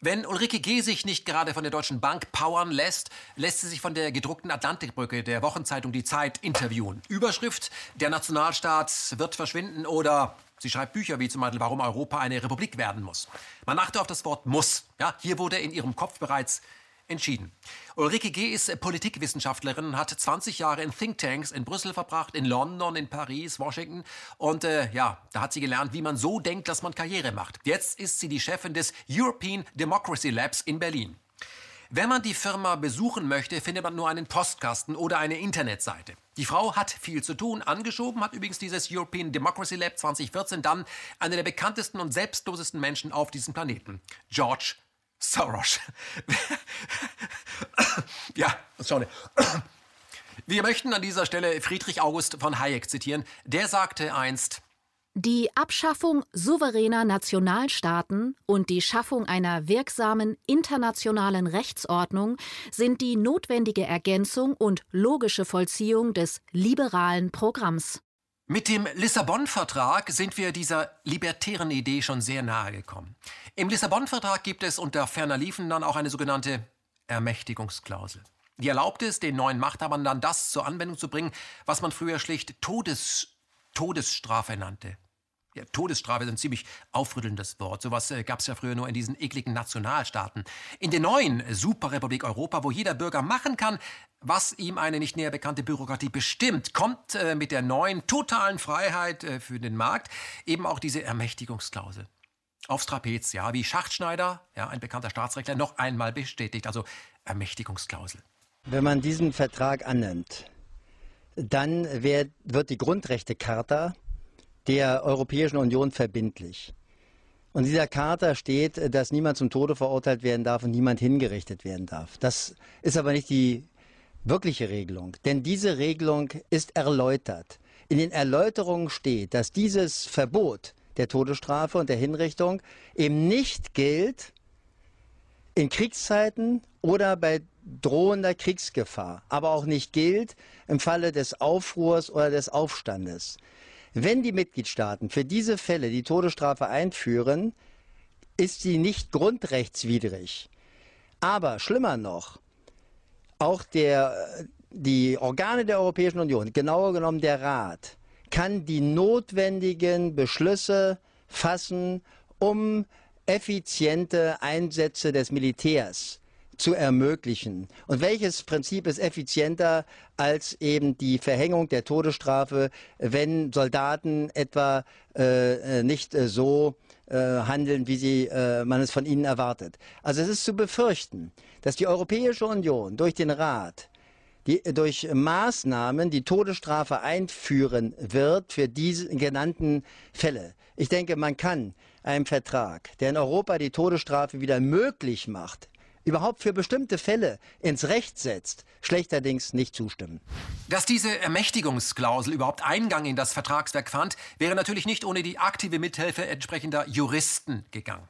Wenn Ulrike G. sich nicht gerade von der Deutschen Bank powern lässt, lässt sie sich von der gedruckten Atlantikbrücke der Wochenzeitung Die Zeit interviewen. Überschrift, der Nationalstaat wird verschwinden oder Sie schreibt Bücher wie zum Beispiel, warum Europa eine Republik werden muss. Man achte auf das Wort muss. Ja, hier wurde in ihrem Kopf bereits entschieden. Ulrike G. ist Politikwissenschaftlerin und hat 20 Jahre in Thinktanks in Brüssel verbracht, in London, in Paris, Washington. Und äh, ja, da hat sie gelernt, wie man so denkt, dass man Karriere macht. Jetzt ist sie die Chefin des European Democracy Labs in Berlin. Wenn man die Firma besuchen möchte, findet man nur einen Postkasten oder eine Internetseite. Die Frau hat viel zu tun. Angeschoben hat übrigens dieses European Democracy Lab 2014 dann einer der bekanntesten und selbstlosesten Menschen auf diesem Planeten, George Soros. ja, sorry. Wir möchten an dieser Stelle Friedrich August von Hayek zitieren. Der sagte einst, die Abschaffung souveräner Nationalstaaten und die Schaffung einer wirksamen internationalen Rechtsordnung sind die notwendige Ergänzung und logische Vollziehung des liberalen Programms. Mit dem Lissabon-Vertrag sind wir dieser libertären Idee schon sehr nahe gekommen. Im Lissabon-Vertrag gibt es unter ferner Liefen dann auch eine sogenannte Ermächtigungsklausel. Die erlaubt es, den neuen Machthabern dann das zur Anwendung zu bringen, was man früher schlicht Todes Todesstrafe nannte. Ja, Todesstrafe ist ein ziemlich aufrüttelndes Wort. Sowas äh, gab es ja früher nur in diesen ekligen Nationalstaaten. In der neuen Superrepublik Europa, wo jeder Bürger machen kann, was ihm eine nicht näher bekannte Bürokratie bestimmt, kommt äh, mit der neuen totalen Freiheit äh, für den Markt eben auch diese Ermächtigungsklausel. Aufs Trapez, ja, wie Schachtschneider, ja, ein bekannter Staatsrechtler, noch einmal bestätigt, also Ermächtigungsklausel. Wenn man diesen Vertrag annimmt, dann wird, wird die Grundrechtecharta der Europäischen Union verbindlich. Und in dieser Charta steht, dass niemand zum Tode verurteilt werden darf und niemand hingerichtet werden darf. Das ist aber nicht die wirkliche Regelung, denn diese Regelung ist erläutert. In den Erläuterungen steht, dass dieses Verbot der Todesstrafe und der Hinrichtung eben nicht gilt in Kriegszeiten oder bei drohender Kriegsgefahr, aber auch nicht gilt im Falle des Aufruhrs oder des Aufstandes. Wenn die Mitgliedstaaten für diese Fälle die Todesstrafe einführen, ist sie nicht grundrechtswidrig. Aber schlimmer noch, auch der, die Organe der Europäischen Union, genauer genommen der Rat, kann die notwendigen Beschlüsse fassen, um effiziente Einsätze des Militärs zu ermöglichen. Und welches Prinzip ist effizienter als eben die Verhängung der Todesstrafe, wenn Soldaten etwa äh, nicht äh, so äh, handeln, wie sie, äh, man es von ihnen erwartet? Also es ist zu befürchten, dass die Europäische Union durch den Rat die, durch Maßnahmen die Todesstrafe einführen wird für diese genannten Fälle. Ich denke, man kann einem Vertrag, der in Europa die Todesstrafe wieder möglich macht, überhaupt für bestimmte Fälle ins Recht setzt, schlechterdings nicht zustimmen. Dass diese Ermächtigungsklausel überhaupt Eingang in das Vertragswerk fand, wäre natürlich nicht ohne die aktive Mithilfe entsprechender Juristen gegangen.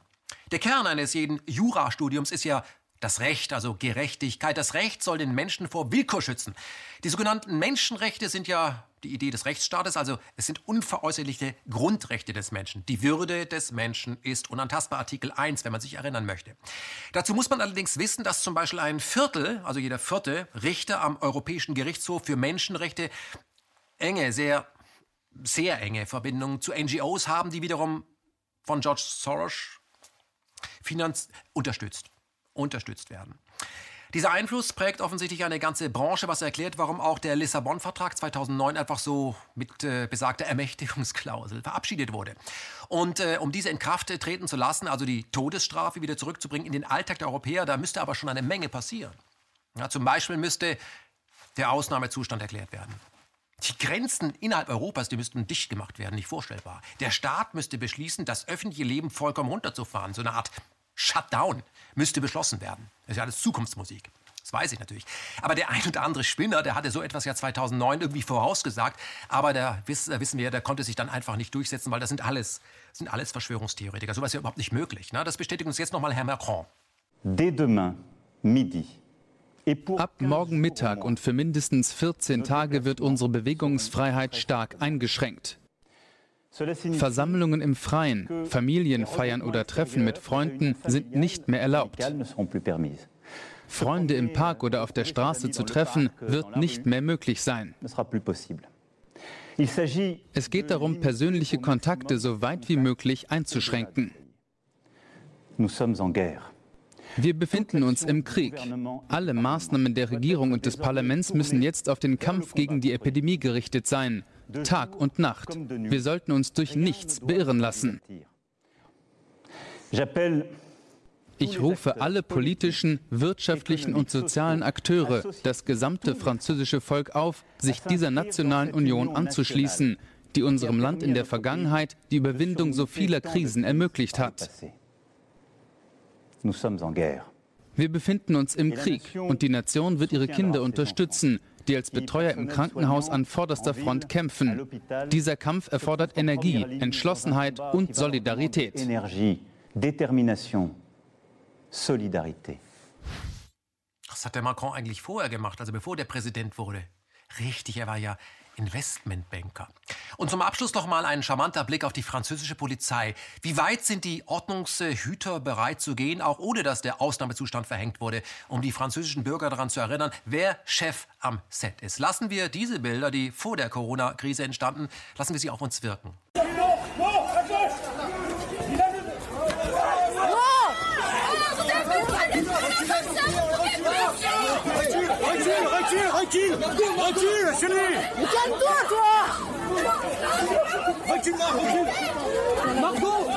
Der Kern eines jeden Jurastudiums ist ja das Recht, also Gerechtigkeit. Das Recht soll den Menschen vor Willkür schützen. Die sogenannten Menschenrechte sind ja die Idee des Rechtsstaates, also es sind unveräußerliche Grundrechte des Menschen. Die Würde des Menschen ist unantastbar, Artikel 1, wenn man sich erinnern möchte. Dazu muss man allerdings wissen, dass zum Beispiel ein Viertel, also jeder vierte Richter am Europäischen Gerichtshof für Menschenrechte enge, sehr, sehr enge Verbindungen zu NGOs haben, die wiederum von George Soros finanz unterstützt unterstützt werden. Dieser Einfluss prägt offensichtlich eine ganze Branche, was erklärt, warum auch der Lissabon-Vertrag 2009 einfach so mit äh, besagter Ermächtigungsklausel verabschiedet wurde. Und äh, um diese in Kraft treten zu lassen, also die Todesstrafe wieder zurückzubringen in den Alltag der Europäer, da müsste aber schon eine Menge passieren. Ja, zum Beispiel müsste der Ausnahmezustand erklärt werden. Die Grenzen innerhalb Europas, die müssten dicht gemacht werden, nicht vorstellbar. Der Staat müsste beschließen, das öffentliche Leben vollkommen runterzufahren, so eine Art Shutdown müsste beschlossen werden. Das ist ja alles Zukunftsmusik. Das weiß ich natürlich. Aber der ein oder andere Spinner, der hatte so etwas ja 2009 irgendwie vorausgesagt. Aber da wissen wir, der konnte sich dann einfach nicht durchsetzen, weil das sind alles, das sind alles Verschwörungstheoretiker. So etwas ist ja überhaupt nicht möglich. Ne? Das bestätigt uns jetzt nochmal Herr Macron. Dès demain, midi, Ab morgen Mittag und für mindestens 14 Tage wird unsere Bewegungsfreiheit stark eingeschränkt. Versammlungen im Freien, Familienfeiern oder Treffen mit Freunden sind nicht mehr erlaubt. Freunde im Park oder auf der Straße zu treffen, wird nicht mehr möglich sein. Es geht darum, persönliche Kontakte so weit wie möglich einzuschränken. Wir befinden uns im Krieg. Alle Maßnahmen der Regierung und des Parlaments müssen jetzt auf den Kampf gegen die Epidemie gerichtet sein. Tag und Nacht. Wir sollten uns durch nichts beirren lassen. Ich rufe alle politischen, wirtschaftlichen und sozialen Akteure, das gesamte französische Volk auf, sich dieser nationalen Union anzuschließen, die unserem Land in der Vergangenheit die Überwindung so vieler Krisen ermöglicht hat. Wir befinden uns im Krieg und die Nation wird ihre Kinder unterstützen, die als Betreuer im Krankenhaus an vorderster Front kämpfen. Dieser Kampf erfordert Energie, Entschlossenheit und Solidarität. Was hat der Macron eigentlich vorher gemacht, also bevor der Präsident wurde? Richtig, er war ja Investmentbanker. Und zum Abschluss noch mal ein charmanter Blick auf die französische Polizei. Wie weit sind die Ordnungshüter bereit zu gehen, auch ohne dass der Ausnahmezustand verhängt wurde, um die französischen Bürger daran zu erinnern, wer Chef am Set ist? Lassen wir diese Bilder, die vor der Corona-Krise entstanden, lassen wir sie auf uns wirken. Recule Margot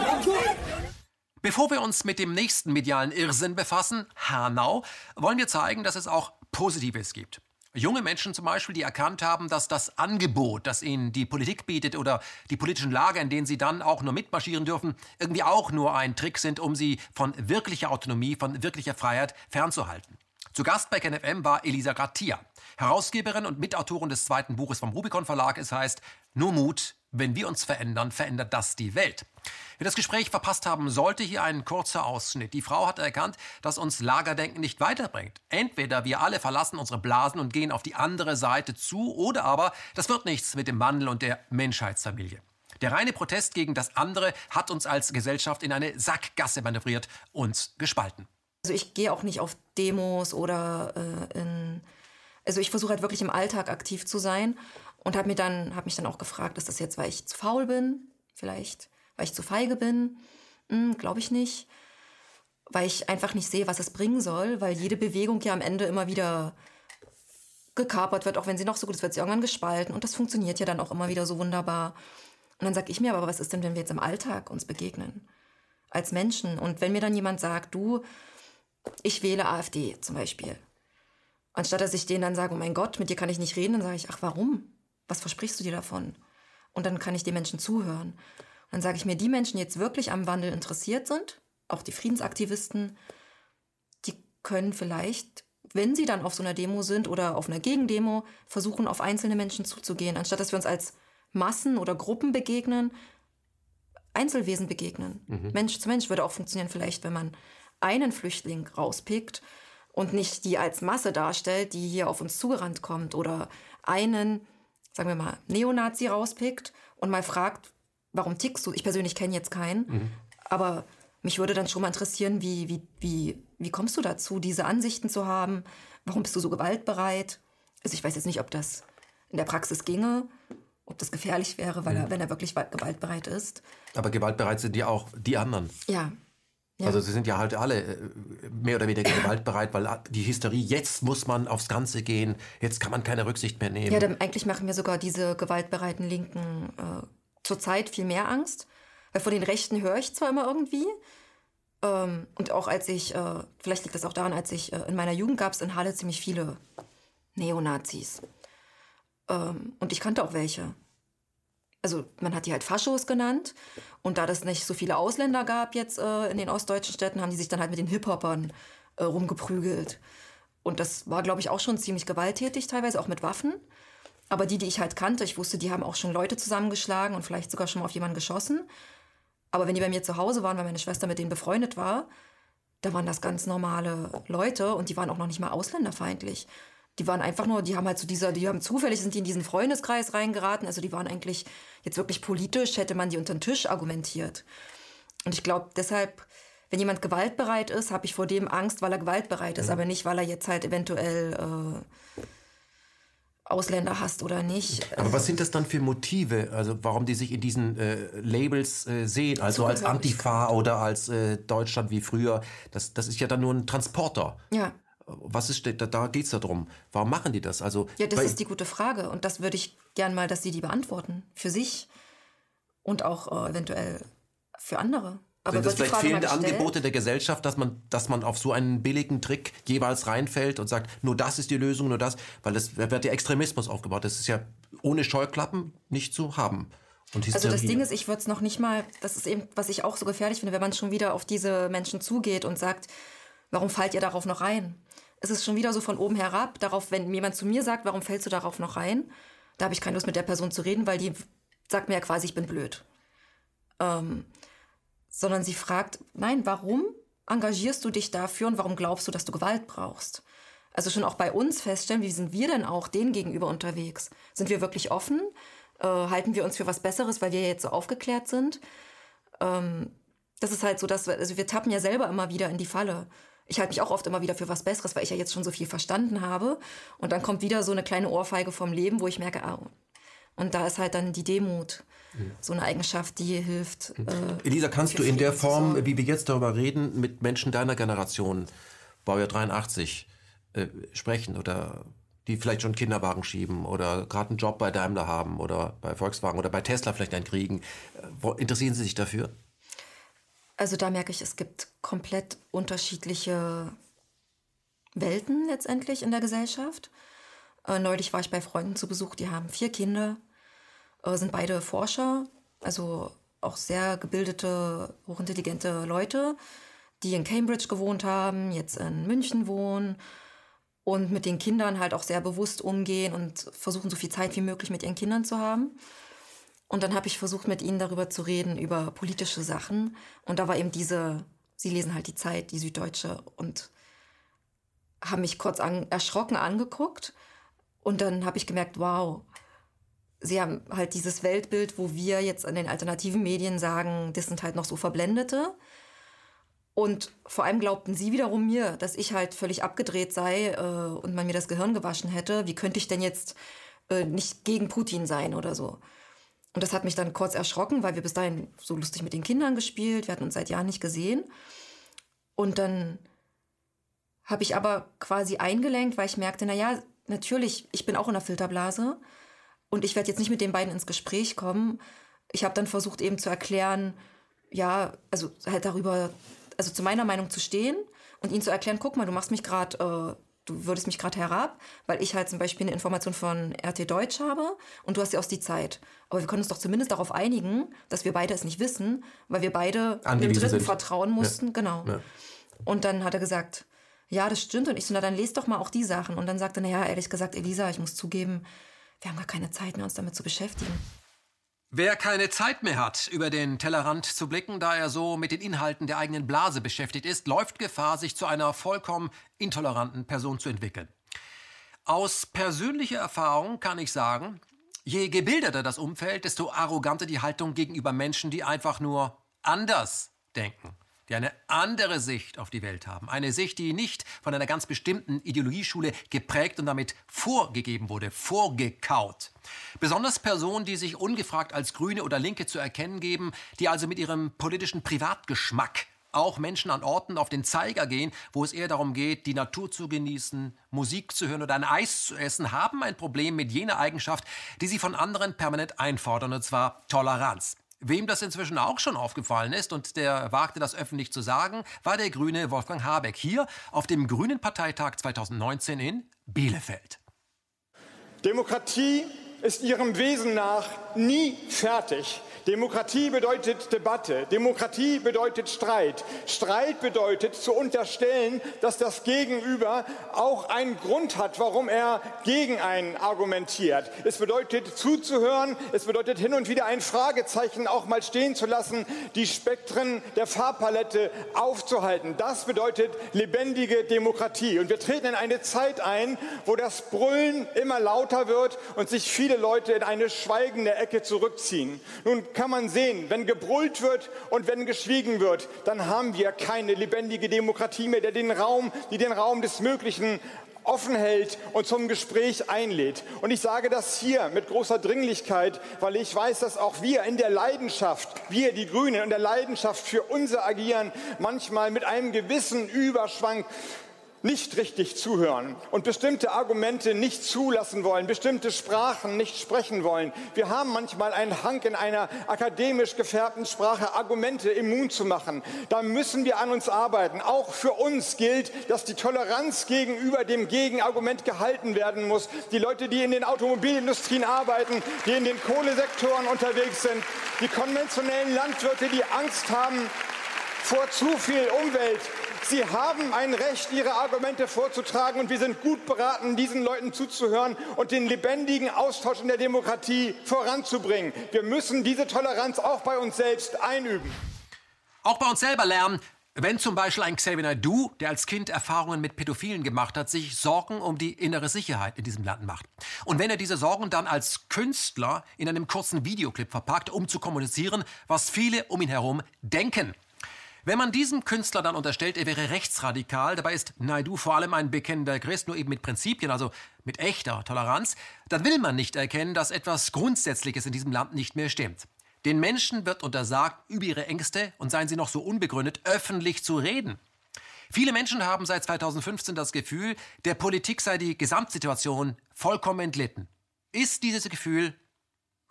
Bevor wir uns mit dem nächsten medialen Irrsinn befassen, Hanau, wollen wir zeigen, dass es auch Positives gibt. Junge Menschen zum Beispiel, die erkannt haben, dass das Angebot, das ihnen die Politik bietet oder die politischen Lager, in denen sie dann auch nur mitmarschieren dürfen, irgendwie auch nur ein Trick sind, um sie von wirklicher Autonomie, von wirklicher Freiheit fernzuhalten. Zu Gast bei KenFM war Elisa Grattia, Herausgeberin und Mitautorin des zweiten Buches vom Rubicon Verlag. Es heißt Nur Mut, wenn wir uns verändern, verändert das die Welt. Wer das Gespräch verpasst haben sollte, hier ein kurzer Ausschnitt. Die Frau hat erkannt, dass uns Lagerdenken nicht weiterbringt. Entweder wir alle verlassen unsere Blasen und gehen auf die andere Seite zu, oder aber das wird nichts mit dem Wandel und der Menschheitsfamilie. Der reine Protest gegen das andere hat uns als Gesellschaft in eine Sackgasse manövriert, uns gespalten. Also ich gehe auch nicht auf Demos oder äh, in. Also ich versuche halt wirklich im Alltag aktiv zu sein und habe mir dann habe mich dann auch gefragt, ist das jetzt, weil ich zu faul bin, vielleicht, weil ich zu feige bin, hm, glaube ich nicht, weil ich einfach nicht sehe, was es bringen soll, weil jede Bewegung ja am Ende immer wieder gekapert wird, auch wenn sie noch so gut ist, wird sie irgendwann gespalten und das funktioniert ja dann auch immer wieder so wunderbar. Und dann sage ich mir aber, was ist denn, wenn wir jetzt im Alltag uns begegnen? Als Menschen. Und wenn mir dann jemand sagt, du, ich wähle AfD zum Beispiel. Anstatt dass ich denen dann sage, oh mein Gott, mit dir kann ich nicht reden, dann sage ich, ach warum? Was versprichst du dir davon? Und dann kann ich den Menschen zuhören. Und dann sage ich mir, die Menschen, die jetzt wirklich am Wandel interessiert sind, auch die Friedensaktivisten, die können vielleicht, wenn sie dann auf so einer Demo sind oder auf einer Gegendemo, versuchen, auf einzelne Menschen zuzugehen, anstatt dass wir uns als Massen oder Gruppen begegnen, Einzelwesen begegnen. Mhm. Mensch zu Mensch würde auch funktionieren, vielleicht, wenn man einen Flüchtling rauspickt und nicht die als Masse darstellt, die hier auf uns zugerannt kommt oder einen, sagen wir mal, Neonazi rauspickt und mal fragt, warum tickst du? Ich persönlich kenne jetzt keinen, mhm. aber mich würde dann schon mal interessieren, wie, wie, wie, wie kommst du dazu, diese Ansichten zu haben? Warum bist du so gewaltbereit? Also ich weiß jetzt nicht, ob das in der Praxis ginge, ob das gefährlich wäre, weil er, mhm. wenn er wirklich gewaltbereit ist. Aber gewaltbereit sind ja auch die anderen. Ja, ja. Also sie sind ja halt alle äh, mehr oder weniger gewaltbereit, weil die Hysterie, jetzt muss man aufs Ganze gehen, jetzt kann man keine Rücksicht mehr nehmen. Ja, dann eigentlich machen mir sogar diese gewaltbereiten Linken äh, zurzeit viel mehr Angst. Weil von den Rechten höre ich zwar immer irgendwie. Ähm, und auch als ich, äh, vielleicht liegt das auch daran, als ich äh, in meiner Jugend gab es in Halle ziemlich viele Neonazis. Ähm, und ich kannte auch welche also man hat die halt Faschos genannt. Und da das nicht so viele Ausländer gab jetzt äh, in den ostdeutschen Städten, haben die sich dann halt mit den Hip-Hopern äh, rumgeprügelt. Und das war, glaube ich, auch schon ziemlich gewalttätig, teilweise auch mit Waffen. Aber die, die ich halt kannte, ich wusste, die haben auch schon Leute zusammengeschlagen und vielleicht sogar schon mal auf jemanden geschossen. Aber wenn die bei mir zu Hause waren, weil meine Schwester mit denen befreundet war, da waren das ganz normale Leute und die waren auch noch nicht mal ausländerfeindlich die waren einfach nur, die haben halt so dieser, die haben zufällig sind die in diesen Freundeskreis reingeraten. Also die waren eigentlich jetzt wirklich politisch, hätte man die unter den Tisch argumentiert. Und ich glaube, deshalb, wenn jemand gewaltbereit ist, habe ich vor dem Angst, weil er gewaltbereit ist, mhm. aber nicht, weil er jetzt halt eventuell äh, Ausländer hasst oder nicht. Aber also, was sind das dann für Motive? Also warum die sich in diesen äh, Labels äh, sehen? Also als Antifa oder als äh, Deutschland wie früher. Das, das ist ja dann nur ein Transporter. Ja. Was ist, da, da geht es darum. Warum machen die das? Also, ja, das ist die gute Frage. Und das würde ich gern mal, dass sie die beantworten. Für sich und auch äh, eventuell für andere. Aber sind das vielleicht fehlende Angebote der Gesellschaft, dass man, dass man auf so einen billigen Trick jeweils reinfällt und sagt, nur das ist die Lösung, nur das, weil es wird ja Extremismus aufgebaut. Das ist ja ohne Scheuklappen nicht zu haben. also das Ding ist, ich würde es noch nicht mal, das ist eben, was ich auch so gefährlich finde, wenn man schon wieder auf diese Menschen zugeht und sagt, warum fallt ihr darauf noch rein? Es ist schon wieder so von oben herab, darauf, wenn jemand zu mir sagt, warum fällst du darauf noch rein? Da habe ich keine Lust mit der Person zu reden, weil die sagt mir ja quasi, ich bin blöd. Ähm, sondern sie fragt, nein, warum engagierst du dich dafür und warum glaubst du, dass du Gewalt brauchst? Also schon auch bei uns feststellen, wie sind wir denn auch denen gegenüber unterwegs? Sind wir wirklich offen? Äh, halten wir uns für was Besseres, weil wir jetzt so aufgeklärt sind? Ähm, das ist halt so, dass wir, also wir tappen ja selber immer wieder in die Falle ich halte mich auch oft immer wieder für was Besseres, weil ich ja jetzt schon so viel verstanden habe. Und dann kommt wieder so eine kleine Ohrfeige vom Leben, wo ich merke, ah, und da ist halt dann die Demut, so eine Eigenschaft, die hilft. Mhm. Äh, Elisa, kannst du in der Form, wie wir jetzt darüber reden, mit Menschen deiner Generation, Baujahr 83, äh, sprechen oder die vielleicht schon Kinderwagen schieben oder gerade einen Job bei Daimler haben oder bei Volkswagen oder bei Tesla vielleicht einen kriegen. Interessieren Sie sich dafür? Also da merke ich, es gibt komplett unterschiedliche Welten letztendlich in der Gesellschaft. Äh, neulich war ich bei Freunden zu Besuch, die haben vier Kinder, äh, sind beide Forscher, also auch sehr gebildete, hochintelligente Leute, die in Cambridge gewohnt haben, jetzt in München wohnen und mit den Kindern halt auch sehr bewusst umgehen und versuchen so viel Zeit wie möglich mit ihren Kindern zu haben. Und dann habe ich versucht, mit ihnen darüber zu reden, über politische Sachen. Und da war eben diese, sie lesen halt die Zeit, die Süddeutsche, und haben mich kurz an, erschrocken angeguckt. Und dann habe ich gemerkt, wow, sie haben halt dieses Weltbild, wo wir jetzt an den alternativen Medien sagen, das sind halt noch so Verblendete. Und vor allem glaubten sie wiederum mir, dass ich halt völlig abgedreht sei äh, und man mir das Gehirn gewaschen hätte. Wie könnte ich denn jetzt äh, nicht gegen Putin sein oder so? Und das hat mich dann kurz erschrocken, weil wir bis dahin so lustig mit den Kindern gespielt, wir hatten uns seit Jahren nicht gesehen. Und dann habe ich aber quasi eingelenkt, weil ich merkte, na ja, natürlich, ich bin auch in der Filterblase und ich werde jetzt nicht mit den beiden ins Gespräch kommen. Ich habe dann versucht eben zu erklären, ja, also halt darüber, also zu meiner Meinung zu stehen und ihnen zu erklären, guck mal, du machst mich gerade, äh, du würdest mich gerade herab, weil ich halt zum Beispiel eine Information von RT Deutsch habe und du hast ja aus die Zeit. Aber wir können uns doch zumindest darauf einigen, dass wir beide es nicht wissen, weil wir beide dem Dritten sind. vertrauen mussten. Ja. Genau. Ja. Und dann hat er gesagt, ja, das stimmt. Und ich so, na dann lest doch mal auch die Sachen. Und dann sagte er, naja, ehrlich gesagt, Elisa, ich muss zugeben, wir haben gar keine Zeit mehr, uns damit zu beschäftigen. Wer keine Zeit mehr hat, über den Tellerrand zu blicken, da er so mit den Inhalten der eigenen Blase beschäftigt ist, läuft Gefahr, sich zu einer vollkommen intoleranten Person zu entwickeln. Aus persönlicher Erfahrung kann ich sagen, je gebildeter das Umfeld, desto arroganter die Haltung gegenüber Menschen, die einfach nur anders denken die eine andere Sicht auf die Welt haben. Eine Sicht, die nicht von einer ganz bestimmten Ideologieschule geprägt und damit vorgegeben wurde, vorgekaut. Besonders Personen, die sich ungefragt als Grüne oder Linke zu erkennen geben, die also mit ihrem politischen Privatgeschmack auch Menschen an Orten auf den Zeiger gehen, wo es eher darum geht, die Natur zu genießen, Musik zu hören oder ein Eis zu essen, haben ein Problem mit jener Eigenschaft, die sie von anderen permanent einfordern, und zwar Toleranz. Wem das inzwischen auch schon aufgefallen ist und der wagte das öffentlich zu sagen, war der Grüne Wolfgang Habeck hier auf dem Grünen Parteitag 2019 in Bielefeld. Demokratie ist ihrem Wesen nach nie fertig, Demokratie bedeutet Debatte. Demokratie bedeutet Streit. Streit bedeutet zu unterstellen, dass das Gegenüber auch einen Grund hat, warum er gegen einen argumentiert. Es bedeutet zuzuhören. Es bedeutet hin und wieder ein Fragezeichen auch mal stehen zu lassen, die Spektren der Farbpalette aufzuhalten. Das bedeutet lebendige Demokratie. Und wir treten in eine Zeit ein, wo das Brüllen immer lauter wird und sich viele Leute in eine schweigende Ecke zurückziehen. Nun kann man sehen, wenn gebrüllt wird und wenn geschwiegen wird, dann haben wir keine lebendige Demokratie mehr, der den Raum, die den Raum des Möglichen offen hält und zum Gespräch einlädt. Und ich sage das hier mit großer Dringlichkeit, weil ich weiß, dass auch wir in der Leidenschaft, wir die Grünen in der Leidenschaft für unser Agieren manchmal mit einem gewissen Überschwang nicht richtig zuhören und bestimmte Argumente nicht zulassen wollen, bestimmte Sprachen nicht sprechen wollen. Wir haben manchmal einen Hang in einer akademisch gefärbten Sprache, Argumente immun zu machen. Da müssen wir an uns arbeiten. Auch für uns gilt, dass die Toleranz gegenüber dem Gegenargument gehalten werden muss. Die Leute, die in den Automobilindustrien arbeiten, die in den Kohlesektoren unterwegs sind, die konventionellen Landwirte, die Angst haben vor zu viel Umwelt, Sie haben ein Recht, Ihre Argumente vorzutragen und wir sind gut beraten, diesen Leuten zuzuhören und den lebendigen Austausch in der Demokratie voranzubringen. Wir müssen diese Toleranz auch bei uns selbst einüben. Auch bei uns selber lernen. Wenn zum Beispiel ein Xavier Naidoo, der als Kind Erfahrungen mit Pädophilen gemacht hat, sich Sorgen um die innere Sicherheit in diesem Land macht. Und wenn er diese Sorgen dann als Künstler in einem kurzen Videoclip verpackt, um zu kommunizieren, was viele um ihn herum denken. Wenn man diesem Künstler dann unterstellt, er wäre rechtsradikal, dabei ist Naidu vor allem ein bekennender Christ, nur eben mit Prinzipien, also mit echter Toleranz, dann will man nicht erkennen, dass etwas Grundsätzliches in diesem Land nicht mehr stimmt. Den Menschen wird untersagt, über ihre Ängste, und seien sie noch so unbegründet, öffentlich zu reden. Viele Menschen haben seit 2015 das Gefühl, der Politik sei die Gesamtsituation vollkommen entlitten. Ist dieses Gefühl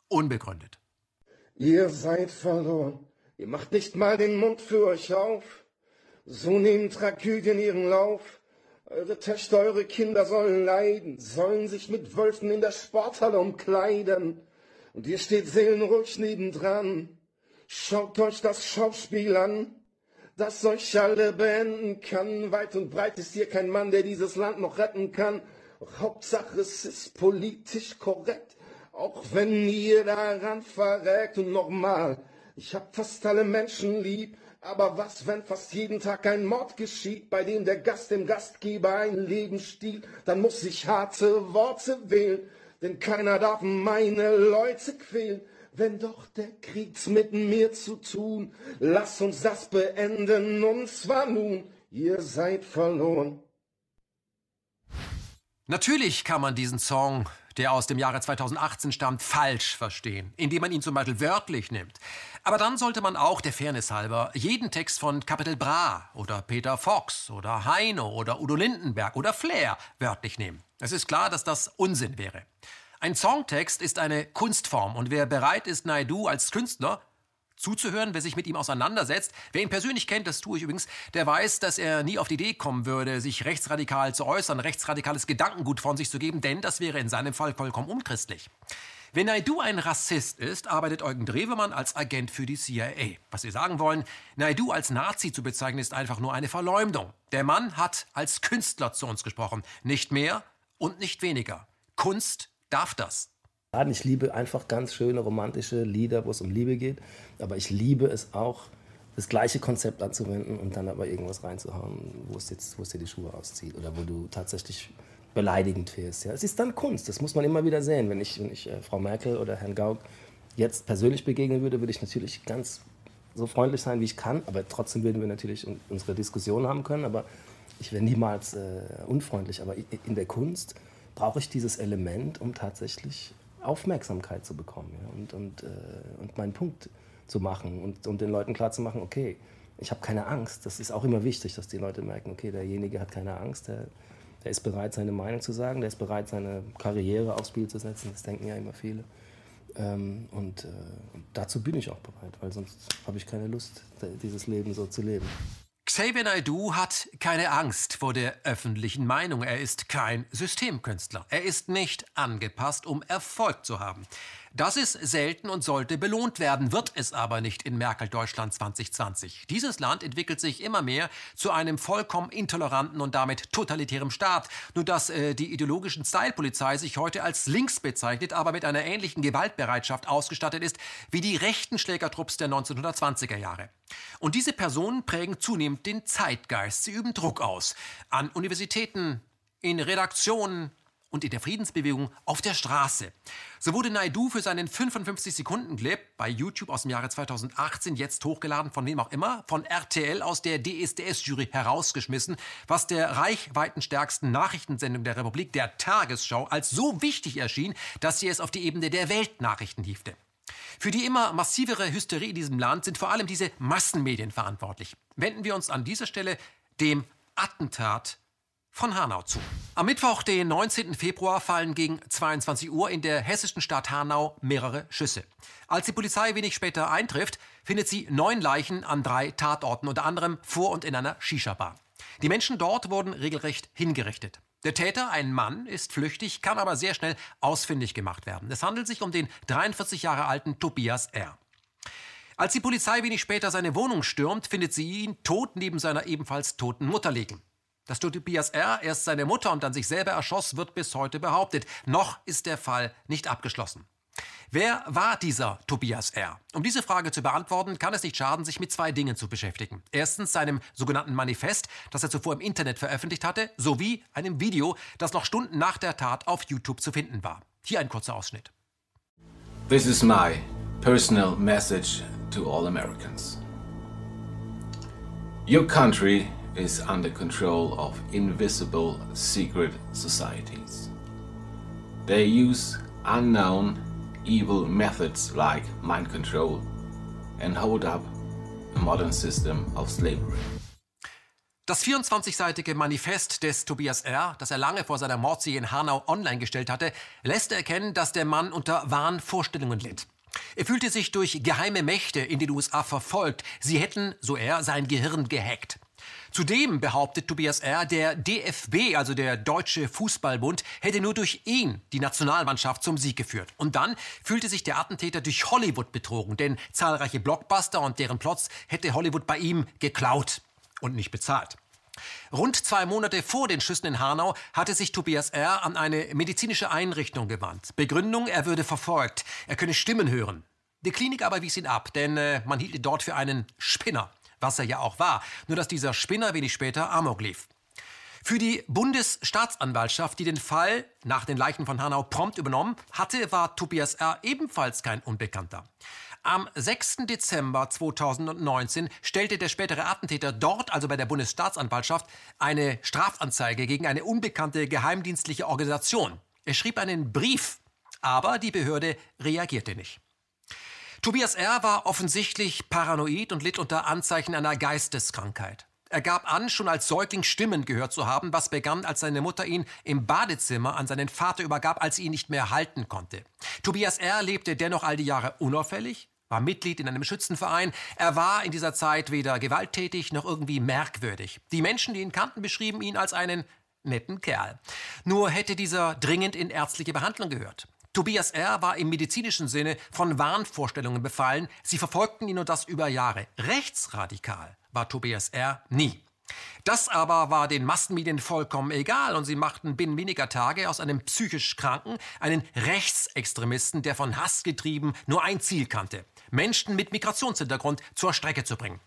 unbegründet? Ihr seid verloren. Ihr macht nicht mal den Mund für euch auf. So nehmen Tragödien ihren Lauf. Eure Töchter, eure Kinder sollen leiden, sollen sich mit Wölfen in der Sporthalle umkleiden. Und ihr steht seelenruhig nebendran. Schaut euch das Schauspiel an, das euch alle beenden kann. Weit und breit ist hier kein Mann, der dieses Land noch retten kann. Hauptsache es ist politisch korrekt. auch wenn ihr daran verreckt und nochmal. Ich hab fast alle Menschen lieb, aber was, wenn fast jeden Tag ein Mord geschieht, bei dem der Gast dem Gastgeber ein Leben stiehlt, dann muss ich harte Worte wählen, denn keiner darf meine Leute quälen. Wenn doch der Krieg's mit mir zu tun, lass uns das beenden und zwar nun, ihr seid verloren. Natürlich kann man diesen Song, der aus dem Jahre 2018 stammt, falsch verstehen, indem man ihn zum Beispiel wörtlich nimmt. Aber dann sollte man auch der Fairness halber jeden Text von Capital Bra oder Peter Fox oder Heino oder Udo Lindenberg oder Flair wörtlich nehmen. Es ist klar, dass das Unsinn wäre. Ein Songtext ist eine Kunstform und wer bereit ist, Naidu als Künstler zuzuhören, wer sich mit ihm auseinandersetzt. Wer ihn persönlich kennt, das tue ich übrigens, der weiß, dass er nie auf die Idee kommen würde, sich rechtsradikal zu äußern, rechtsradikales Gedankengut von sich zu geben, denn das wäre in seinem Fall vollkommen unchristlich. Wenn Naidu ein Rassist ist, arbeitet Eugen Drewemann als Agent für die CIA. Was wir sagen wollen, Naidu als Nazi zu bezeichnen, ist einfach nur eine Verleumdung. Der Mann hat als Künstler zu uns gesprochen. Nicht mehr und nicht weniger. Kunst darf das. Ich liebe einfach ganz schöne romantische Lieder, wo es um Liebe geht. Aber ich liebe es auch, das gleiche Konzept anzuwenden und dann aber irgendwas reinzuhauen, wo es, jetzt, wo es dir die Schuhe auszieht oder wo du tatsächlich beleidigend wirst. Ja. Es ist dann Kunst, das muss man immer wieder sehen. Wenn ich, wenn ich äh, Frau Merkel oder Herrn Gauck jetzt persönlich begegnen würde, würde ich natürlich ganz so freundlich sein, wie ich kann. Aber trotzdem würden wir natürlich unsere Diskussion haben können. Aber ich wäre niemals äh, unfreundlich. Aber in der Kunst brauche ich dieses Element, um tatsächlich Aufmerksamkeit zu bekommen ja, und, und, äh, und meinen Punkt zu machen und um den Leuten klarzumachen, okay, ich habe keine Angst. Das ist auch immer wichtig, dass die Leute merken, okay, derjenige hat keine Angst, der, der ist bereit, seine Meinung zu sagen, der ist bereit, seine Karriere aufs Spiel zu setzen. Das denken ja immer viele. Ähm, und, äh, und dazu bin ich auch bereit, weil sonst habe ich keine Lust, dieses Leben so zu leben. Xavier Naidoo hat keine Angst vor der öffentlichen Meinung. Er ist kein Systemkünstler. Er ist nicht angepasst, um Erfolg zu haben. Das ist selten und sollte belohnt werden, wird es aber nicht in Merkel-Deutschland 2020. Dieses Land entwickelt sich immer mehr zu einem vollkommen intoleranten und damit totalitären Staat. Nur dass äh, die ideologischen Style-Polizei sich heute als links bezeichnet, aber mit einer ähnlichen Gewaltbereitschaft ausgestattet ist wie die rechten Schlägertrupps der 1920er Jahre. Und diese Personen prägen zunehmend den Zeitgeist. Sie üben Druck aus. An Universitäten, in Redaktionen, und in der Friedensbewegung auf der Straße. So wurde Naidu für seinen 55-Sekunden-Clip bei YouTube aus dem Jahre 2018 jetzt hochgeladen, von wem auch immer, von RTL aus der DSDS-Jury herausgeschmissen, was der reichweitenstärksten Nachrichtensendung der Republik, der Tagesschau, als so wichtig erschien, dass sie es auf die Ebene der Weltnachrichten hiefte. Für die immer massivere Hysterie in diesem Land sind vor allem diese Massenmedien verantwortlich. Wenden wir uns an dieser Stelle dem Attentat von Hanau zu. Am Mittwoch, den 19. Februar, fallen gegen 22 Uhr in der hessischen Stadt Hanau mehrere Schüsse. Als die Polizei wenig später eintrifft, findet sie neun Leichen an drei Tatorten, unter anderem vor und in einer Shisha-Bar. Die Menschen dort wurden regelrecht hingerichtet. Der Täter, ein Mann, ist flüchtig, kann aber sehr schnell ausfindig gemacht werden. Es handelt sich um den 43 Jahre alten Tobias R. Als die Polizei wenig später seine Wohnung stürmt, findet sie ihn tot neben seiner ebenfalls toten Mutter liegen. Dass Tobias R. erst seine Mutter und dann sich selber erschoss, wird bis heute behauptet. Noch ist der Fall nicht abgeschlossen. Wer war dieser Tobias R.? Um diese Frage zu beantworten, kann es nicht schaden, sich mit zwei Dingen zu beschäftigen. Erstens seinem sogenannten Manifest, das er zuvor im Internet veröffentlicht hatte, sowie einem Video, das noch Stunden nach der Tat auf YouTube zu finden war. Hier ein kurzer Ausschnitt. This is my personal message to all Americans. Your country is under control of invisible secret societies. They use unknown evil methods like mind control and hold up a modern system of slavery. Das 24-seitige Manifest des Tobias R., das er lange vor seiner Mordsee in Hanau online gestellt hatte, lässt erkennen, dass der Mann unter wahren Vorstellungen litt. Er fühlte sich durch geheime Mächte in den USA verfolgt. Sie hätten, so er, sein Gehirn gehackt. Zudem behauptet Tobias R., der DFB, also der Deutsche Fußballbund, hätte nur durch ihn die Nationalmannschaft zum Sieg geführt. Und dann fühlte sich der Attentäter durch Hollywood betrogen, denn zahlreiche Blockbuster und deren Plots hätte Hollywood bei ihm geklaut und nicht bezahlt. Rund zwei Monate vor den Schüssen in Hanau hatte sich Tobias R. an eine medizinische Einrichtung gewandt. Begründung, er würde verfolgt, er könne Stimmen hören. Die Klinik aber wies ihn ab, denn äh, man hielt ihn dort für einen Spinner, was er ja auch war, nur dass dieser Spinner wenig später Amok lief. Für die Bundesstaatsanwaltschaft, die den Fall nach den Leichen von Hanau prompt übernommen hatte, war Tobias R. ebenfalls kein Unbekannter. Am 6. Dezember 2019 stellte der spätere Attentäter dort, also bei der Bundesstaatsanwaltschaft, eine Strafanzeige gegen eine unbekannte geheimdienstliche Organisation. Er schrieb einen Brief, aber die Behörde reagierte nicht. Tobias R. war offensichtlich paranoid und litt unter Anzeichen einer Geisteskrankheit. Er gab an, schon als Säugling Stimmen gehört zu haben, was begann, als seine Mutter ihn im Badezimmer an seinen Vater übergab, als sie ihn nicht mehr halten konnte. Tobias R. lebte dennoch all die Jahre unauffällig, war Mitglied in einem Schützenverein. Er war in dieser Zeit weder gewalttätig noch irgendwie merkwürdig. Die Menschen, die ihn kannten, beschrieben ihn als einen netten Kerl. Nur hätte dieser dringend in ärztliche Behandlung gehört. Tobias R. war im medizinischen Sinne von Wahnvorstellungen befallen. Sie verfolgten ihn und das über Jahre. Rechtsradikal war Tobias R. nie. Das aber war den Massenmedien vollkommen egal und sie machten binnen weniger Tage aus einem psychisch Kranken einen Rechtsextremisten, der von Hass getrieben nur ein Ziel kannte. Menschen mit Migrationshintergrund zur Strecke zu bringen.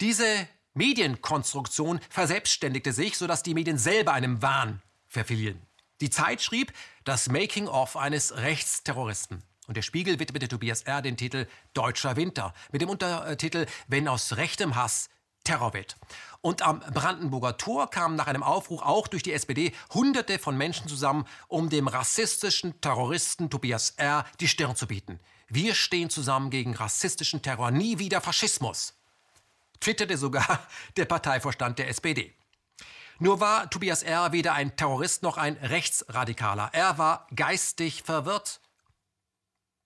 Diese Medienkonstruktion verselbstständigte sich, sodass die Medien selber einem Wahn verfielen. Die Zeit schrieb das Making-of eines Rechtsterroristen. Und der Spiegel widmete Tobias R. den Titel Deutscher Winter mit dem Untertitel Wenn aus rechtem Hass Terror wird. Und am Brandenburger Tor kamen nach einem Aufruf auch durch die SPD Hunderte von Menschen zusammen, um dem rassistischen Terroristen Tobias R. die Stirn zu bieten. Wir stehen zusammen gegen rassistischen Terror, nie wieder Faschismus, twitterte sogar der Parteivorstand der SPD. Nur war Tobias R. weder ein Terrorist noch ein Rechtsradikaler. Er war geistig verwirrt.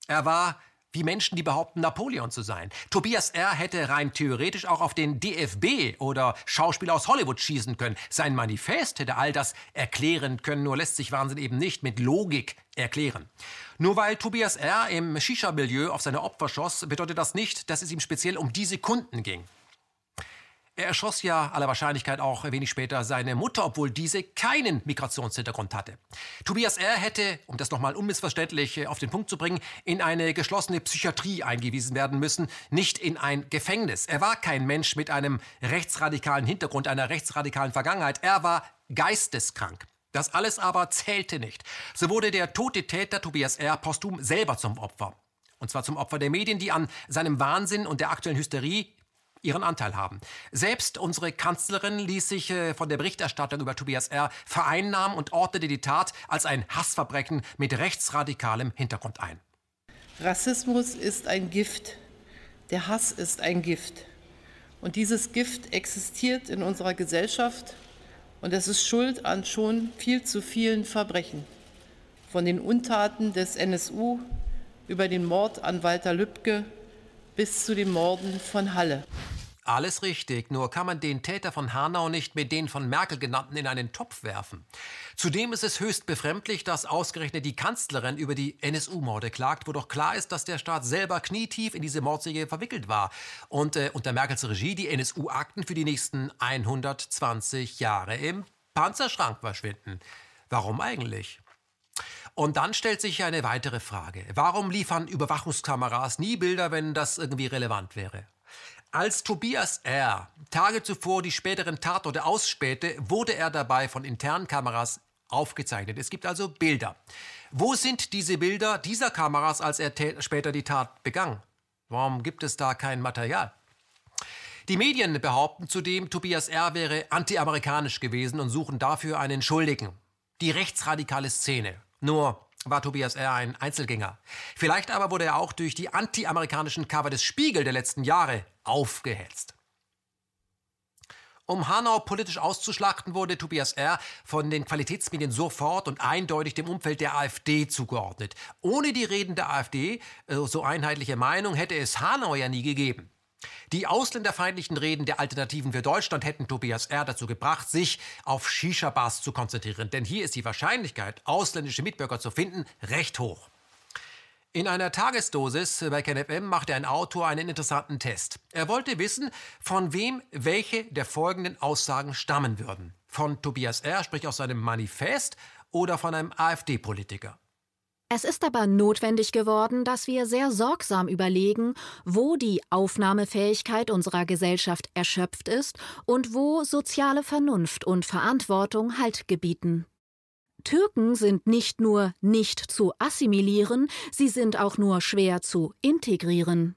Er war wie Menschen, die behaupten, Napoleon zu sein. Tobias R. hätte rein theoretisch auch auf den DFB oder Schauspieler aus Hollywood schießen können. Sein Manifest hätte all das erklären können, nur lässt sich Wahnsinn eben nicht mit Logik erklären. Nur weil Tobias R. im Shisha-Milieu auf seine Opfer schoss, bedeutet das nicht, dass es ihm speziell um diese Kunden ging. Er erschoss ja aller Wahrscheinlichkeit auch wenig später seine Mutter, obwohl diese keinen Migrationshintergrund hatte. Tobias R. hätte, um das nochmal unmissverständlich auf den Punkt zu bringen, in eine geschlossene Psychiatrie eingewiesen werden müssen, nicht in ein Gefängnis. Er war kein Mensch mit einem rechtsradikalen Hintergrund, einer rechtsradikalen Vergangenheit. Er war geisteskrank. Das alles aber zählte nicht. So wurde der tote Täter Tobias R. posthum selber zum Opfer. Und zwar zum Opfer der Medien, die an seinem Wahnsinn und der aktuellen Hysterie ihren Anteil haben. Selbst unsere Kanzlerin ließ sich äh, von der Berichterstattung über Tobias R. vereinnahmen und ordnete die Tat als ein Hassverbrechen mit rechtsradikalem Hintergrund ein. Rassismus ist ein Gift. Der Hass ist ein Gift. Und dieses Gift existiert in unserer Gesellschaft und es ist schuld an schon viel zu vielen Verbrechen. Von den Untaten des NSU über den Mord an Walter Lübcke bis zu den Morden von Halle. Alles richtig, nur kann man den Täter von Hanau nicht mit den von Merkel genannten in einen Topf werfen. Zudem ist es höchst befremdlich, dass ausgerechnet die Kanzlerin über die NSU-Morde klagt, wo doch klar ist, dass der Staat selber knietief in diese Mordserie verwickelt war und äh, unter Merkels Regie die NSU-Akten für die nächsten 120 Jahre im Panzerschrank verschwinden. Warum eigentlich? Und dann stellt sich eine weitere Frage. Warum liefern Überwachungskameras nie Bilder, wenn das irgendwie relevant wäre? Als Tobias R. Tage zuvor die späteren Tatorte ausspähte, wurde er dabei von internen Kameras aufgezeichnet. Es gibt also Bilder. Wo sind diese Bilder dieser Kameras, als er später die Tat begangen? Warum gibt es da kein Material? Die Medien behaupten zudem, Tobias R. wäre antiamerikanisch gewesen und suchen dafür einen Schuldigen. Die rechtsradikale Szene nur war Tobias R. ein Einzelgänger. Vielleicht aber wurde er auch durch die anti-amerikanischen Cover des Spiegel der letzten Jahre aufgehetzt. Um Hanau politisch auszuschlachten, wurde Tobias R. von den Qualitätsmedien sofort und eindeutig dem Umfeld der AfD zugeordnet. Ohne die Reden der AfD, äh, so einheitliche Meinung, hätte es Hanau ja nie gegeben. Die ausländerfeindlichen Reden der Alternativen für Deutschland hätten Tobias R. dazu gebracht, sich auf Shisha-Bars zu konzentrieren. Denn hier ist die Wahrscheinlichkeit, ausländische Mitbürger zu finden, recht hoch. In einer Tagesdosis bei KenFM machte ein Autor einen interessanten Test. Er wollte wissen, von wem welche der folgenden Aussagen stammen würden. Von Tobias R., sprich aus seinem Manifest, oder von einem AfD-Politiker. Es ist aber notwendig geworden, dass wir sehr sorgsam überlegen, wo die Aufnahmefähigkeit unserer Gesellschaft erschöpft ist und wo soziale Vernunft und Verantwortung Halt gebieten. Türken sind nicht nur nicht zu assimilieren, sie sind auch nur schwer zu integrieren.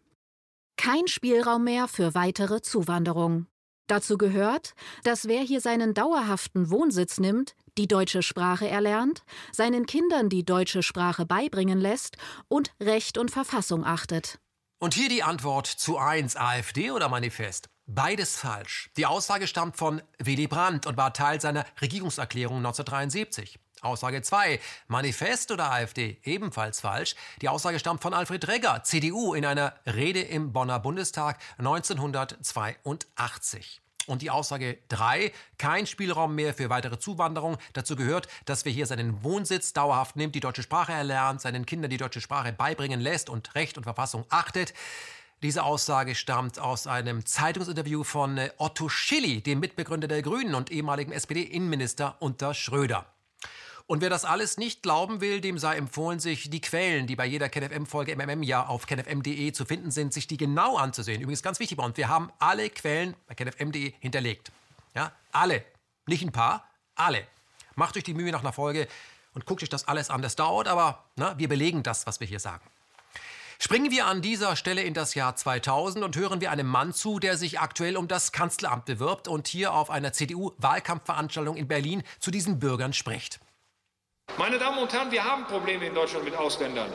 Kein Spielraum mehr für weitere Zuwanderung. Dazu gehört, dass wer hier seinen dauerhaften Wohnsitz nimmt, die deutsche Sprache erlernt, seinen Kindern die deutsche Sprache beibringen lässt und Recht und Verfassung achtet. Und hier die Antwort zu 1 AfD oder Manifest. Beides falsch. Die Aussage stammt von Willy Brandt und war Teil seiner Regierungserklärung 1973. Aussage 2, Manifest oder AfD, ebenfalls falsch. Die Aussage stammt von Alfred Regger, CDU, in einer Rede im Bonner Bundestag 1982. Und die Aussage 3, kein Spielraum mehr für weitere Zuwanderung. Dazu gehört, dass wer hier seinen Wohnsitz dauerhaft nimmt, die deutsche Sprache erlernt, seinen Kindern die deutsche Sprache beibringen lässt und Recht und Verfassung achtet. Diese Aussage stammt aus einem Zeitungsinterview von Otto Schilly, dem Mitbegründer der Grünen und ehemaligen SPD-Innenminister unter Schröder. Und wer das alles nicht glauben will, dem sei empfohlen, sich die Quellen, die bei jeder KenFM-Folge MMM ja auf kenfm.de zu finden sind, sich die genau anzusehen. Übrigens ganz wichtig bei uns, wir haben alle Quellen bei kenfm.de hinterlegt. Ja, alle. Nicht ein paar, alle. Macht euch die Mühe nach einer Folge und guckt euch das alles an. Das dauert, aber na, wir belegen das, was wir hier sagen. Springen wir an dieser Stelle in das Jahr 2000 und hören wir einem Mann zu, der sich aktuell um das Kanzleramt bewirbt und hier auf einer CDU-Wahlkampfveranstaltung in Berlin zu diesen Bürgern spricht. Meine Damen und Herren, wir haben Probleme in Deutschland mit Ausländern.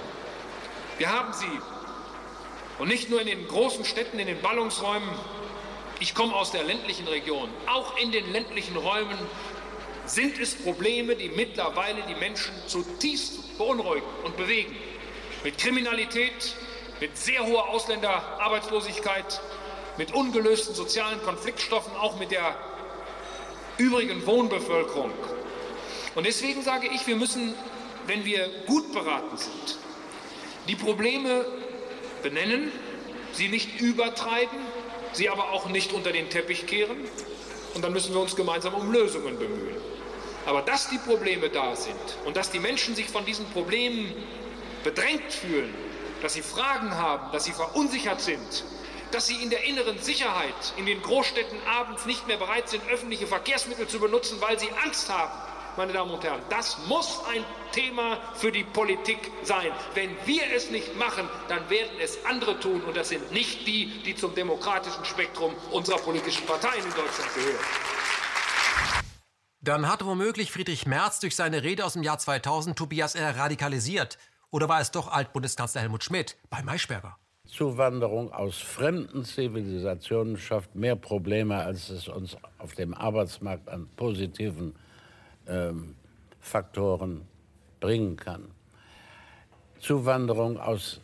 Wir haben sie. Und nicht nur in den großen Städten, in den Ballungsräumen. Ich komme aus der ländlichen Region. Auch in den ländlichen Räumen sind es Probleme, die mittlerweile die Menschen zutiefst beunruhigen und bewegen. Mit Kriminalität, mit sehr hoher Ausländerarbeitslosigkeit, mit ungelösten sozialen Konfliktstoffen, auch mit der übrigen Wohnbevölkerung. Und deswegen sage ich, wir müssen, wenn wir gut beraten sind, die Probleme benennen, sie nicht übertreiben, sie aber auch nicht unter den Teppich kehren. Und dann müssen wir uns gemeinsam um Lösungen bemühen. Aber dass die Probleme da sind und dass die Menschen sich von diesen Problemen bedrängt fühlen, dass sie Fragen haben, dass sie verunsichert sind, dass sie in der inneren Sicherheit in den Großstädten abends nicht mehr bereit sind, öffentliche Verkehrsmittel zu benutzen, weil sie Angst haben, meine Damen und Herren, das muss ein Thema für die Politik sein. Wenn wir es nicht machen, dann werden es andere tun und das sind nicht die, die zum demokratischen Spektrum unserer politischen Parteien in Deutschland gehören. Dann hat womöglich Friedrich Merz durch seine Rede aus dem Jahr 2000 Tobias R. radikalisiert. Oder war es doch Altbundeskanzler Helmut Schmidt bei Maischberger? Zuwanderung aus fremden Zivilisationen schafft mehr Probleme, als es uns auf dem Arbeitsmarkt an positiven ähm, Faktoren bringen kann. Zuwanderung aus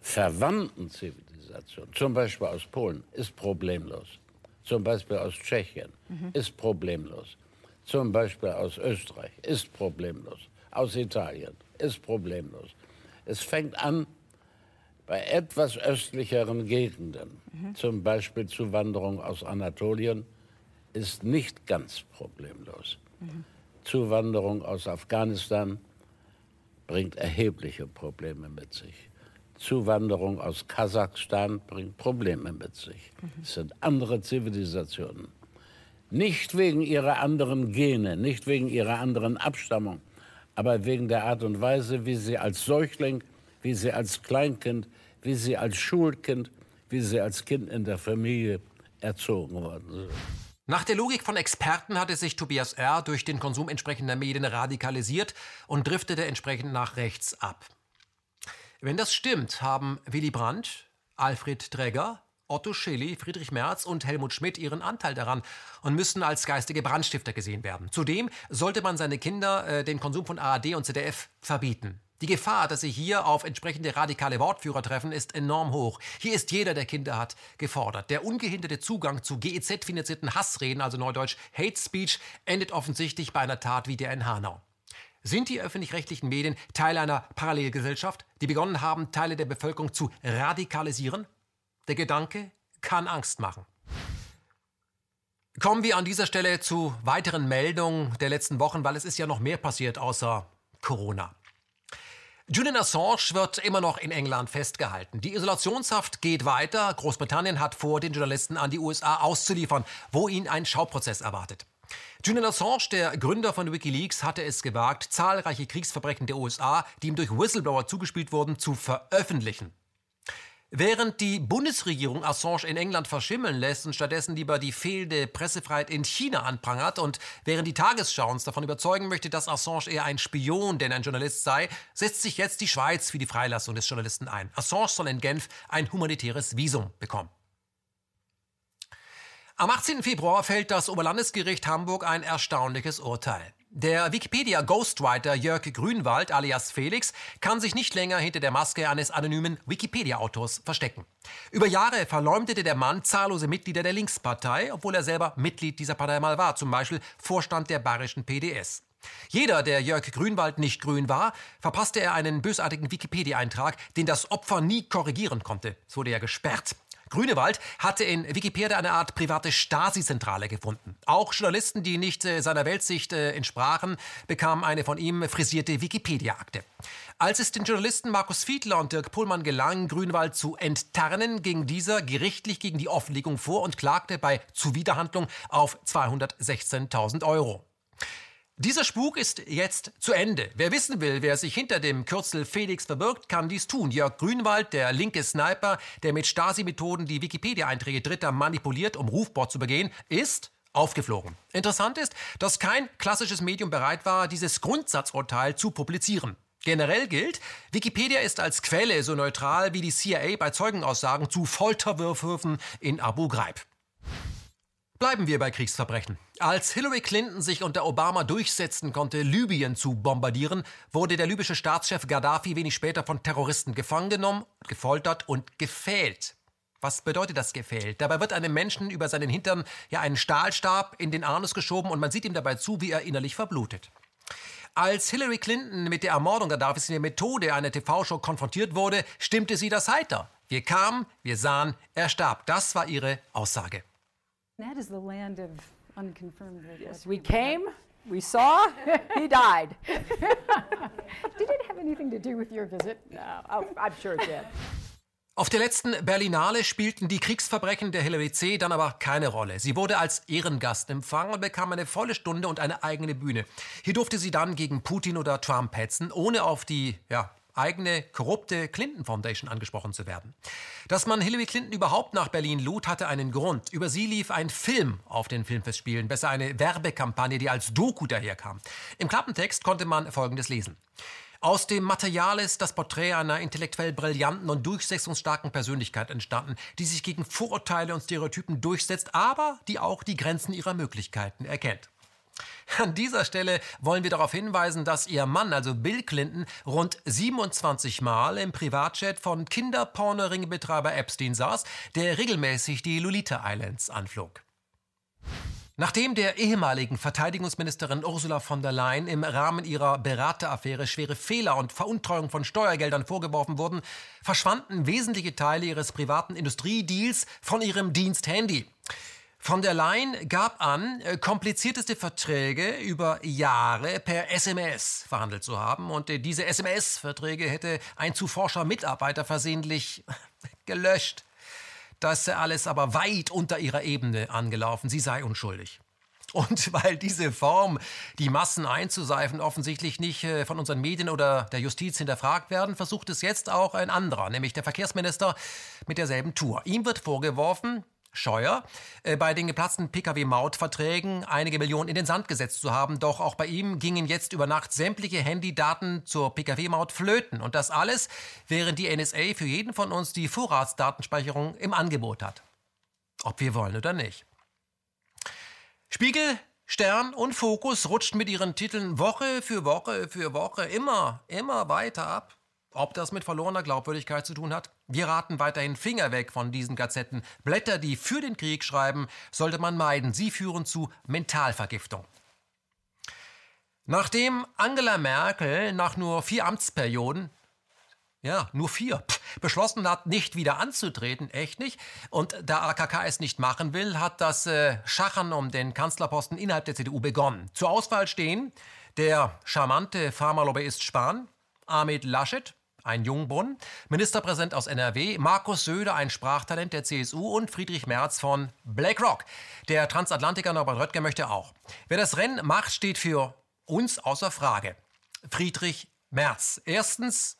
verwandten Zivilisationen, zum Beispiel aus Polen, ist problemlos. Zum Beispiel aus Tschechien mhm. ist problemlos. Zum Beispiel aus Österreich ist problemlos. Aus Italien ist problemlos. Es fängt an bei etwas östlicheren Gegenden, mhm. zum Beispiel Zuwanderung aus Anatolien, ist nicht ganz problemlos. Mhm. Zuwanderung aus Afghanistan bringt erhebliche Probleme mit sich. Zuwanderung aus Kasachstan bringt Probleme mit sich. Es sind andere Zivilisationen. Nicht wegen ihrer anderen Gene, nicht wegen ihrer anderen Abstammung, aber wegen der Art und Weise, wie sie als Säugling, wie sie als Kleinkind, wie sie als Schulkind, wie sie als Kind in der Familie erzogen worden sind. Nach der Logik von Experten hatte sich Tobias R. durch den Konsum entsprechender Medien radikalisiert und driftete entsprechend nach rechts ab. Wenn das stimmt, haben Willy Brandt, Alfred Träger, Otto Schilly, Friedrich Merz und Helmut Schmidt ihren Anteil daran und müssen als geistige Brandstifter gesehen werden. Zudem sollte man seine Kinder äh, den Konsum von ARD und ZDF verbieten. Die Gefahr, dass Sie hier auf entsprechende radikale Wortführer treffen, ist enorm hoch. Hier ist jeder, der Kinder hat, gefordert. Der ungehinderte Zugang zu GEZ-finanzierten Hassreden, also neudeutsch Hate Speech, endet offensichtlich bei einer Tat wie der in Hanau. Sind die öffentlich-rechtlichen Medien Teil einer Parallelgesellschaft, die begonnen haben, Teile der Bevölkerung zu radikalisieren? Der Gedanke kann Angst machen. Kommen wir an dieser Stelle zu weiteren Meldungen der letzten Wochen, weil es ist ja noch mehr passiert außer Corona. Julian Assange wird immer noch in England festgehalten. Die Isolationshaft geht weiter. Großbritannien hat vor, den Journalisten an die USA auszuliefern, wo ihn ein Schauprozess erwartet. Julian Assange, der Gründer von Wikileaks, hatte es gewagt, zahlreiche Kriegsverbrechen der USA, die ihm durch Whistleblower zugespielt wurden, zu veröffentlichen. Während die Bundesregierung Assange in England verschimmeln lässt und stattdessen lieber die fehlende Pressefreiheit in China anprangert und während die Tagesschau uns davon überzeugen möchte, dass Assange eher ein Spion denn ein Journalist sei, setzt sich jetzt die Schweiz für die Freilassung des Journalisten ein. Assange soll in Genf ein humanitäres Visum bekommen. Am 18. Februar fällt das Oberlandesgericht Hamburg ein erstaunliches Urteil. Der Wikipedia-Ghostwriter Jörg Grünwald alias Felix kann sich nicht länger hinter der Maske eines anonymen Wikipedia-Autors verstecken. Über Jahre verleumdete der Mann zahllose Mitglieder der Linkspartei, obwohl er selber Mitglied dieser Partei mal war, zum Beispiel Vorstand der bayerischen PDS. Jeder, der Jörg Grünwald nicht grün war, verpasste er einen bösartigen Wikipedia-Eintrag, den das Opfer nie korrigieren konnte. Es wurde ja gesperrt. Grünewald hatte in Wikipedia eine Art private Stasi-Zentrale gefunden. Auch Journalisten, die nicht äh, seiner Weltsicht äh, entsprachen, bekamen eine von ihm frisierte Wikipedia-Akte. Als es den Journalisten Markus Fiedler und Dirk Pullmann gelang, Grünwald zu enttarnen, ging dieser gerichtlich gegen die Offenlegung vor und klagte bei Zuwiderhandlung auf 216.000 Euro. Dieser Spuk ist jetzt zu Ende. Wer wissen will, wer sich hinter dem Kürzel Felix verbirgt, kann dies tun. Jörg Grünwald, der linke Sniper, der mit Stasi-Methoden die Wikipedia-Einträge Dritter manipuliert, um Rufbord zu begehen, ist aufgeflogen. Interessant ist, dass kein klassisches Medium bereit war, dieses Grundsatzurteil zu publizieren. Generell gilt, Wikipedia ist als Quelle so neutral wie die CIA bei Zeugenaussagen zu Folterwürfen in Abu Ghraib. Bleiben wir bei Kriegsverbrechen. Als Hillary Clinton sich unter Obama durchsetzen konnte, Libyen zu bombardieren, wurde der libysche Staatschef Gaddafi wenig später von Terroristen gefangen genommen, gefoltert und gefällt. Was bedeutet das gefällt? Dabei wird einem Menschen über seinen Hintern ja einen Stahlstab in den Anus geschoben und man sieht ihm dabei zu, wie er innerlich verblutet. Als Hillary Clinton mit der Ermordung Gaddafis in der Methode einer TV-Show konfrontiert wurde, stimmte sie das heiter. Wir kamen, wir sahen, er starb. Das war ihre Aussage. That is the land of unconfirmed. Yes, we came, we saw, he died. did it have anything to do with your visit? No, oh, I'm sure it did. Auf der letzten Berlinale spielten die Kriegsverbrechen der Hillary C. dann aber keine Rolle. Sie wurde als Ehrengast empfangen und bekam eine volle Stunde und eine eigene Bühne. Hier durfte sie dann gegen Putin oder Trump hetzen, ohne auf die ja, eigene korrupte Clinton Foundation angesprochen zu werden. Dass man Hillary Clinton überhaupt nach Berlin lud, hatte einen Grund. Über sie lief ein Film auf den Filmfestspielen, besser eine Werbekampagne, die als Doku daherkam. Im Klappentext konnte man Folgendes lesen. Aus dem Material ist das Porträt einer intellektuell brillanten und durchsetzungsstarken Persönlichkeit entstanden, die sich gegen Vorurteile und Stereotypen durchsetzt, aber die auch die Grenzen ihrer Möglichkeiten erkennt. An dieser Stelle wollen wir darauf hinweisen, dass ihr Mann, also Bill Clinton, rund 27 Mal im Privatjet von Kinderpornoringbetreiber Epstein saß, der regelmäßig die Lolita Islands anflog. Nachdem der ehemaligen Verteidigungsministerin Ursula von der Leyen im Rahmen ihrer Berateraffäre schwere Fehler und Veruntreuung von Steuergeldern vorgeworfen wurden, verschwanden wesentliche Teile ihres privaten Industriedeals von ihrem Diensthandy. Von der Leyen gab an, äh, komplizierteste Verträge über Jahre per SMS verhandelt zu haben. Und äh, diese SMS-Verträge hätte ein zuforscher Mitarbeiter versehentlich gelöscht. Das sei alles aber weit unter ihrer Ebene angelaufen. Sie sei unschuldig. Und weil diese Form, die Massen einzuseifen, offensichtlich nicht äh, von unseren Medien oder der Justiz hinterfragt werden, versucht es jetzt auch ein anderer, nämlich der Verkehrsminister mit derselben Tour. Ihm wird vorgeworfen, Scheuer, äh, bei den geplatzten Pkw-Mautverträgen einige Millionen in den Sand gesetzt zu haben. Doch auch bei ihm gingen jetzt über Nacht sämtliche Handydaten zur Pkw-Maut flöten. Und das alles, während die NSA für jeden von uns die Vorratsdatenspeicherung im Angebot hat. Ob wir wollen oder nicht. Spiegel, Stern und Fokus rutschten mit ihren Titeln Woche für Woche für Woche immer, immer weiter ab. Ob das mit verlorener Glaubwürdigkeit zu tun hat? Wir raten weiterhin Finger weg von diesen Gazetten. Blätter, die für den Krieg schreiben, sollte man meiden. Sie führen zu Mentalvergiftung. Nachdem Angela Merkel nach nur vier Amtsperioden ja, nur vier. Pff, beschlossen hat, nicht wieder anzutreten, echt nicht. Und da AKK es nicht machen will, hat das äh, Schachern um den Kanzlerposten innerhalb der CDU begonnen. Zur Auswahl stehen der charmante Pharmalobbyist Spahn, Ahmed Laschet, ein Jungbrunnen, Ministerpräsident aus NRW, Markus Söder, ein Sprachtalent der CSU und Friedrich Merz von BlackRock. Der Transatlantiker Norbert Röttger möchte auch. Wer das Rennen macht, steht für uns außer Frage. Friedrich Merz. Erstens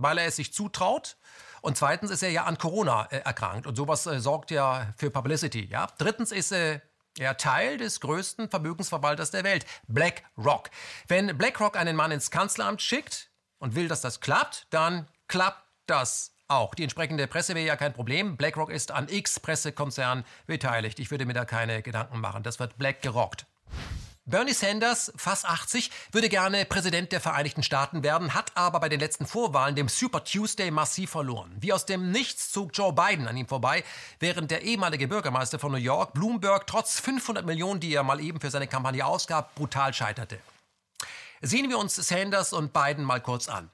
weil er es sich zutraut. Und zweitens ist er ja an Corona äh, erkrankt und sowas äh, sorgt ja für Publicity. Ja? Drittens ist äh, er Teil des größten Vermögensverwalters der Welt, BlackRock. Wenn BlackRock einen Mann ins Kanzleramt schickt und will, dass das klappt, dann klappt das auch. Die entsprechende Presse wäre ja kein Problem. BlackRock ist an X Pressekonzern beteiligt. Ich würde mir da keine Gedanken machen. Das wird Black gerockt. Bernie Sanders, fast 80, würde gerne Präsident der Vereinigten Staaten werden, hat aber bei den letzten Vorwahlen, dem Super Tuesday, massiv verloren. Wie aus dem Nichts zog Joe Biden an ihm vorbei, während der ehemalige Bürgermeister von New York, Bloomberg, trotz 500 Millionen, die er mal eben für seine Kampagne ausgab, brutal scheiterte. Sehen wir uns Sanders und Biden mal kurz an.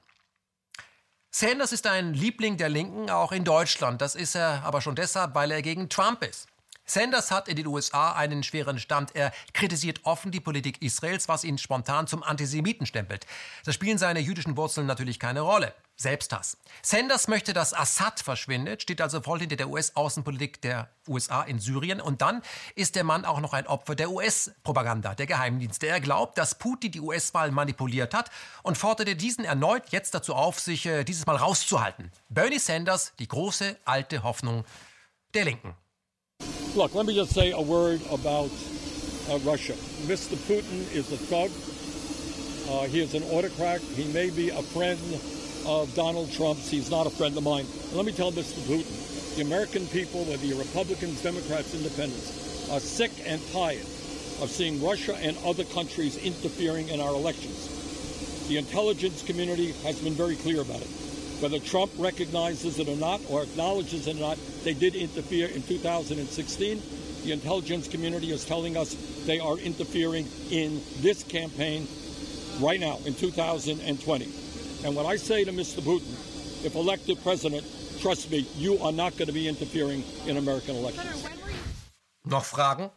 Sanders ist ein Liebling der Linken, auch in Deutschland. Das ist er aber schon deshalb, weil er gegen Trump ist. Sanders hat in den USA einen schweren Stand. Er kritisiert offen die Politik Israels, was ihn spontan zum Antisemiten stempelt. Da spielen seine jüdischen Wurzeln natürlich keine Rolle. Selbsthass. Sanders möchte, dass Assad verschwindet, steht also voll hinter der US-Außenpolitik der USA in Syrien. Und dann ist der Mann auch noch ein Opfer der US-Propaganda, der Geheimdienste. Er glaubt, dass Putin die US-Wahl manipuliert hat und forderte diesen erneut jetzt dazu auf, sich äh, dieses Mal rauszuhalten. Bernie Sanders, die große alte Hoffnung der Linken. Look, let me just say a word about uh, Russia. Mr. Putin is a thug. Uh, he is an autocrat. He may be a friend of Donald Trump's. He's not a friend of mine. let me tell Mr. Putin, the American people, whether you're Republicans, Democrats, Independents, are sick and tired of seeing Russia and other countries interfering in our elections. The intelligence community has been very clear about it. Whether Trump recognizes it or not, or acknowledges it or not, they did interfere in 2016. The intelligence community is telling us they are interfering in this campaign right now in 2020. And what I say to Mr. Putin, if elected president, trust me, you are not going to be interfering in American elections. Noch Fragen?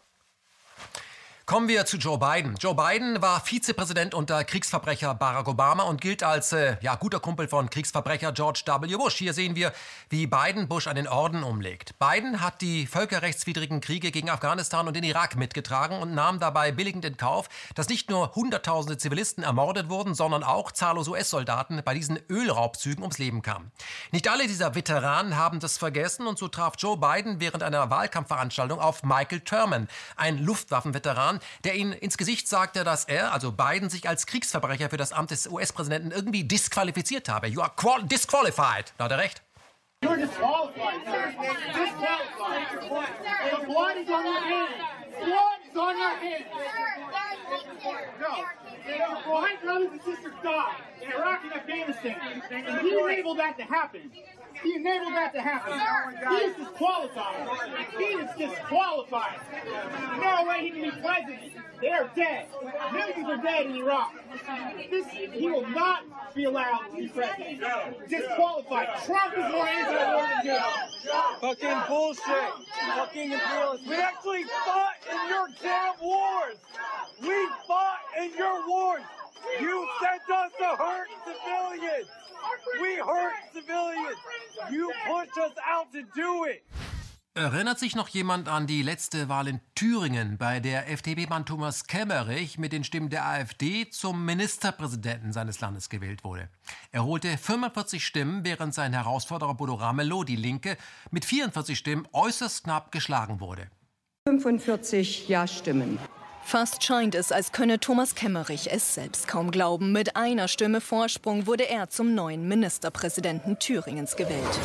Kommen wir zu Joe Biden. Joe Biden war Vizepräsident unter Kriegsverbrecher Barack Obama und gilt als äh, ja, guter Kumpel von Kriegsverbrecher George W. Bush. Hier sehen wir, wie Biden Bush an den Orden umlegt. Biden hat die völkerrechtswidrigen Kriege gegen Afghanistan und den Irak mitgetragen und nahm dabei billigend in Kauf, dass nicht nur Hunderttausende Zivilisten ermordet wurden, sondern auch zahllose US-Soldaten bei diesen Ölraubzügen ums Leben kamen. Nicht alle dieser Veteranen haben das vergessen und so traf Joe Biden während einer Wahlkampfveranstaltung auf Michael Thurman, ein Luftwaffenveteran, der ihnen ins Gesicht sagte, dass er, also Biden, sich als Kriegsverbrecher für das Amt des US-Präsidenten irgendwie disqualifiziert habe. You are disqualified. Da hat er recht. You're disqualified, sir. Disqualified. The blood is on your hands. Blood is on your hands. No. Well, my brothers and sisters died in Iraq and Afghanistan. And he enabled that to happen. He enabled that to happen. He is disqualified. He is disqualified. No way he can be president. They are dead. Millions are dead in Iraq. This, he will not be allowed to be president. Disqualified. Trump is more anti-war than you. Fucking bullshit. Fucking imperialist. We actually fought in your damn wars. We fought in your wars. You sent us to hurt civilians. We hurt civilians. You pushed us out to do it. Erinnert sich noch jemand an die letzte Wahl in Thüringen, bei der FDP-Mann Thomas Kemmerich mit den Stimmen der AfD zum Ministerpräsidenten seines Landes gewählt wurde? Er holte 45 Stimmen, während sein Herausforderer Bodo Ramelow, die Linke, mit 44 Stimmen äußerst knapp geschlagen wurde. 45 Ja-Stimmen. Fast scheint es, als könne Thomas Kemmerich es selbst kaum glauben. Mit einer Stimme Vorsprung wurde er zum neuen Ministerpräsidenten Thüringens gewählt.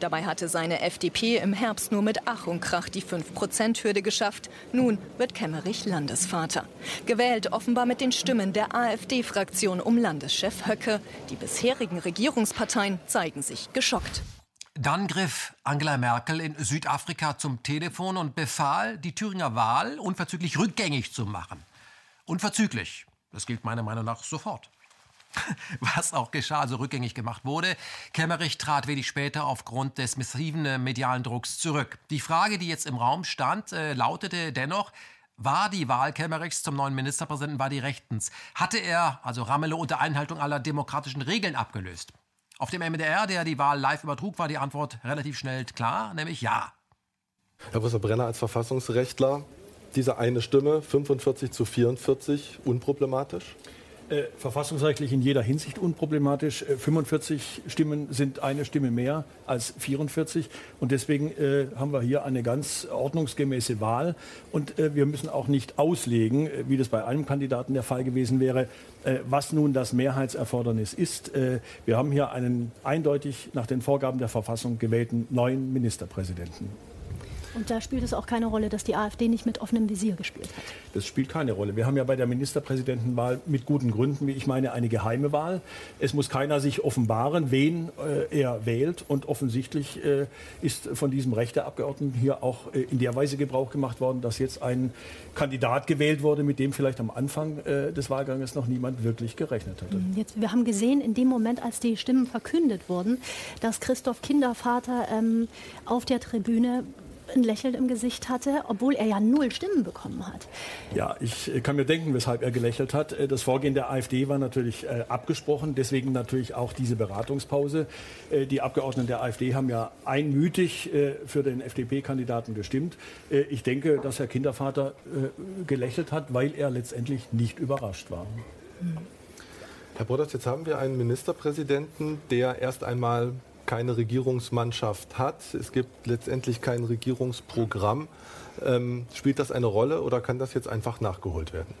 Dabei hatte seine FDP im Herbst nur mit Ach und Krach die 5-Prozent-Hürde geschafft. Nun wird Kemmerich Landesvater. Gewählt offenbar mit den Stimmen der AfD-Fraktion um Landeschef Höcke. Die bisherigen Regierungsparteien zeigen sich geschockt. Dann griff Angela Merkel in Südafrika zum Telefon und befahl, die Thüringer Wahl unverzüglich rückgängig zu machen. Unverzüglich. Das gilt meiner Meinung nach sofort. Was auch geschah, also rückgängig gemacht wurde. Kemmerich trat wenig später aufgrund des massiven äh, medialen Drucks zurück. Die Frage, die jetzt im Raum stand, äh, lautete dennoch, war die Wahl Kemmerichs zum neuen Ministerpräsidenten, war die rechtens? Hatte er, also Ramelow, unter Einhaltung aller demokratischen Regeln abgelöst? Auf dem MDR, der die Wahl live übertrug, war die Antwort relativ schnell klar, nämlich ja. Herr Professor Brenner als Verfassungsrechtler, diese eine Stimme, 45 zu 44, unproblematisch? Äh, verfassungsrechtlich in jeder Hinsicht unproblematisch. Äh, 45 Stimmen sind eine Stimme mehr als 44 und deswegen äh, haben wir hier eine ganz ordnungsgemäße Wahl und äh, wir müssen auch nicht auslegen, äh, wie das bei einem Kandidaten der Fall gewesen wäre, äh, was nun das Mehrheitserfordernis ist. wir haben hier einen eindeutig nach den Vorgaben der Verfassung gewählten neuen Ministerpräsidenten. Und da spielt es auch keine Rolle, dass die AfD nicht mit offenem Visier gespielt hat. Das spielt keine Rolle. Wir haben ja bei der Ministerpräsidentenwahl mit guten Gründen, wie ich meine, eine geheime Wahl. Es muss keiner sich offenbaren, wen äh, er wählt. Und offensichtlich äh, ist von diesem Recht der Abgeordneten hier auch äh, in der Weise Gebrauch gemacht worden, dass jetzt ein Kandidat gewählt wurde, mit dem vielleicht am Anfang äh, des Wahlganges noch niemand wirklich gerechnet hatte. Jetzt, wir haben gesehen, in dem Moment, als die Stimmen verkündet wurden, dass Christoph Kindervater ähm, auf der Tribüne ein Lächeln im Gesicht hatte, obwohl er ja null Stimmen bekommen hat. Ja, ich äh, kann mir denken, weshalb er gelächelt hat. Äh, das Vorgehen der AfD war natürlich äh, abgesprochen, deswegen natürlich auch diese Beratungspause. Die Abgeordneten der AfD haben ja einmütig für den FDP-Kandidaten gestimmt. Ich denke, dass Herr Kindervater gelächelt hat, weil er letztendlich nicht überrascht war. Herr Brodders, jetzt haben wir einen Ministerpräsidenten, der erst einmal keine Regierungsmannschaft hat. Es gibt letztendlich kein Regierungsprogramm. Ähm, spielt das eine Rolle oder kann das jetzt einfach nachgeholt werden?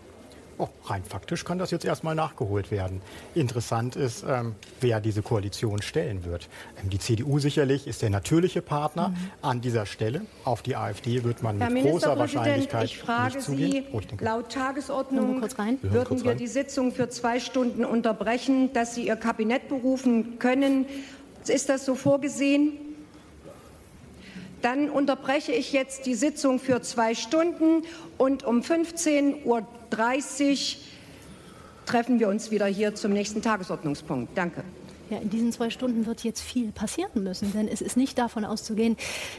Oh, rein faktisch kann das jetzt erstmal nachgeholt werden. Interessant ist, ähm, wer diese Koalition stellen wird. Ähm, die CDU sicherlich ist der natürliche Partner mhm. an dieser Stelle. Auf die AfD wird man Herr mit großer Wahrscheinlichkeit ich frage nicht zugehen. Sie, oh, laut Tagesordnung wir würden wir die Sitzung für zwei Stunden unterbrechen, dass Sie Ihr Kabinett berufen können ist das so vorgesehen? Dann unterbreche ich jetzt die Sitzung für zwei Stunden und um 15.30 Uhr treffen wir uns wieder hier zum nächsten Tagesordnungspunkt. Danke. Ja, in diesen zwei Stunden wird jetzt viel passieren müssen, denn es ist nicht davon auszugehen,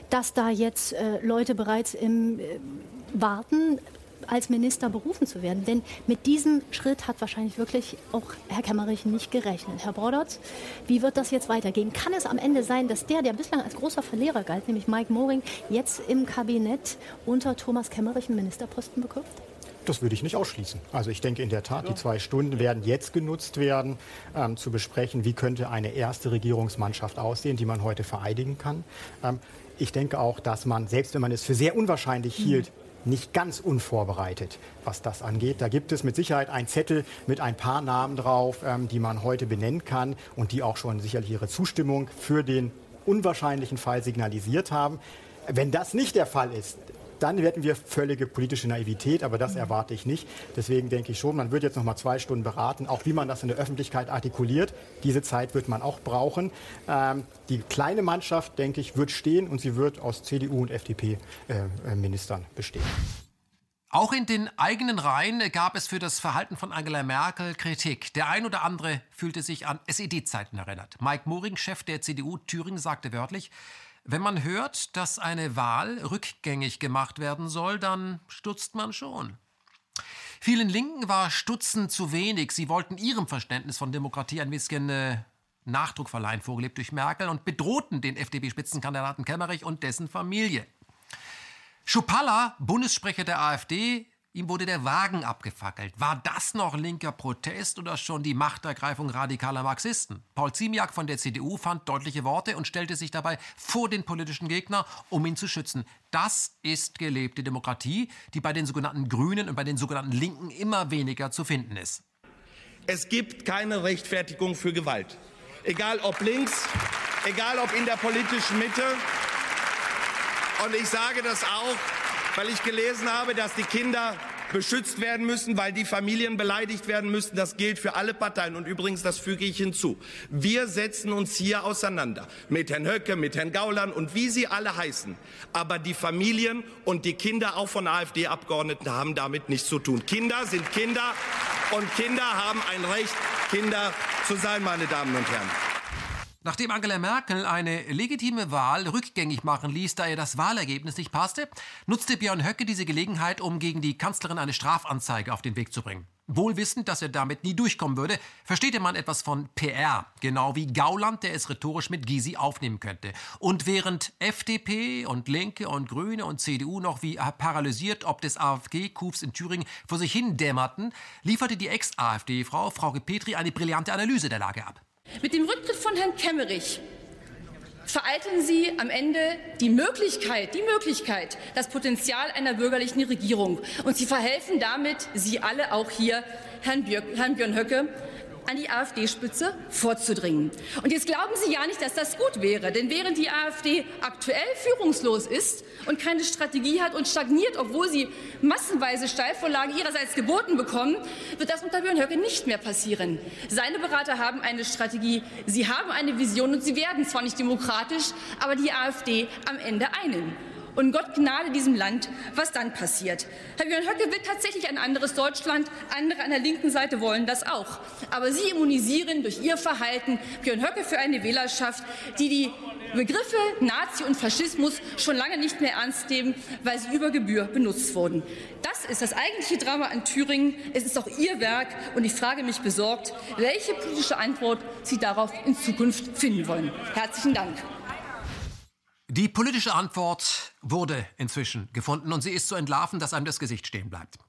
dass da jetzt äh, Leute bereits im äh, Warten als Minister berufen zu werden. Denn mit diesem Schritt hat wahrscheinlich wirklich auch Herr Kemmerich nicht gerechnet. Herr Brodert, wie wird das jetzt weitergehen? Kann es am Ende sein, dass der, der bislang als großer Verlierer galt, nämlich Mike Moring, jetzt im Kabinett unter Thomas Kemmerich einen Ministerposten bekommt? Das würde ich nicht ausschließen. Also ich denke in der Tat, die zwei Stunden werden jetzt genutzt werden, ähm, zu besprechen, wie könnte eine erste Regierungsmannschaft aussehen, die man heute vereidigen kann. Ähm, ich denke auch, dass man, selbst wenn man es für sehr unwahrscheinlich hielt, nicht ganz unvorbereitet, was das angeht. Da gibt es mit Sicherheit einen Zettel mit ein paar Namen drauf, ähm, die man heute benennen kann und die auch schon sicherlich ihre Zustimmung für den unwahrscheinlichen Fall signalisiert haben. Wenn das nicht der Fall ist, dann hätten wir völlige politische Naivität, aber das erwarte ich nicht. Deswegen denke ich schon, man wird jetzt noch mal zwei Stunden beraten, auch wie man das in der Öffentlichkeit artikuliert. Diese Zeit wird man auch brauchen. Ähm, die kleine Mannschaft, denke ich, wird stehen und sie wird aus CDU und FDP-Ministern äh, bestehen. Auch in den eigenen Reihen gab es für das Verhalten von Angela Merkel Kritik. Der ein oder andere fühlte sich an SED-Zeiten erinnert. Mike Moring, Chef der CDU Thüringen, sagte wörtlich, wenn man hört, dass eine Wahl rückgängig gemacht werden soll, dann stutzt man schon. Vielen Linken war Stutzen zu wenig. Sie wollten ihrem Verständnis von Demokratie ein bisschen äh, Nachdruck verleihen, vorgelebt durch Merkel, und bedrohten den FDP-Spitzenkandidaten Kemmerich und dessen Familie. Schupalla, Bundessprecher der AfD, Ihm wurde der Wagen abgefackelt. War das noch linker Protest oder schon die Machtergreifung radikaler Marxisten? Paul Ziemiak von der CDU fand deutliche Worte und stellte sich dabei vor den politischen Gegner, um ihn zu schützen. Das ist gelebte Demokratie, die bei den sogenannten Grünen und bei den sogenannten Linken immer weniger zu finden ist. Es gibt keine Rechtfertigung für Gewalt. Egal ob links, egal ob in der politischen Mitte. Und ich sage das auch, weil ich gelesen habe, dass die Kinder beschützt werden müssen, weil die Familien beleidigt werden müssen. Das gilt für alle Parteien. Und übrigens, das füge ich hinzu. Wir setzen uns hier auseinander mit Herrn Höcke, mit Herrn Gauland und wie sie alle heißen. Aber die Familien und die Kinder auch von AfD-Abgeordneten haben damit nichts zu tun. Kinder sind Kinder und Kinder haben ein Recht, Kinder zu sein, meine Damen und Herren. Nachdem Angela Merkel eine legitime Wahl rückgängig machen ließ, da ihr das Wahlergebnis nicht passte, nutzte Björn Höcke diese Gelegenheit, um gegen die Kanzlerin eine Strafanzeige auf den Weg zu bringen. Wohl wissend, dass er damit nie durchkommen würde, versteht Mann etwas von PR, genau wie Gauland, der es rhetorisch mit Gysi aufnehmen könnte. Und während FDP und Linke und Grüne und CDU noch wie paralysiert ob des AfD-Coups in Thüringen vor sich hin dämmerten, lieferte die Ex-AfD-Frau Frauke Petri eine brillante Analyse der Lage ab. Mit dem Rücktritt von Herrn Kemmerich vereiteln Sie am Ende die Möglichkeit, die Möglichkeit, das Potenzial einer bürgerlichen Regierung. Und Sie verhelfen damit, Sie alle auch hier, Herrn, Björk, Herrn Björn Höcke, an die AfD-Spitze vorzudringen. Und jetzt glauben Sie ja nicht, dass das gut wäre, denn während die AfD aktuell führungslos ist und keine Strategie hat und stagniert, obwohl sie massenweise Steilvorlagen ihrerseits geboten bekommen, wird das unter Björn Höcke nicht mehr passieren. Seine Berater haben eine Strategie, sie haben eine Vision und sie werden zwar nicht demokratisch, aber die AfD am Ende einen. Und Gott gnade diesem Land, was dann passiert. Herr Björn Höcke will tatsächlich ein anderes Deutschland. Andere an der linken Seite wollen das auch. Aber Sie immunisieren durch Ihr Verhalten Björn Höcke für eine Wählerschaft, die die Begriffe Nazi und Faschismus schon lange nicht mehr ernst nehmen, weil sie über Gebühr benutzt wurden. Das ist das eigentliche Drama an Thüringen. Es ist auch Ihr Werk und ich frage mich besorgt, welche politische Antwort Sie darauf in Zukunft finden wollen. Herzlichen Dank. Die politische Antwort wurde inzwischen gefunden und sie ist so entlarven, dass einem das Gesicht stehen bleibt.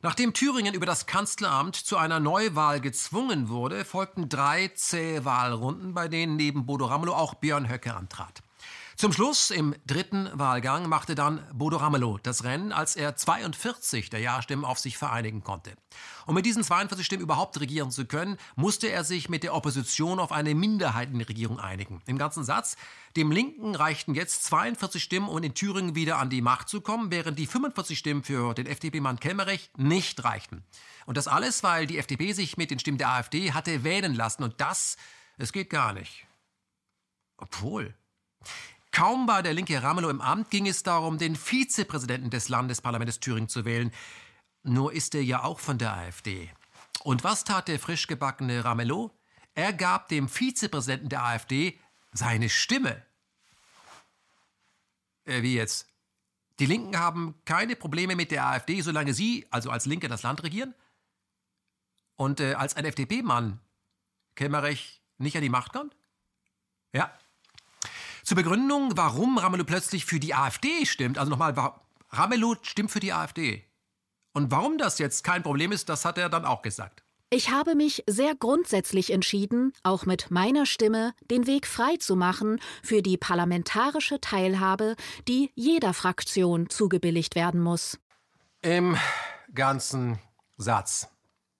Nachdem Thüringen über das Kanzleramt zu einer Neuwahl gezwungen wurde, folgten drei zähe Wahlrunden, bei denen neben Bodo Ramelow auch Björn Höcke antrat. Zum Schluss im dritten Wahlgang machte dann Bodo Ramelow das Rennen, als er 42 der Ja-Stimmen auf sich vereinigen konnte. Um mit diesen 42 Stimmen überhaupt regieren zu können, musste er sich mit der Opposition auf eine Minderheitenregierung einigen. Im ganzen Satz, dem Linken reichten jetzt 42 Stimmen, um in Thüringen wieder an die Macht zu kommen, während die 45 Stimmen für den FDP-Mann Kemmerich nicht reichten. Und das alles, weil die FDP sich mit den Stimmen der AfD hatte wählen lassen. Und das, es geht gar nicht. Obwohl, Kaum war der linke Ramelow im Amt, ging es darum, den Vizepräsidenten des Landesparlaments Thüringen zu wählen. Nur ist er ja auch von der AfD. Und was tat der frisch gebackene Ramelow? Er gab dem Vizepräsidenten der AfD seine Stimme. Äh, wie jetzt? Die Linken haben keine Probleme mit der AfD, solange sie, also als Linke, das Land regieren? Und äh, als ein FDP-Mann Kemmerich nicht an die Macht kommt? Ja, zur Begründung, warum Ramelow plötzlich für die AfD stimmt, also nochmal, Ramelow stimmt für die AfD. Und warum das jetzt kein Problem ist, das hat er dann auch gesagt. Ich habe mich sehr grundsätzlich entschieden, auch mit meiner Stimme den Weg frei zu machen für die parlamentarische Teilhabe, die jeder Fraktion zugebilligt werden muss. Im ganzen Satz.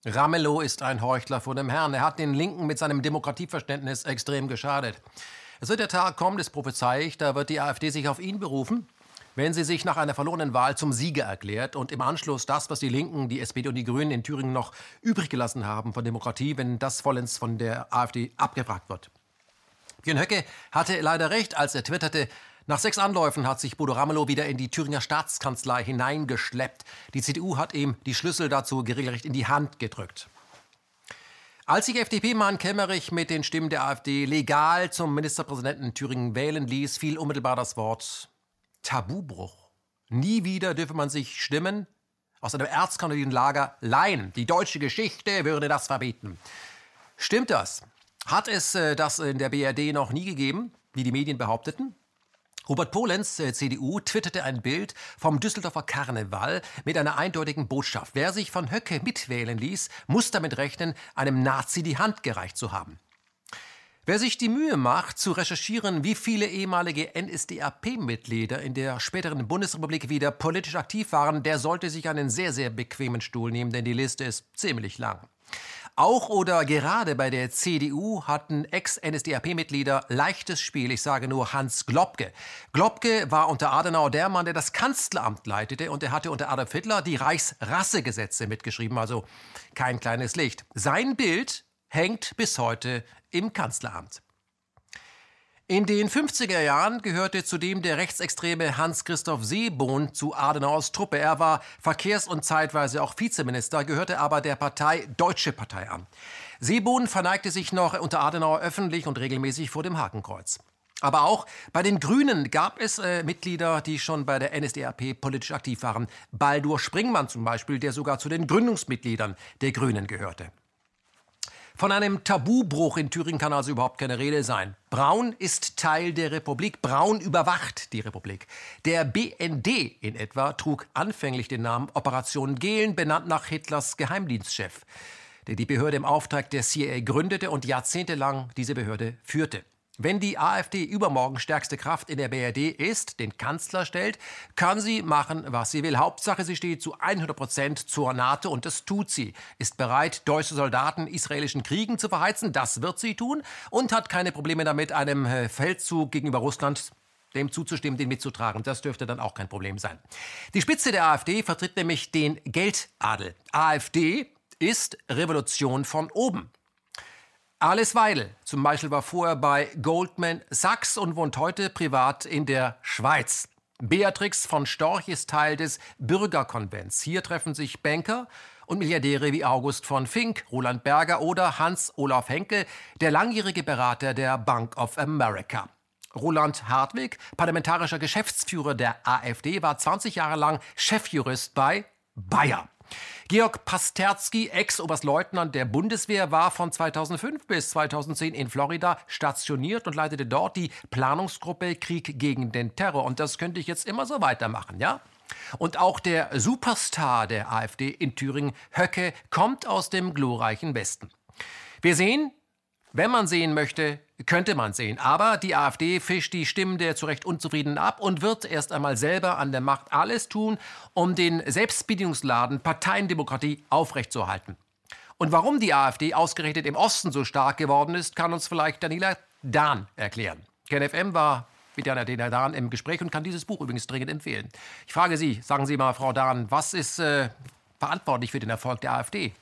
Ramelow ist ein Heuchler vor dem Herrn. Er hat den Linken mit seinem Demokratieverständnis extrem geschadet. Es wird der Tag kommen, das prophezei ich, da wird die AfD sich auf ihn berufen, wenn sie sich nach einer verlorenen Wahl zum Sieger erklärt und im Anschluss das, was die Linken, die SPD und die Grünen in Thüringen noch übrig gelassen haben von Demokratie, wenn das vollends von der AfD abgefragt wird. Björn Höcke hatte leider recht, als er twitterte, nach sechs Anläufen hat sich Bodo Ramelow wieder in die Thüringer Staatskanzlei hineingeschleppt. Die CDU hat ihm die Schlüssel dazu regelrecht in die Hand gedrückt. Als sich FDP-Mann Kemmerich mit den Stimmen der AfD legal zum Ministerpräsidenten Thüringen wählen ließ, fiel unmittelbar das Wort Tabubruch. Nie wieder dürfe man sich Stimmen aus einem Erzkandidatenlager leihen. Die deutsche Geschichte würde das verbieten. Stimmt das? Hat es äh, das in der BRD noch nie gegeben, wie die Medien behaupteten? Robert Polenz, äh, CDU, twitterte ein Bild vom Düsseldorfer Karneval mit einer eindeutigen Botschaft. Wer sich von Höcke mitwählen ließ, muss damit rechnen, einem Nazi die Hand gereicht zu haben. Wer sich die Mühe macht, zu recherchieren, wie viele ehemalige NSDAP-Mitglieder in der späteren Bundesrepublik wieder politisch aktiv waren, der sollte sich einen sehr, sehr bequemen Stuhl nehmen, denn die Liste ist ziemlich lang. Auch oder gerade bei der CDU hatten Ex-NSDAP-Mitglieder leichtes Spiel. Ich sage nur Hans Globke. Globke war unter Adenauer der Mann, der das Kanzleramt leitete und er hatte unter Adolf Hitler die Reichsrassegesetze mitgeschrieben, also kein kleines Licht. Sein Bild hängt bis heute im Kanzleramt. In den 50er Jahren gehörte zudem der rechtsextreme Hans-Christoph Seebohn zu Adenauers Truppe. Er war Verkehrs- und zeitweise auch Vizeminister, gehörte aber der Partei Deutsche Partei an. Seebohn verneigte sich noch unter Adenauer öffentlich und regelmäßig vor dem Hakenkreuz. Aber auch bei den Grünen gab es äh, Mitglieder, die schon bei der NSDAP politisch aktiv waren. Baldur Springmann zum Beispiel, der sogar zu den Gründungsmitgliedern der Grünen gehörte. Von einem Tabubruch in Thüringen kann also überhaupt keine Rede sein. Braun ist Teil der Republik. Braun überwacht die Republik. Der BND in etwa trug anfänglich den Namen Operation Gehlen, benannt nach Hitlers Geheimdienstchef, der die Behörde im Auftrag der CIA gründete und jahrzehntelang diese Behörde führte. Wenn die AfD übermorgen stärkste Kraft in der BRD ist, den Kanzler stellt, kann sie machen, was sie will. Hauptsache, sie steht zu 100 Prozent zur NATO und das tut sie. Ist bereit, deutsche Soldaten israelischen Kriegen zu verheizen, das wird sie tun und hat keine Probleme damit, einem äh, Feldzug gegenüber Russland dem zuzustimmen, den mitzutragen. Das dürfte dann auch kein Problem sein. Die Spitze der AfD vertritt nämlich den Geldadel. AfD ist Revolution von oben. Alice Weidel zum Beispiel war vorher bei Goldman Sachs und wohnt heute privat in der Schweiz. Beatrix von Storch ist Teil des Bürgerkonvents. Hier treffen sich Banker und Milliardäre wie August von Fink, Roland Berger oder Hans-Olaf Henkel, der langjährige Berater der Bank of America. Roland Hartwig, parlamentarischer Geschäftsführer der AfD, war 20 Jahre lang Chefjurist bei Bayer. Georg Pasterski, Ex-Oberstleutnant der Bundeswehr, war von 2005 bis 2010 in Florida stationiert und leitete dort die Planungsgruppe Krieg gegen den Terror. Und das könnte ich jetzt immer so weitermachen, ja? Und auch der Superstar der AfD in Thüringen, Höcke, kommt aus dem glorreichen Westen. Wir sehen, wenn man sehen möchte, könnte man sehen. Aber die AfD fischt die Stimmen der zu Recht Unzufriedenen ab und wird erst einmal selber an der Macht alles tun, um den Selbstbedienungsladen Parteiendemokratie aufrechtzuerhalten. Und warum die AfD ausgerechnet im Osten so stark geworden ist, kann uns vielleicht Daniela Dahn erklären. KenFM war mit Daniela Dahn im Gespräch und kann dieses Buch übrigens dringend empfehlen. Ich frage Sie, sagen Sie mal, Frau Dahn, was ist äh, verantwortlich für den Erfolg der AfD?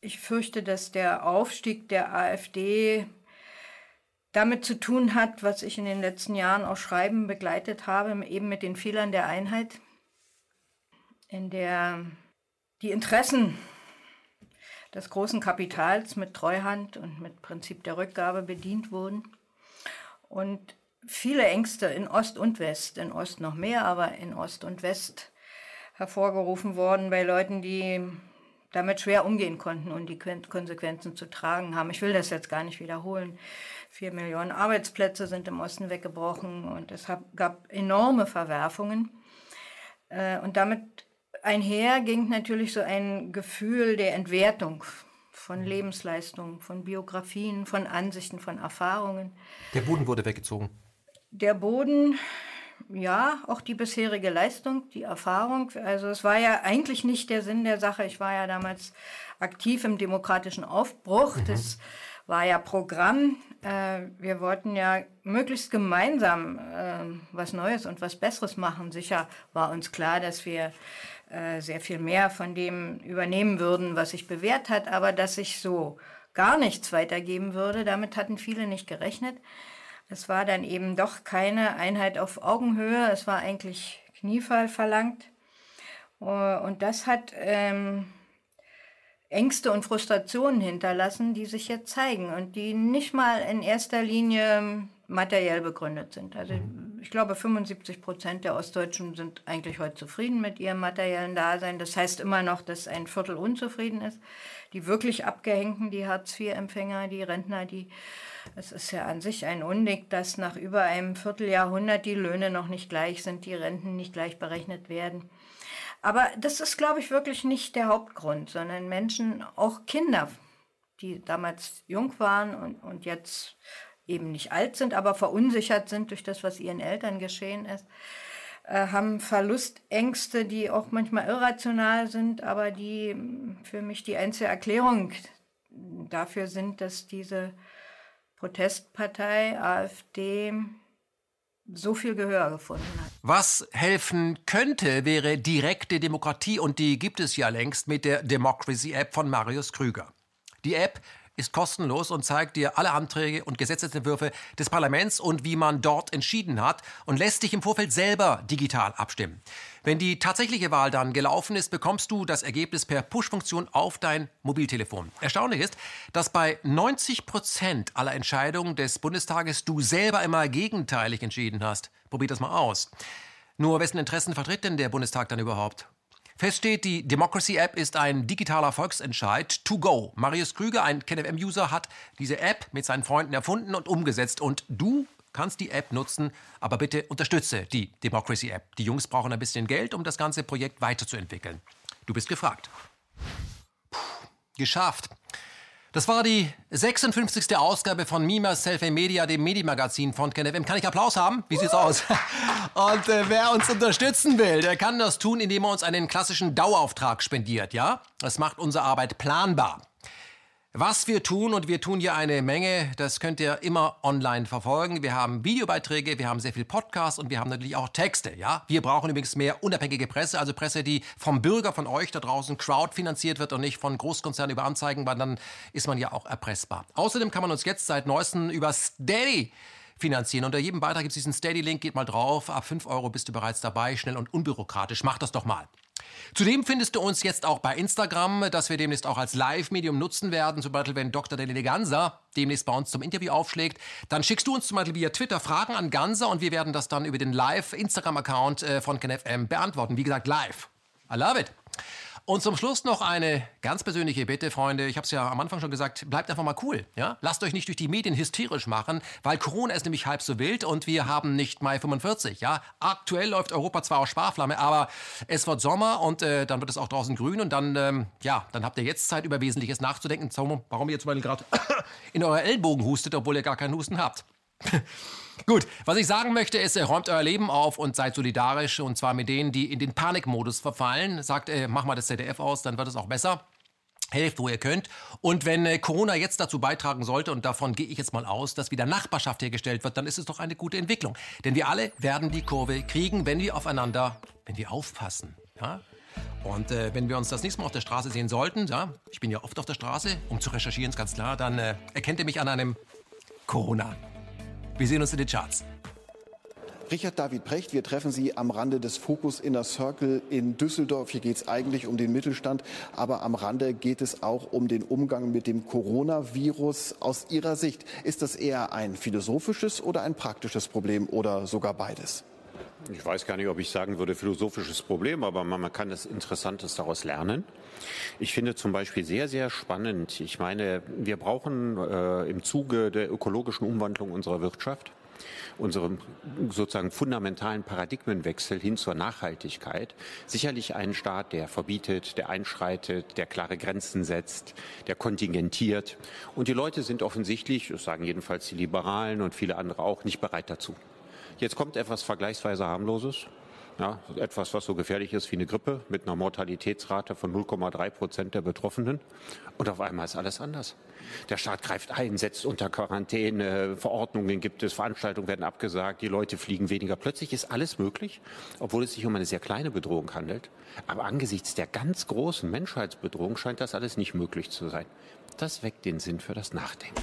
Ich fürchte, dass der Aufstieg der AfD damit zu tun hat, was ich in den letzten Jahren auch schreiben begleitet habe, eben mit den Fehlern der Einheit, in der die Interessen des großen Kapitals mit Treuhand und mit Prinzip der Rückgabe bedient wurden. Und viele Ängste in Ost und West, in Ost noch mehr, aber in Ost und West hervorgerufen worden bei Leuten, die damit schwer umgehen konnten und die Konsequenzen zu tragen haben. Ich will das jetzt gar nicht wiederholen. Vier Millionen Arbeitsplätze sind im Osten weggebrochen und es gab enorme Verwerfungen. Äh, und damit einher ging natürlich so ein Gefühl der Entwertung von Lebensleistungen, von Biografien, von Ansichten, von Erfahrungen. Der Boden wurde weggezogen. Der Boden ja, auch die bisherige Leistung, die Erfahrung. Also es war ja eigentlich nicht der Sinn der Sache. Ich war ja damals aktiv im demokratischen Aufbruch. Mhm. Das war ja Programm. Äh, wir wollten ja möglichst gemeinsam äh, was Neues und was Besseres machen. Sicher war uns klar, dass wir äh, sehr viel mehr von dem übernehmen würden, was sich bewährt hat, aber dass sich so gar nichts weitergeben würde, damit hatten viele nicht gerechnet. Es war dann eben doch keine Einheit auf Augenhöhe, es war eigentlich Kniefall verlangt. Äh, und das hat ähm, Ängste und Frustrationen hinterlassen, die sich jetzt zeigen und die nicht mal in erster Linie materiell begründet sind. Also mhm. ich glaube, 75 Prozent der Ostdeutschen sind eigentlich heute zufrieden mit ihrem materiellen Dasein. Das heißt immer noch, dass ein Viertel unzufrieden ist. Die wirklich Abgehängten, die Hartz-IV-Empfänger, die Rentner, die es ist ja an sich ein Unding, dass nach über einem Vierteljahrhundert die Löhne noch nicht gleich sind, die Renten nicht gleich berechnet werden. Aber das ist, glaube ich, wirklich nicht der Hauptgrund, sondern Menschen, auch Kinder, die damals jung waren und, und jetzt eben nicht alt sind, aber verunsichert sind durch das, was ihren Eltern geschehen ist, äh, haben Verlustängste, die auch manchmal irrational sind, aber die für mich die einzige Erklärung dafür sind, dass diese Protestpartei AfD so viel Gehör gefunden hat. Was helfen könnte, wäre direkte Demokratie und die gibt es ja längst mit der Democracy App von Marius Krüger. Die App ist kostenlos und zeigt dir alle Anträge und Gesetzentwürfe des Parlaments und wie man dort entschieden hat und lässt dich im Vorfeld selber digital abstimmen. Wenn die tatsächliche Wahl dann gelaufen ist, bekommst du das Ergebnis per Push-Funktion auf dein Mobiltelefon. Erstaunlich ist, dass bei 90 Prozent aller Entscheidungen des Bundestages du selber immer gegenteilig entschieden hast. Probier das mal aus. Nur wessen Interessen vertritt denn der Bundestag dann überhaupt? Fest steht, die Democracy App ist ein digitaler Volksentscheid to go. Marius Krüger, ein KenFM-User, hat diese App mit seinen Freunden erfunden und umgesetzt. Und du kannst die App nutzen, aber bitte unterstütze die Democracy App. Die Jungs brauchen ein bisschen Geld, um das ganze Projekt weiterzuentwickeln. Du bist gefragt. Puh, geschafft. Das war die 56. Ausgabe von Mima Selfie Media, dem Medienmagazin von KenFM. Kann ich Applaus haben? Wie sieht's aus? Und äh, wer uns unterstützen will, der kann das tun, indem er uns einen klassischen Dauerauftrag spendiert, ja? Das macht unsere Arbeit planbar. Was wir tun, und wir tun hier eine Menge, das könnt ihr immer online verfolgen. Wir haben Videobeiträge, wir haben sehr viel Podcast und wir haben natürlich auch Texte. Ja? Wir brauchen übrigens mehr unabhängige Presse, also Presse, die vom Bürger, von euch da draußen crowdfinanziert wird und nicht von Großkonzernen über Anzeigen, weil dann ist man ja auch erpressbar. Außerdem kann man uns jetzt seit neuestem über Steady finanzieren. Unter jedem Beitrag gibt es diesen Steady-Link, geht mal drauf. Ab 5 Euro bist du bereits dabei, schnell und unbürokratisch. Mach das doch mal. Zudem findest du uns jetzt auch bei Instagram, das wir demnächst auch als Live-Medium nutzen werden. Zum Beispiel, wenn Dr. Delene Ganser demnächst bei uns zum Interview aufschlägt, dann schickst du uns zum Beispiel via Twitter Fragen an Ganser und wir werden das dann über den Live-Instagram-Account äh, von KenFM beantworten. Wie gesagt, live. I love it. Und zum Schluss noch eine ganz persönliche Bitte, Freunde. Ich habe es ja am Anfang schon gesagt, bleibt einfach mal cool. Ja? Lasst euch nicht durch die Medien hysterisch machen, weil Corona ist nämlich halb so wild und wir haben nicht Mai 45. Ja? Aktuell läuft Europa zwar auf Sparflamme, aber es wird Sommer und äh, dann wird es auch draußen grün und dann, ähm, ja, dann habt ihr jetzt Zeit, über Wesentliches nachzudenken. Warum ihr zum Beispiel gerade in eure Ellbogen hustet, obwohl ihr gar keinen Husten habt. Gut, was ich sagen möchte ist, äh, räumt euer Leben auf und seid solidarisch und zwar mit denen, die in den Panikmodus verfallen. Sagt, äh, mach mal das ZDF aus, dann wird es auch besser. Helft, wo ihr könnt. Und wenn äh, Corona jetzt dazu beitragen sollte, und davon gehe ich jetzt mal aus, dass wieder Nachbarschaft hergestellt wird, dann ist es doch eine gute Entwicklung. Denn wir alle werden die Kurve kriegen, wenn wir aufeinander, wenn wir aufpassen. Ja? Und äh, wenn wir uns das nächste Mal auf der Straße sehen sollten, ja, ich bin ja oft auf der Straße, um zu recherchieren, ist ganz klar, dann äh, erkennt ihr mich an einem Corona. Wir sehen uns in den Charts. Richard David Precht, wir treffen Sie am Rande des Focus Inner Circle in Düsseldorf. Hier geht es eigentlich um den Mittelstand, aber am Rande geht es auch um den Umgang mit dem Coronavirus. Aus Ihrer Sicht, ist das eher ein philosophisches oder ein praktisches Problem oder sogar beides? Ich weiß gar nicht, ob ich sagen würde, philosophisches Problem, aber man, kann das Interessantes daraus lernen. Ich finde zum Beispiel sehr, sehr spannend. Ich meine, wir brauchen äh, im Zuge der ökologischen Umwandlung unserer Wirtschaft unserem sozusagen fundamentalen Paradigmenwechsel hin zur Nachhaltigkeit sicherlich einen Staat, der verbietet, der einschreitet, der klare Grenzen setzt, der kontingentiert. Und die Leute sind offensichtlich, das sagen jedenfalls die Liberalen und viele andere auch, nicht bereit dazu. Jetzt kommt etwas vergleichsweise harmloses. Ja, etwas, was so gefährlich ist wie eine Grippe mit einer Mortalitätsrate von 0,3 Prozent der Betroffenen. Und auf einmal ist alles anders. Der Staat greift ein, setzt unter Quarantäne, Verordnungen gibt es, Veranstaltungen werden abgesagt, die Leute fliegen weniger. Plötzlich ist alles möglich, obwohl es sich um eine sehr kleine Bedrohung handelt. Aber angesichts der ganz großen Menschheitsbedrohung scheint das alles nicht möglich zu sein. Das weckt den Sinn für das Nachdenken.